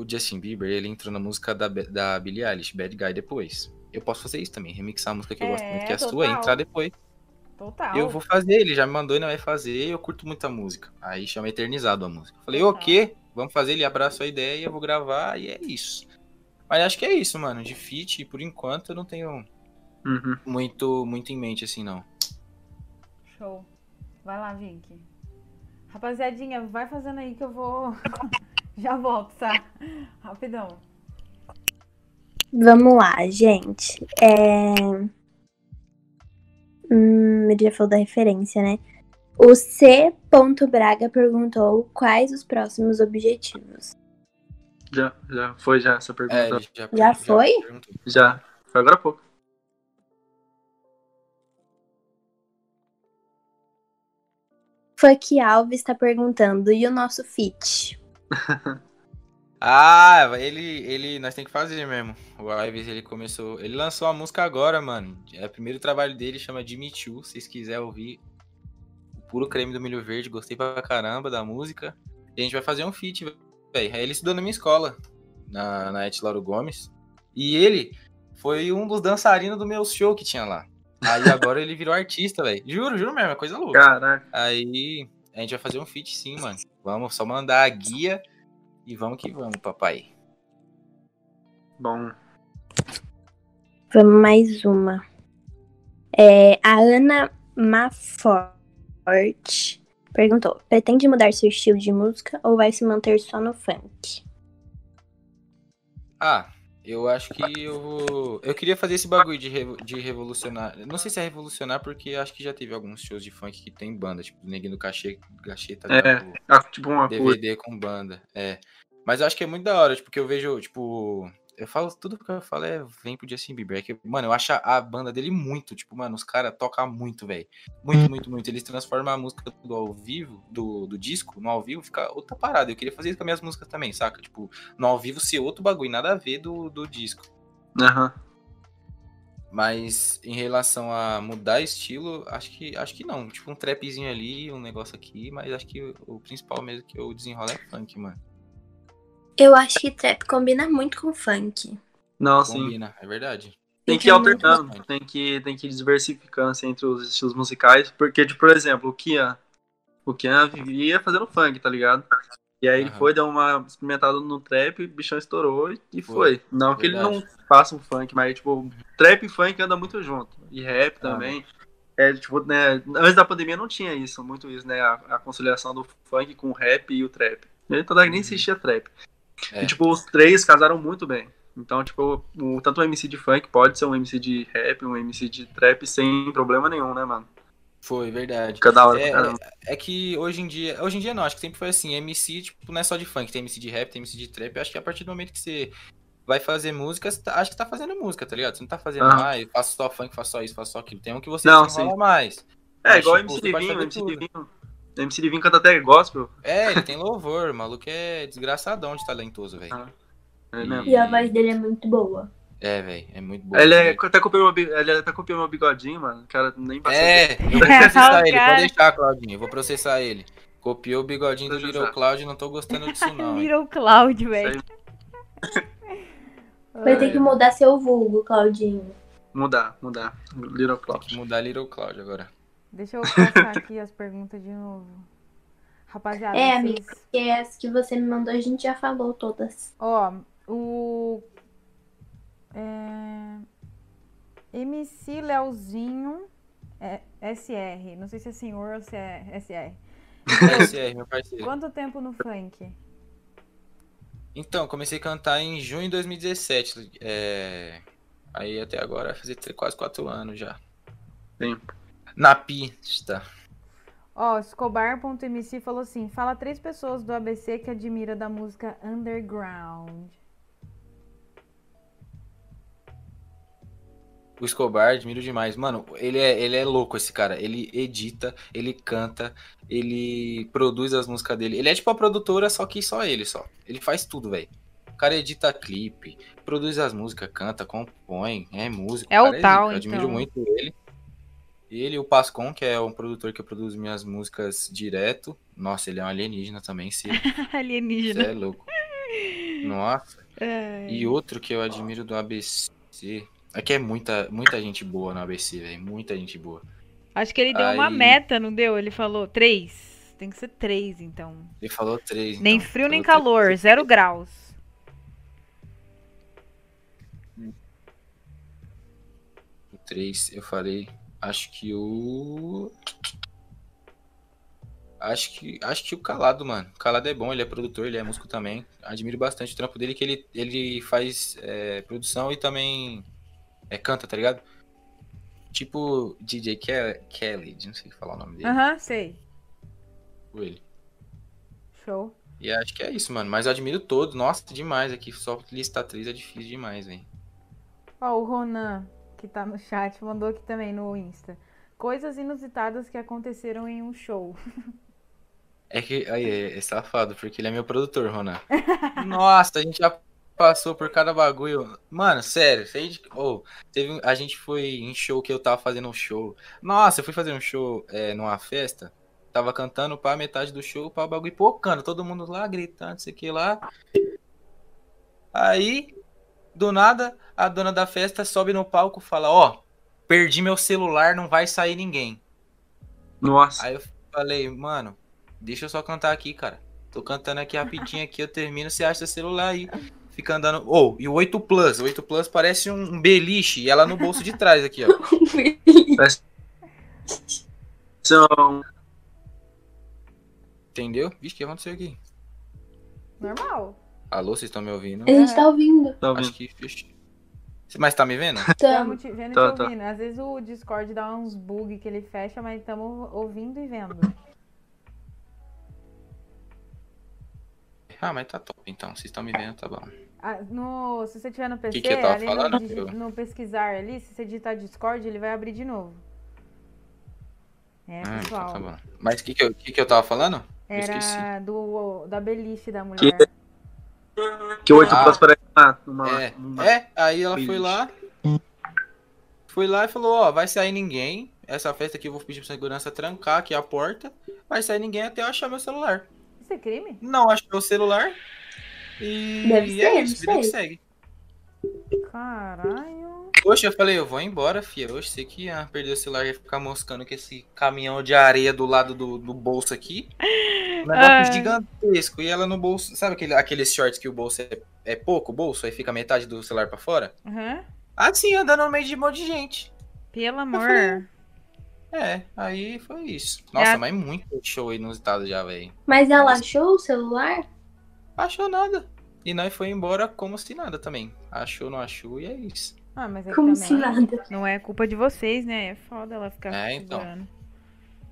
o Justin Bieber, ele entrou na música da, da Billie Eilish, Bad Guy, depois. Eu posso fazer isso também, remixar a música que eu gosto É, muito, que é a sua, e entrar depois. Total. Eu vou fazer, ele já me mandou e não vai fazer, eu curto muito a música. Aí chama Eternizado a música. Falei, Total. o quê? Vamos fazer, ele abraçou a ideia, eu vou gravar e é isso. Mas acho que é isso, mano. De feat, por enquanto, eu não tenho Uhum. muito, muito em mente, assim, não. Show. Vai lá, Vicky. Rapaziadinha, vai fazendo aí que eu vou. Já volto, tá? Rapidão. Vamos lá, gente. É... Hum, ele já falou da referência, né? O C. Braga perguntou quais os próximos objetivos. Já, já foi já essa pergunta. É, já, Já foi? Já. Foi agora há pouco. Fuck Alves está perguntando, e o nosso fit? Ah, ele, ele, nós tem que fazer mesmo. O Ives, ele começou, ele lançou a música agora, mano. É o primeiro trabalho dele, chama Jimmy Choo, se vocês quiserem ouvir. O puro creme do milho verde, gostei pra caramba da música. E a gente vai fazer um feat, velho. Aí ele estudou na minha escola, na, na Et Lauro Gomes. E ele foi um dos dançarinos do meu show que tinha lá. Aí agora ele virou artista, velho. Juro, juro mesmo, é coisa louca. Caraca. Aí a gente vai fazer um feat sim, mano. Vamos só mandar a guia e vamos que vamos, papai. Bom. Vamos mais uma. É, a Ana Maforte perguntou: pretende mudar seu estilo de música ou vai se manter só no funk? Ah, eu acho que eu vou. Eu queria fazer esse bagulho de, revo- de revolucionar. Não sei se é revolucionar, porque acho que já teve alguns shows de funk que tem banda, tipo, Neguinho do Cachê, É. Ah, tipo uma coisa. DVD com banda. É. Mas eu acho que é muito da hora, tipo, porque eu vejo, tipo. Eu falo, tudo que eu falo é vem pro Justin Bieber. É que, mano, eu acho a banda dele muito, tipo, mano, os caras tocam muito, velho. Muito, muito, muito. Eles transformam a música do ao vivo, do, do disco, no ao vivo, fica outra parada. Eu queria fazer isso com as minhas músicas também, saca? Tipo, no ao vivo ser outro bagulho, nada a ver do, do disco. Aham. Mas em relação a mudar estilo, acho que acho que não. Tipo, um trapzinho ali, um negócio aqui, mas acho que o, o principal mesmo que eu desenrolo é funk, mano. Eu acho que trap combina muito com funk. Não, sim. Combina, é verdade. Tem que ir alternando, tem que, tem que ir diversificando assim, entre os estilos musicais, porque, tipo, por exemplo, o Kian. O Kian vivia fazendo funk, tá ligado? E aí ele Aham. foi, deu uma experimentada no trap, o bichão estourou e- Foi, foi. Não que ele não faça um funk, mas tipo, trap e funk andam muito junto. E rap Ah. também. É, tipo, né, antes da pandemia não tinha isso, muito isso, né? A, a conciliação do funk com o rap e o trap. E toda nem existia trap. É. E tipo, os três casaram muito bem. Então, tipo, o, tanto um MC de funk pode ser um MC de rap, um MC de trap sem problema nenhum, né, mano? Foi, verdade. Fica da hora É, caramba. é que hoje em dia. Hoje em dia não, acho que sempre foi assim. MC, tipo, não é só de funk, tem MC de rap, tem MC de trap. Eu acho que a partir do momento que você vai fazer música, tá- acho que tá fazendo música, tá ligado? Você não tá fazendo, ah, eu faço só funk, faço só isso, faço só aquilo. Tem um que você Não, se mais. É, Mas, igual o tipo, MC você pode Livinho, o fazer MC tudo. O MC Livinho canta até gospel. É, ele tem louvor, o maluco é desgraçadão de talentoso, velho. Ah, É mesmo. E a voz dele é muito boa. É, velho, é muito bom. Ele, é, até copiou meu, ele até copiou meu bigodinho, mano. O cara nem passou. É, eu vou processar ele, cara. pode deixar, Claudinho, eu vou processar ele. Copiou o bigodinho do. Little Cloud, não tô gostando disso não. Virou Cloud, velho. Vai ter que mudar seu vulgo, Claudinho. Mudar, mudar. Little Tem Cloud. que mudar Little Cloud agora. Deixa eu passar aqui as perguntas de novo. Rapaziada, É, vocês- amiga. As que você me mandou, a gente já falou todas. Ó, o. É, MC Leozinho é, SR. Não sei se é senhor ou se é SR. SR, meu parceiro. Quanto tempo no funk? Então, comecei a cantar em junho de 2017. É... Aí até agora vai fazer quase quatro anos já. Sim. Na pista. Ó, Escobar.mc falou assim: fala três pessoas do ABC que admira da música underground. O Escobar, admiro demais. Mano, ele é, ele é louco esse cara. Ele edita, ele canta, ele produz as músicas dele. Ele é tipo a produtora, só que só ele só. Ele faz tudo, velho. O cara edita clipe, produz as músicas, canta, compõe, é músico. É o cara zica. tal, Eu admiro então. muito ele. Ele e o Pascon, que é um produtor que produz minhas músicas direto. Nossa, ele é um alienígena também, se Você Alienígena. é louco. Nossa. E outro que eu admiro do ABC. É que é muita, muita gente boa no ABC, velho. Muita gente boa. Acho que ele deu uma Aí- meta, não deu? Ele falou três. Tem que ser três, então. Ele falou três. nem então. frio nem calor, três. zero graus. O três, eu falei. Acho que o. Acho que, acho que o Calado, mano. O Calado é bom, ele é produtor, ele é músico também. Admiro bastante o trampo dele, que ele, ele faz é, produção e também é, canta, tá ligado? Tipo DJ Ke- Kelly, não sei falar o nome dele. Aham, sei. Tipo ele. Show. E acho que é isso, mano. Mas eu admiro todos. Nossa, demais aqui. Só listar três é difícil demais, velho. Ó, o Ronan, que tá no chat, mandou aqui também no Insta. Coisas inusitadas que aconteceram em um show. É que. Aí, é, é safado, porque ele é meu produtor, Ronan. Nossa, a gente já passou por cada bagulho. Mano, sério, sei de. Oh, teve, a gente foi em show que eu tava fazendo um show. Nossa, eu fui fazer um show é, numa festa. Tava cantando pra metade do show, pra bagulho pocando. Todo mundo lá gritando, não sei o que lá. Aí, do nada, a dona da festa sobe no palco e fala: Ó, perdi meu celular, não vai sair ninguém. Nossa. Aí eu falei, mano, deixa eu só cantar aqui, cara. Tô cantando aqui rapidinho aqui, eu termino, você acha seu celular aí. Fica andando. Ou, e o 8 Plus? O 8 Plus parece um, beliche e ela no bolso de trás aqui, ó. São... Entendeu? Vixe, o que aconteceu aqui? Normal. Alô, vocês estão me ouvindo? A gente tá ouvindo. Tá ouvindo? Acho que fechou. Mas tá me vendo? Estamos Tamo. te vendo e Tá, te tá. ouvindo. Às vezes o Discord dá uns bug que ele fecha, mas estamos ouvindo e vendo. Ah, mas tá top então. Vocês estão me vendo, tá bom. Ah, no, se você tiver no PC, que tava ali falando, no, digi- no pesquisar ali, se você digitar Discord, ele vai abrir de novo. É, Ah, então pessoal. tá bom. Mas o que, que, eu, que, que eu tava falando? Era do, da beliche da Que- mulher. Que o 8 Ah. Uma, É, uma- é, aí ela foi lá. Foi lá e falou, ó, vai sair ninguém. Essa festa aqui eu vou pedir pra segurança trancar aqui a porta. Vai sair ninguém até eu achar meu celular. Isso é crime? Não achou o celular. E Deve e ser, é isso, vida que segue. Caralho. Poxa, eu falei, eu vou embora, fia. Oxe, sei que ia perder o celular e ia ficar moscando com esse caminhão de areia do lado do, do bolso aqui. Um negócio Ai. gigantesco. E ela no bolso. Sabe aquele, aqueles shorts que o bolso é, é pouco, o bolso, aí fica metade do celular pra fora? Aham. Assim, andando no meio de um monte de gente. Pelo amor. falei- É, aí foi isso. Nossa, É. mas muito show inusitado já, velho. Mas ela achou o celular? Achou nada. E nós foi embora como se nada também. Achou, não achou, e é isso. Ah, mas é Como também se nada. não é culpa de vocês, né? É foda ela ficar É, então. segurando.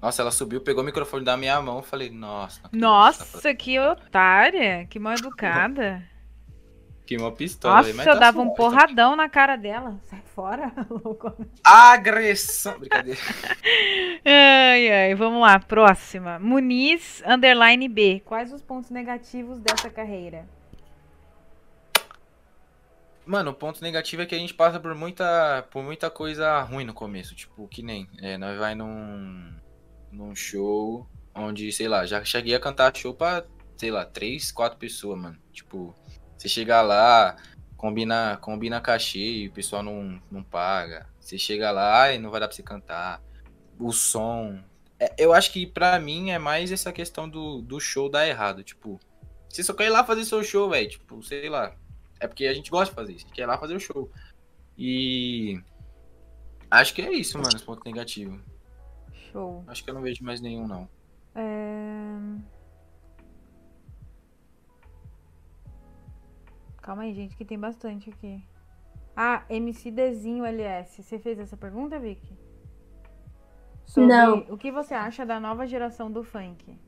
Nossa, ela subiu, pegou o microfone da minha mão. Falei, nossa. tá Nossa, que otária. Que mal educada. Que uma pistola. Nossa, mas eu tá dava um suave, porradão na cara dela. Sai fora, louco. tá- Agressão. Brincadeira. Ai, ai, vamos lá, próxima. Muniz, underline B. Quais os pontos negativos dessa carreira? Mano, o ponto negativo é que a gente passa por muita, por muita coisa ruim no começo. Tipo, que nem. É, nós vai num, num show onde, sei lá, já cheguei a cantar show pra, sei lá, três, quatro pessoas, mano. Tipo, você chega lá, combina, combina cachê e o pessoal não, não paga. Você chega lá, ai, não vai dar pra você cantar. O som. É, eu acho que pra mim é mais essa questão do, do show dar errado. Tipo, você só quer ir lá fazer seu show, velho. Tipo, sei lá. É porque a gente gosta de fazer isso. Quer ir lá fazer o show. E. Acho que é isso, mano, esse ponto negativo. Show. Acho que eu não vejo mais nenhum, não. É... Calma aí, gente, que tem bastante aqui. Ah, MC Dezinho LS. Você fez essa pergunta, Vicky? Sobre Não. O que você acha da nova geração do funk?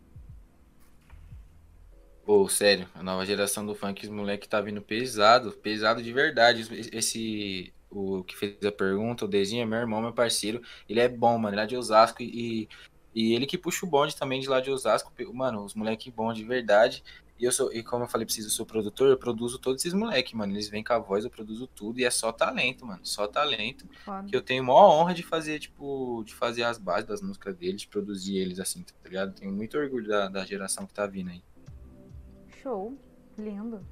Pô, sério, a nova geração do funk, os moleque tá vindo pesado, pesado de verdade. Esse, o que fez a pergunta, o Dezinho é meu irmão, meu parceiro. Ele é bom, mano, ele é de Osasco e, e ele que puxa o bonde também de lá de Osasco. Mano, os moleque bom de verdade. E eu sou, e como eu falei pra vocês, eu sou produtor, eu produzo todos esses moleque, mano. Eles vêm com a voz, eu produzo tudo e é só talento, mano, só talento. Foda. que eu tenho maior honra de fazer, tipo, de fazer as bases das músicas deles, de produzir eles assim, tá ligado? Tenho muito orgulho da, da geração que tá vindo aí. Show. Lindo.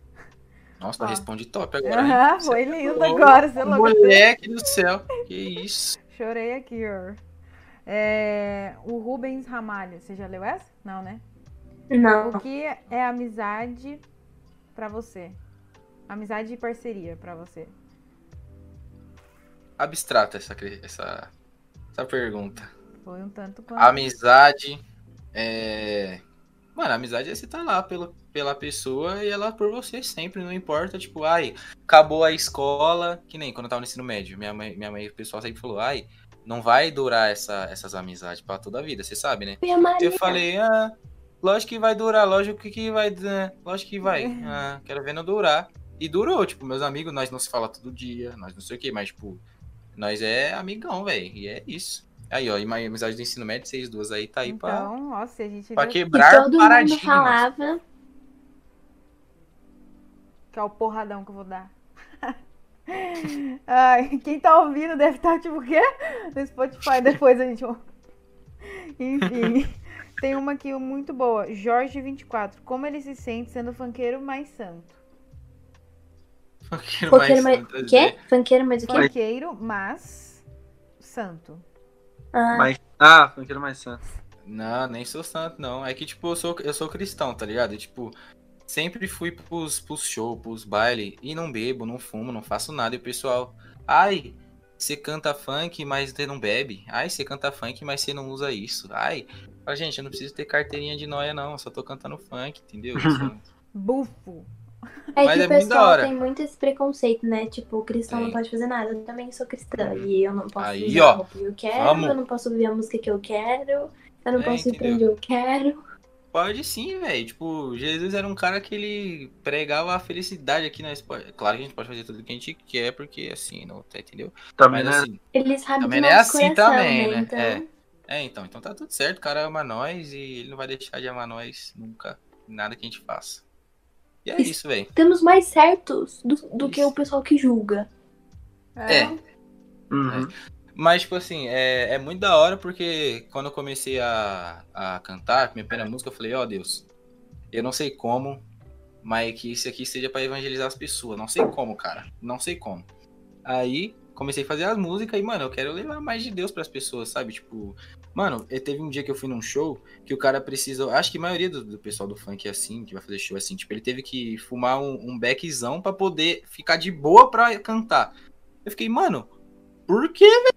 Nossa, Ó. responde top agora? Ah, foi é lindo agora, você é louco. Moleque do céu, que isso. Chorei aqui, ó. É, o Rubens Ramalho, você já leu essa? Não, né? Não. O que é amizade pra você? Amizade e parceria pra você? Abstrata essa, essa, essa pergunta. Foi um tanto quanto. Amizade é. Mano, amizade é você tá lá pela, pela pessoa e ela por você sempre, não importa, tipo, ai, acabou a escola, que nem quando eu tava no ensino médio, minha mãe, minha mãe, o pessoal sempre falou, ai, não vai durar essa, essas amizades pra toda a vida, você sabe, né? Eu falei, ah, lógico que vai durar, lógico que vai, né, lógico que vai, ah, quero ver não durar. E durou, tipo, meus amigos, nós não se fala todo dia, nós não sei o que, mas, tipo, nós é amigão, velho, e é isso. Aí, ó, e uma amizade do ensino médio, vocês duas aí, tá aí pra, Então, nossa, a gente pra quebrar todo mundo falava. Que é o porradão que eu vou dar. Ai, quem tá ouvindo deve estar tipo o quê? No Spotify, depois a gente. Enfim. Tem uma aqui muito boa. Jorge24. Como ele se sente sendo funkeiro mais santo? Funkeiro Funkeiro mais santo, Quê? né? Funkeiro mais o quê? Funkeiro, mas. Santo. Ah, Mas, ah, funkeiro mais santo. Não, nem sou santo, não. É que, tipo, eu sou, eu sou cristão, tá ligado? E, tipo, sempre fui pros, pros shows, pros bailes, e não bebo, não fumo, não faço nada. E o pessoal, ai, você canta funk, mas você não bebe. Ai, você canta funk, mas você não usa isso. Ai, fala, gente, eu não preciso ter carteirinha de noia, não. Eu só tô cantando funk, entendeu? Bufo. é mas que é o pessoal hora. tem muito esse preconceito, né? Tipo, o cristão não pode fazer nada. Eu também sou cristã. E eu não posso Aí, ó. eu quero, Vamos. eu não posso ouvir a música que eu quero, eu não É, posso ir pra entendeu? onde eu quero. Pode sim, velho. Tipo, Jesus era um cara que ele pregava a felicidade aqui nós pode- Claro que a gente pode fazer tudo o que a gente quer, porque assim, não tá, entendeu? Também, Mas né? assim, Eles sabem Também não é assim coração, também, né? né? Então, É. É, então, então tá tudo certo, o cara ama nós e ele não vai deixar de amar nós nunca, nada que a gente faça. E é Isso. isso, velho. estamos mais certos do, do que o pessoal que julga. É. Uhum. Mas, tipo assim, é, é muito da hora porque quando eu comecei a, a cantar, minha primeira música, eu falei, ó Deus, eu não sei como, mas que isso aqui seja pra evangelizar as pessoas. Não sei como, cara. Não sei como. Aí comecei a fazer as músicas e, mano, eu quero levar mais de Deus pras pessoas, sabe? Tipo, mano, teve um dia que eu fui num show que o cara precisou. Acho que a maioria do, do pessoal do funk é assim, que vai fazer show assim, tipo, ele teve que fumar um, um beckzão pra poder ficar de boa pra cantar. Eu fiquei, mano, por que, velho?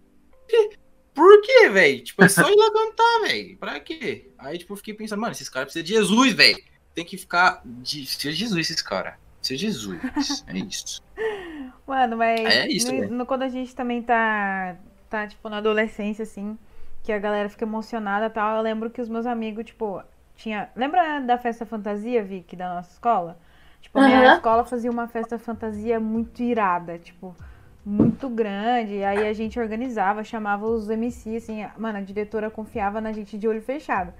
Por que, velho? Tipo, é só ir lá cantar, velho. Pra quê? Aí, tipo, eu fiquei pensando, mano, esses caras precisam de Jesus, velho. Tem que ficar. De... Ser Jesus, esses caras. Ser Jesus. É isso. Mano, mas É isso, no- no- quando a gente também tá, tá, tipo, na adolescência, assim, que a galera fica emocionada e tal, eu lembro que os meus amigos, tipo, tinha. Lembra da festa fantasia, Vicky, da nossa escola? Tipo, a minha Aham. escola fazia uma festa fantasia muito irada, tipo, muito grande. E aí a gente organizava, chamava os MC, assim, mano, a diretora confiava na gente de olho fechado.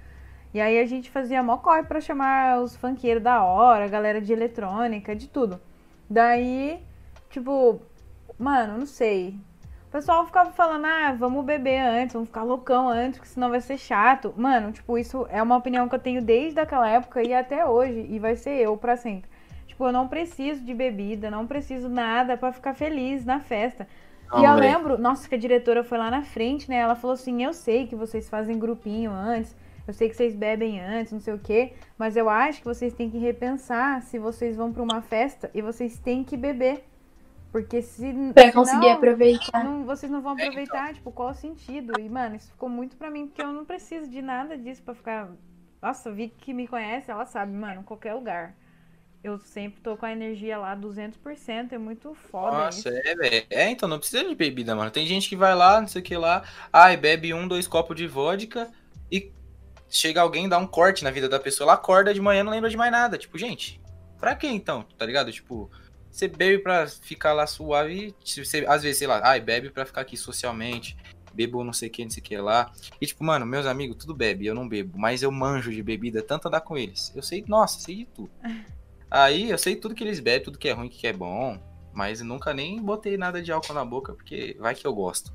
E aí a gente fazia corre pra chamar os funkeiros da hora, a galera de eletrônica, de tudo. Daí, tipo, mano, não sei. O pessoal ficava falando, ah, vamos beber antes, vamos ficar loucão antes, porque senão vai ser chato. Mano, tipo, isso é uma opinião que eu tenho desde aquela época e até hoje, e vai ser eu pra sempre. Tipo, eu não preciso de bebida, não preciso nada pra ficar feliz na festa. e eu Não, lembro, nossa, que a diretora foi lá na frente, né? Ela falou assim: Eu sei que vocês fazem grupinho antes, eu sei que vocês bebem antes, não sei o quê, mas eu acho que vocês têm que repensar se vocês vão pra uma festa e vocês têm que beber. Porque se. Pra conseguir senão, aproveitar. não- vocês não vão É, aproveitar, tipo, qual o sentido? E, mano, isso ficou muito pra mim, porque eu não preciso de nada disso pra ficar. Nossa, vi que me conhece, ela sabe, mano, qualquer lugar. Eu sempre tô com a energia lá 200%, é muito foda Nossa, isso. é, velho. É, então não precisa de bebida, mano. Tem gente que vai lá, não sei o que lá, ai, bebe um, dois copos de vodka e chega alguém, dá um corte na vida da pessoa, ela acorda de manhã não lembra de mais nada. Tipo, gente, pra que então? Tá ligado? Tipo, você bebe pra ficar lá suave, se você, às vezes, sei lá, ai, bebe pra ficar aqui socialmente, bebo não sei o que, não sei o que lá. E tipo, mano, meus amigos, tudo bebe, eu não bebo, mas eu manjo de bebida, tanto andar com eles. Eu sei, nossa, sei de tudo. Aí eu sei tudo que eles bebem, tudo que é ruim, que é bom. Mas nunca nem botei nada de álcool na boca, porque vai que eu gosto.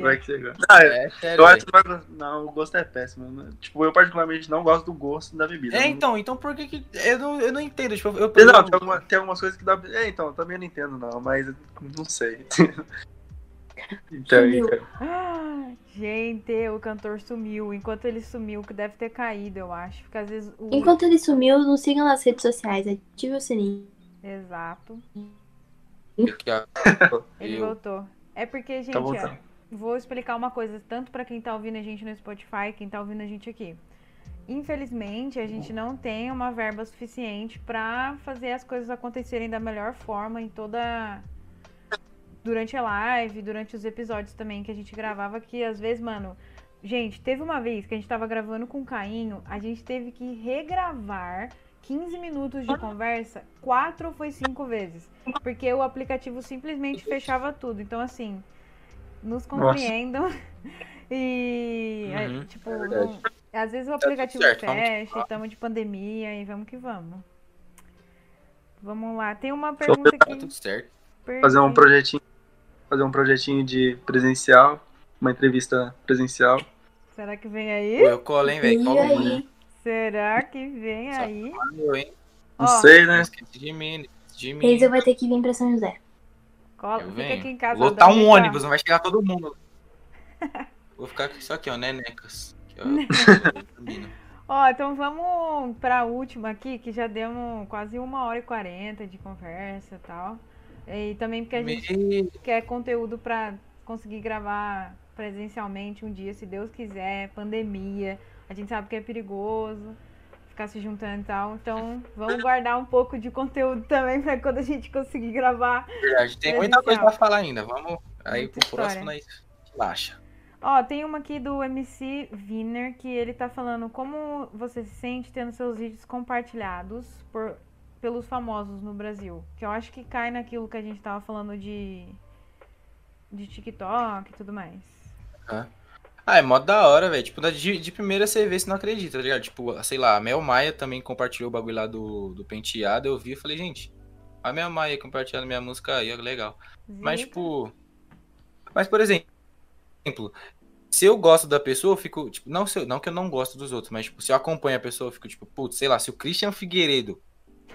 Vai que você gosta. Ah, É, sério. eu acho que. Não, o gosto é péssimo. né? Tipo, eu particularmente não gosto do gosto da bebida. É, Não- então, então por que que. Eu não, eu não entendo. Tipo, eu, Não, eu- tem, alguma- tem algumas coisas que dá. É, então, eu também não entendo, não, mas não sei. então, Sumiu. cara. Ah, gente, o cantor sumiu. Enquanto ele sumiu, que deve ter caído, eu acho. Porque às vezes o. Enquanto ele sumiu, nos sigam nas redes sociais. Ative o sininho. Exato. Ele voltou. É porque, gente, Tá ó, voltando. vou explicar uma coisa, tanto pra quem tá ouvindo a gente no Spotify, quem tá ouvindo a gente aqui. Infelizmente, a gente não tem uma verba suficiente pra fazer as coisas acontecerem da melhor forma em toda durante a live, durante os episódios também que a gente gravava que às vezes, mano, gente, teve uma vez que a gente tava gravando com o Cainho, a gente teve que regravar 15 minutos de conversa, quatro ou foi cinco vezes, porque o aplicativo simplesmente fechava tudo. Então assim, nos compreendam. E, é, Uhum, tipo, é verdade. não- às vezes o tudo aplicativo que fecha, estamos de pandemia e vamos que vamos. Vamos lá. Tem uma Deixa eu pergunta Tá aqui. tudo certo. Fazer um projetinho. Fazer um projetinho de presencial. Uma entrevista presencial. Será que vem aí? Eu colo, hein, velho. Colo aí? Será que vem Só aí? Eu, hein? Não Ó, sei, né? esquece de mim, de mim. Hazel vai ter que vir pra São José. Cola, Eu fica venho. aqui em casa. Lotar Adão, um ônibus, não vai chegar todo mundo. Vou ficar aqui só aqui, ó, nenecas. Aqui, ó. Ó, então vamos pra última aqui, que já demos quase uma hora e quarenta de conversa e tal. E também porque a gente Me- quer conteúdo pra conseguir gravar presencialmente um dia, se Deus quiser, pandemia. A gente sabe que é perigoso ficar se juntando e tal. Então, vamos guardar um pouco de conteúdo também pra quando a gente conseguir gravar. Verdade, tem muita coisa pra falar ainda. Vamos aí Muita pro próximo, história. nós relaxa. Ó, tem uma aqui do MC Viner que ele tá falando como você se sente tendo seus vídeos compartilhados por, pelos famosos no Brasil. Que eu acho que cai naquilo que a gente tava falando de, de TikTok e tudo mais. Ah, é mó da hora, velho. Tipo, de, de primeira você vê se não acredita, tá ligado? Tipo, sei lá, a Mel Maia também compartilhou o bagulho lá do, do penteado. Eu vi e falei, gente, a Mel Maia compartilhando minha música aí, ó, legal. Mas, tipo. Mas, por exemplo, se eu gosto da pessoa, eu fico. Tipo, não, se eu- não que eu não gosto dos outros, mas, tipo, se eu acompanho a pessoa, eu fico, tipo, putz, sei lá, se o Christian Figueiredo.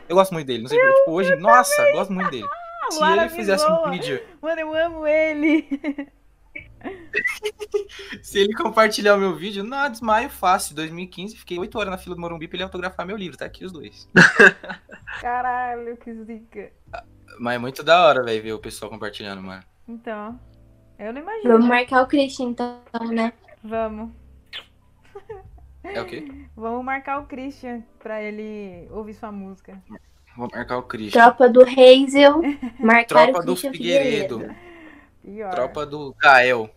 Eu gosto muito dele, não sei por tipo, hoje, nossa, gosto muito dele. A Se ele fizesse um vídeo, Mano, eu amo ele. se ele compartilhar o meu vídeo, não, desmaio fácil. 2015, fiquei 8 horas na fila do Morumbi pra ele autografar meu livro, tá aqui os dois. Caralho, que zica. Mas é muito da hora, velho, ver o pessoal compartilhando, mano. Então, eu não imagino. Vamos marcar o Christian, então, né? Vamos. É o quê? Vamos marcar o Christian pra ele ouvir sua música. Vou marcar o Christian. Tropa do Hazel, marcar Tropa o do Christian Figueiredo. Figueiredo. Pior. Tropa do Gael.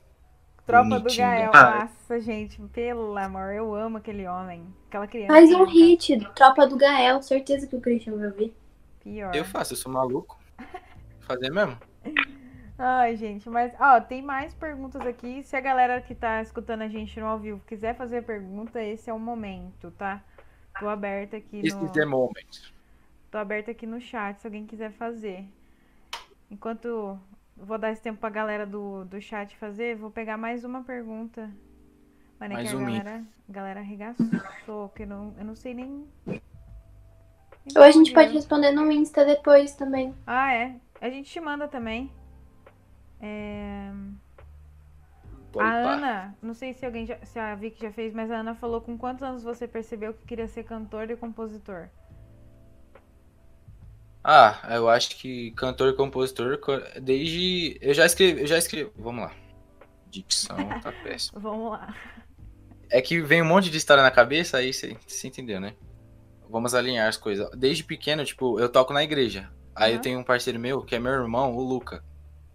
Tropa do. Gael. Ah. Nossa, gente, pelo amor, eu amo aquele homem. Aquela criança. Faz um hit, Tropa do Gael, certeza que o Christian vai ouvir. Pior. Eu faço, eu sou maluco. Fazer mesmo? Ai, gente, mas, ó, tem mais perguntas aqui. Se a galera que tá escutando a gente no ao vivo quiser fazer pergunta, esse é o momento, tá? Tô aberta aqui This no... is the moment. Tô aberta aqui no chat se alguém quiser fazer. Enquanto vou dar esse tempo pra galera do, do chat fazer, vou pegar mais uma pergunta. Mas é Mais que a uma. galera, a galera arregaçou, que eu não, eu não sei nem. nem Ou a gente pode responder no Insta depois também. Ah, é. A gente te manda também. É, a. Ana, não sei se alguém já, se a Vicky já fez, mas a Ana falou com quantos anos você percebeu que queria ser cantor e compositor? Ah, eu acho que cantor e compositor, co- desde. Eu já escrevi. Eu já escrevi. Vamos lá. Dicção tá péssimo. Vamos lá. É que vem um monte de história na cabeça, aí você você entendeu, né? Vamos alinhar as coisas. Desde pequeno, tipo, eu toco na igreja. Aí eu Aham. tenho um parceiro meu, que é meu irmão, o Luca.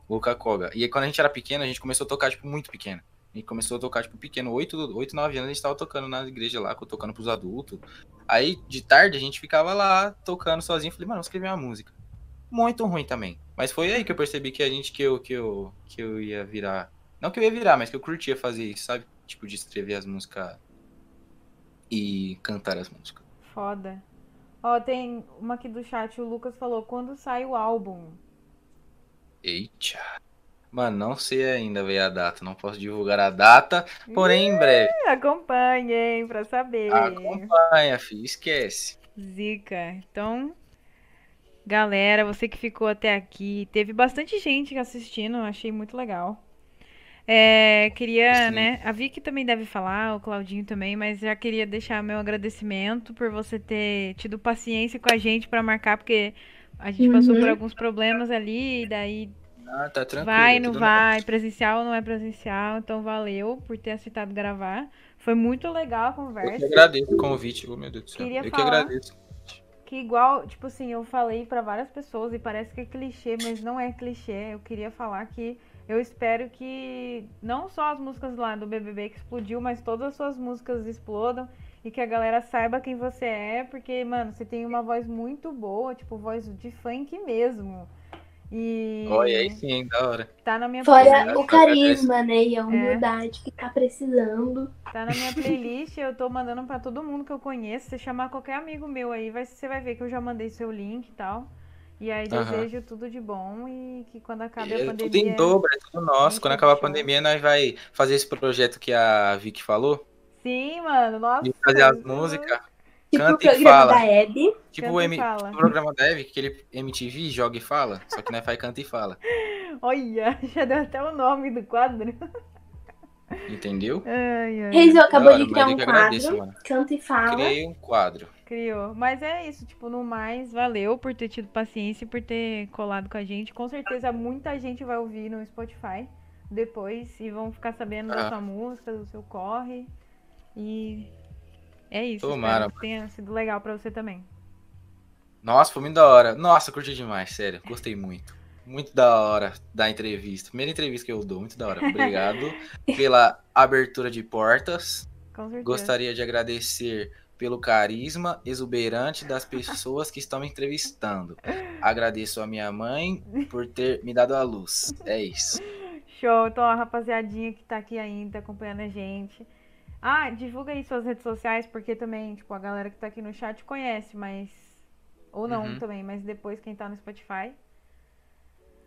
Luca Koga. E aí quando a gente era pequeno, a gente começou a tocar, tipo, muito pequeno. A gente começou a tocar, tipo, pequeno, 8, 8 9 anos, a gente tava tocando na igreja lá, tocando pros adultos. Aí, de tarde, a gente ficava lá, tocando sozinho. Falei, mano, vamos escrever uma música. Muito ruim também. Mas foi aí que eu percebi que a gente, que eu, que eu, que eu ia virar. Não que eu ia virar, mas que eu curtia fazer isso, sabe? Tipo, de escrever as músicas e cantar as músicas. Foda. Ó, tem uma aqui do chat, o Lucas falou, quando sai o álbum? Eita. Mano, não sei ainda, velho, a data. Não posso divulgar a data, porém em breve. Acompanhem pra saber. Acompanha, filho. Esquece. Zica. Então, galera, você que ficou até aqui, teve bastante gente assistindo, achei muito legal. É, queria, Sim. né? A Vicky também deve falar, o Claudinho também, mas já queria deixar meu agradecimento por você ter tido paciência com a gente pra marcar, porque a gente passou Uhum. por alguns problemas ali, e daí Ah, tá tranquilo. vai, não vai, presencial ou não é presencial, então valeu por ter aceitado gravar. Foi muito legal a Eu que conversa. agradeço o convite, meu Deus do céu. Queria eu que falar. agradeço. Que igual, tipo assim, eu falei pra várias pessoas e parece que é clichê, mas não é clichê. Eu queria falar que eu espero que não só as músicas lá do BBB que explodiu, mas todas as suas músicas explodam e que a galera saiba quem você é, porque, mano, você tem uma voz muito boa, tipo, voz de funk mesmo. E Olha aí sim, da hora. tá na minha Fora playlist, o carisma, né? E a humildade que tá precisando. tá na minha playlist, eu tô mandando pra todo mundo que eu conheço. Se chamar qualquer amigo meu aí, vai, você vai ver que eu já mandei seu link e tal. E aí Aham. desejo tudo de bom e que quando acabe a É pandemia. tudo em dobro, é tudo nosso. Quando acabar a pandemia, nós vai fazer esse projeto que a Vicky falou. Sim, mano, nossa. De fazer as músicas. Tipo Canta o e programa fala. da Hebe. Tipo Canta o, e M... o programa da Eve, aquele MTV, joga e fala. Só que nós faz canta e fala. Olha, já deu até o nome do quadro. Entendeu? Ai, acabou Da de criar um que quadro. agradeço. Canta e fala. Criei um quadro. Criou. Mas é isso, tipo, no mais, valeu por ter tido paciência e por ter colado com a gente. Com certeza muita gente vai ouvir no Spotify depois e vão ficar sabendo da Ah. sua música, do seu corre. E é isso. Tomara, espero que tenha sido legal pra você também. Nossa, foi muito da hora. Nossa, curti demais, sério. Gostei muito. Muito da hora da entrevista. Primeira entrevista que eu dou, muito da hora. Obrigado pela abertura de portas. Com certeza. Gostaria de agradecer pelo carisma exuberante das pessoas que estão me entrevistando. Agradeço a minha mãe por ter me dado a luz. É isso. Show. Então, a rapaziadinha que tá aqui ainda acompanhando a gente. Ah, divulga aí suas redes sociais, porque também, tipo, a galera que tá aqui no chat conhece, mas. Ou não Uhum. também, mas depois quem tá no Spotify.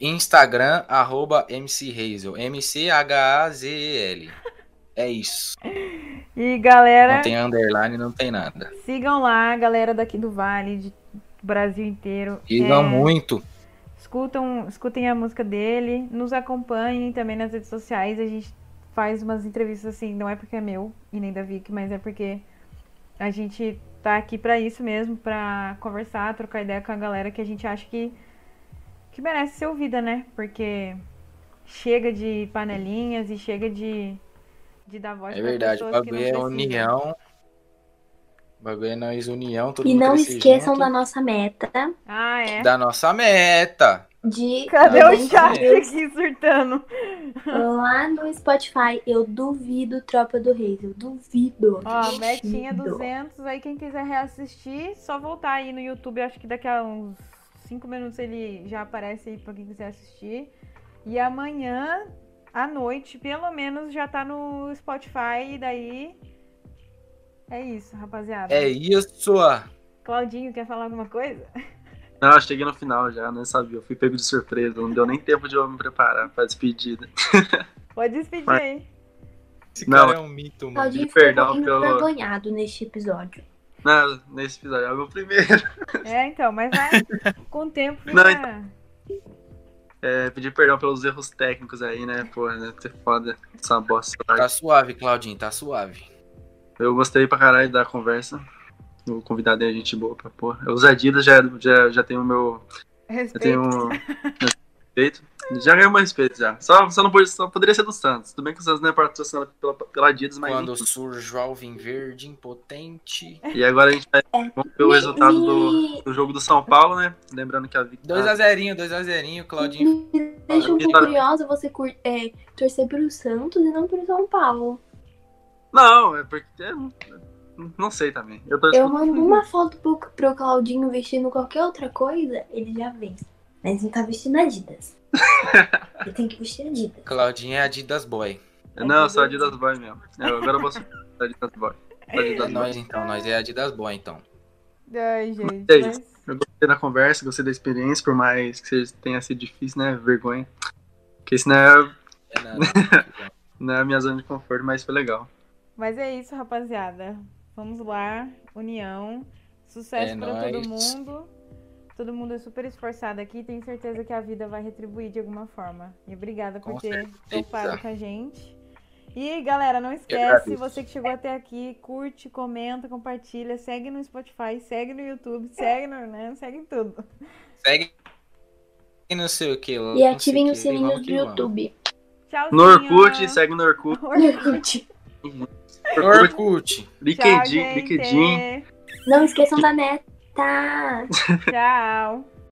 Instagram, arroba MCHazel. M-C-H-A-Z-E-L. É isso. E galera, Não tem underline, não tem nada. sigam lá, galera daqui do Vale, de do Brasil inteiro. Sigam É, muito. Escutam, escutem a música dele, nos acompanhem também nas redes sociais. A gente faz umas entrevistas assim, não é porque é meu e nem da Vicky, mas é porque a gente tá aqui pra isso mesmo, pra conversar, trocar ideia com a galera que a gente acha que, que merece ser ouvida, né? Porque chega de panelinhas e chega de, de dar voz É verdade, o bagulho é união. O bagulho é nós união, todo E mundo não esqueçam junto. da nossa meta Ah, é? da nossa meta. De Cadê o chat aqui surtando? lá no Spotify. Eu duvido Tropa do Reis. Eu duvido. Ó, metinha Duvido. 200. Aí quem quiser reassistir, só voltar aí no YouTube. Acho que daqui a uns 5 minutos ele já aparece aí pra quem quiser assistir. E amanhã à noite, pelo menos, já tá no Spotify. E daí. É isso, rapaziada. É isso. Claudinho, quer falar alguma coisa? Não, eu cheguei no final já, nem sabia. Eu fui pego de surpresa, não deu nem tempo de eu me preparar pra despedida. Pode despedir Mas- aí. Esse Não. cara é um mito, mano. Claudinho de ficou perdão pouquinho pelo- envergonhado neste episódio. Não, nesse episódio, é o meu primeiro. É, então, mas vai. Com o tempo Não, fica. É, pedir perdão pelos erros técnicos aí, né? Pô, né? Ter foda essa bosta. Tá suave, Claudinho, tá suave. Eu gostei pra caralho da conversa. O convidado é gente boa pra porra. Os Adidas já, já, já tem o meu. Já Respeito. tem um respeito. Já ganhou meu respeito já. Só, só não pode, só poderia ser do Santos. Tudo bem que o Santos não é patrocinado pela, pela Adidas, mas. Quando surge o Alvin Verde impotente. E agora a gente vai vamos ver o resultado do, do jogo do São Paulo, né? Lembrando que a Vitória. 2x0, 2x0, Claudinho. Me deixa um pouco Vitória. curiosa você cur- é, torcer pro Santos e não pro São Paulo. Não, é porque. é, não sei também. Eu tô Eu mando uma foto pro, pro Claudinho vestindo qualquer outra coisa, ele já vence. Mas ele tá vestindo Adidas. ele tem que vestir Adidas. Claudinho é Adidas Boy. Não, eu sou Adidas Boy mesmo. Eu, agora eu vou ser Adidas Boy. Sou É Adidas Boy. nós então, nós é Adidas Boy então. Ai, gente. É mas- isso. Eu gostei da conversa, gostei da experiência, por mais que seja- tenha sido difícil, né? Vergonha. Porque isso não é, É nada. não é a minha zona de conforto, mas foi legal. Mas é isso, rapaziada. Vamos lá, união, sucesso É pra todo mundo. Todo mundo é super esforçado aqui, tenho certeza que a vida vai retribuir de alguma forma. E obrigada por Com ter topado com a gente. E galera, não esquece, você que chegou até aqui, curte, comenta, compartilha, segue no Spotify, segue no YouTube, segue no, né, segue em tudo. Segue não sei o que. E ativem os sininhos do YouTube. Tchauzinho. No Orkut, segue no Orkut. Orkut. Orkut, LinkedIn. LinkedIn. Não esqueçam da meta. Tchau.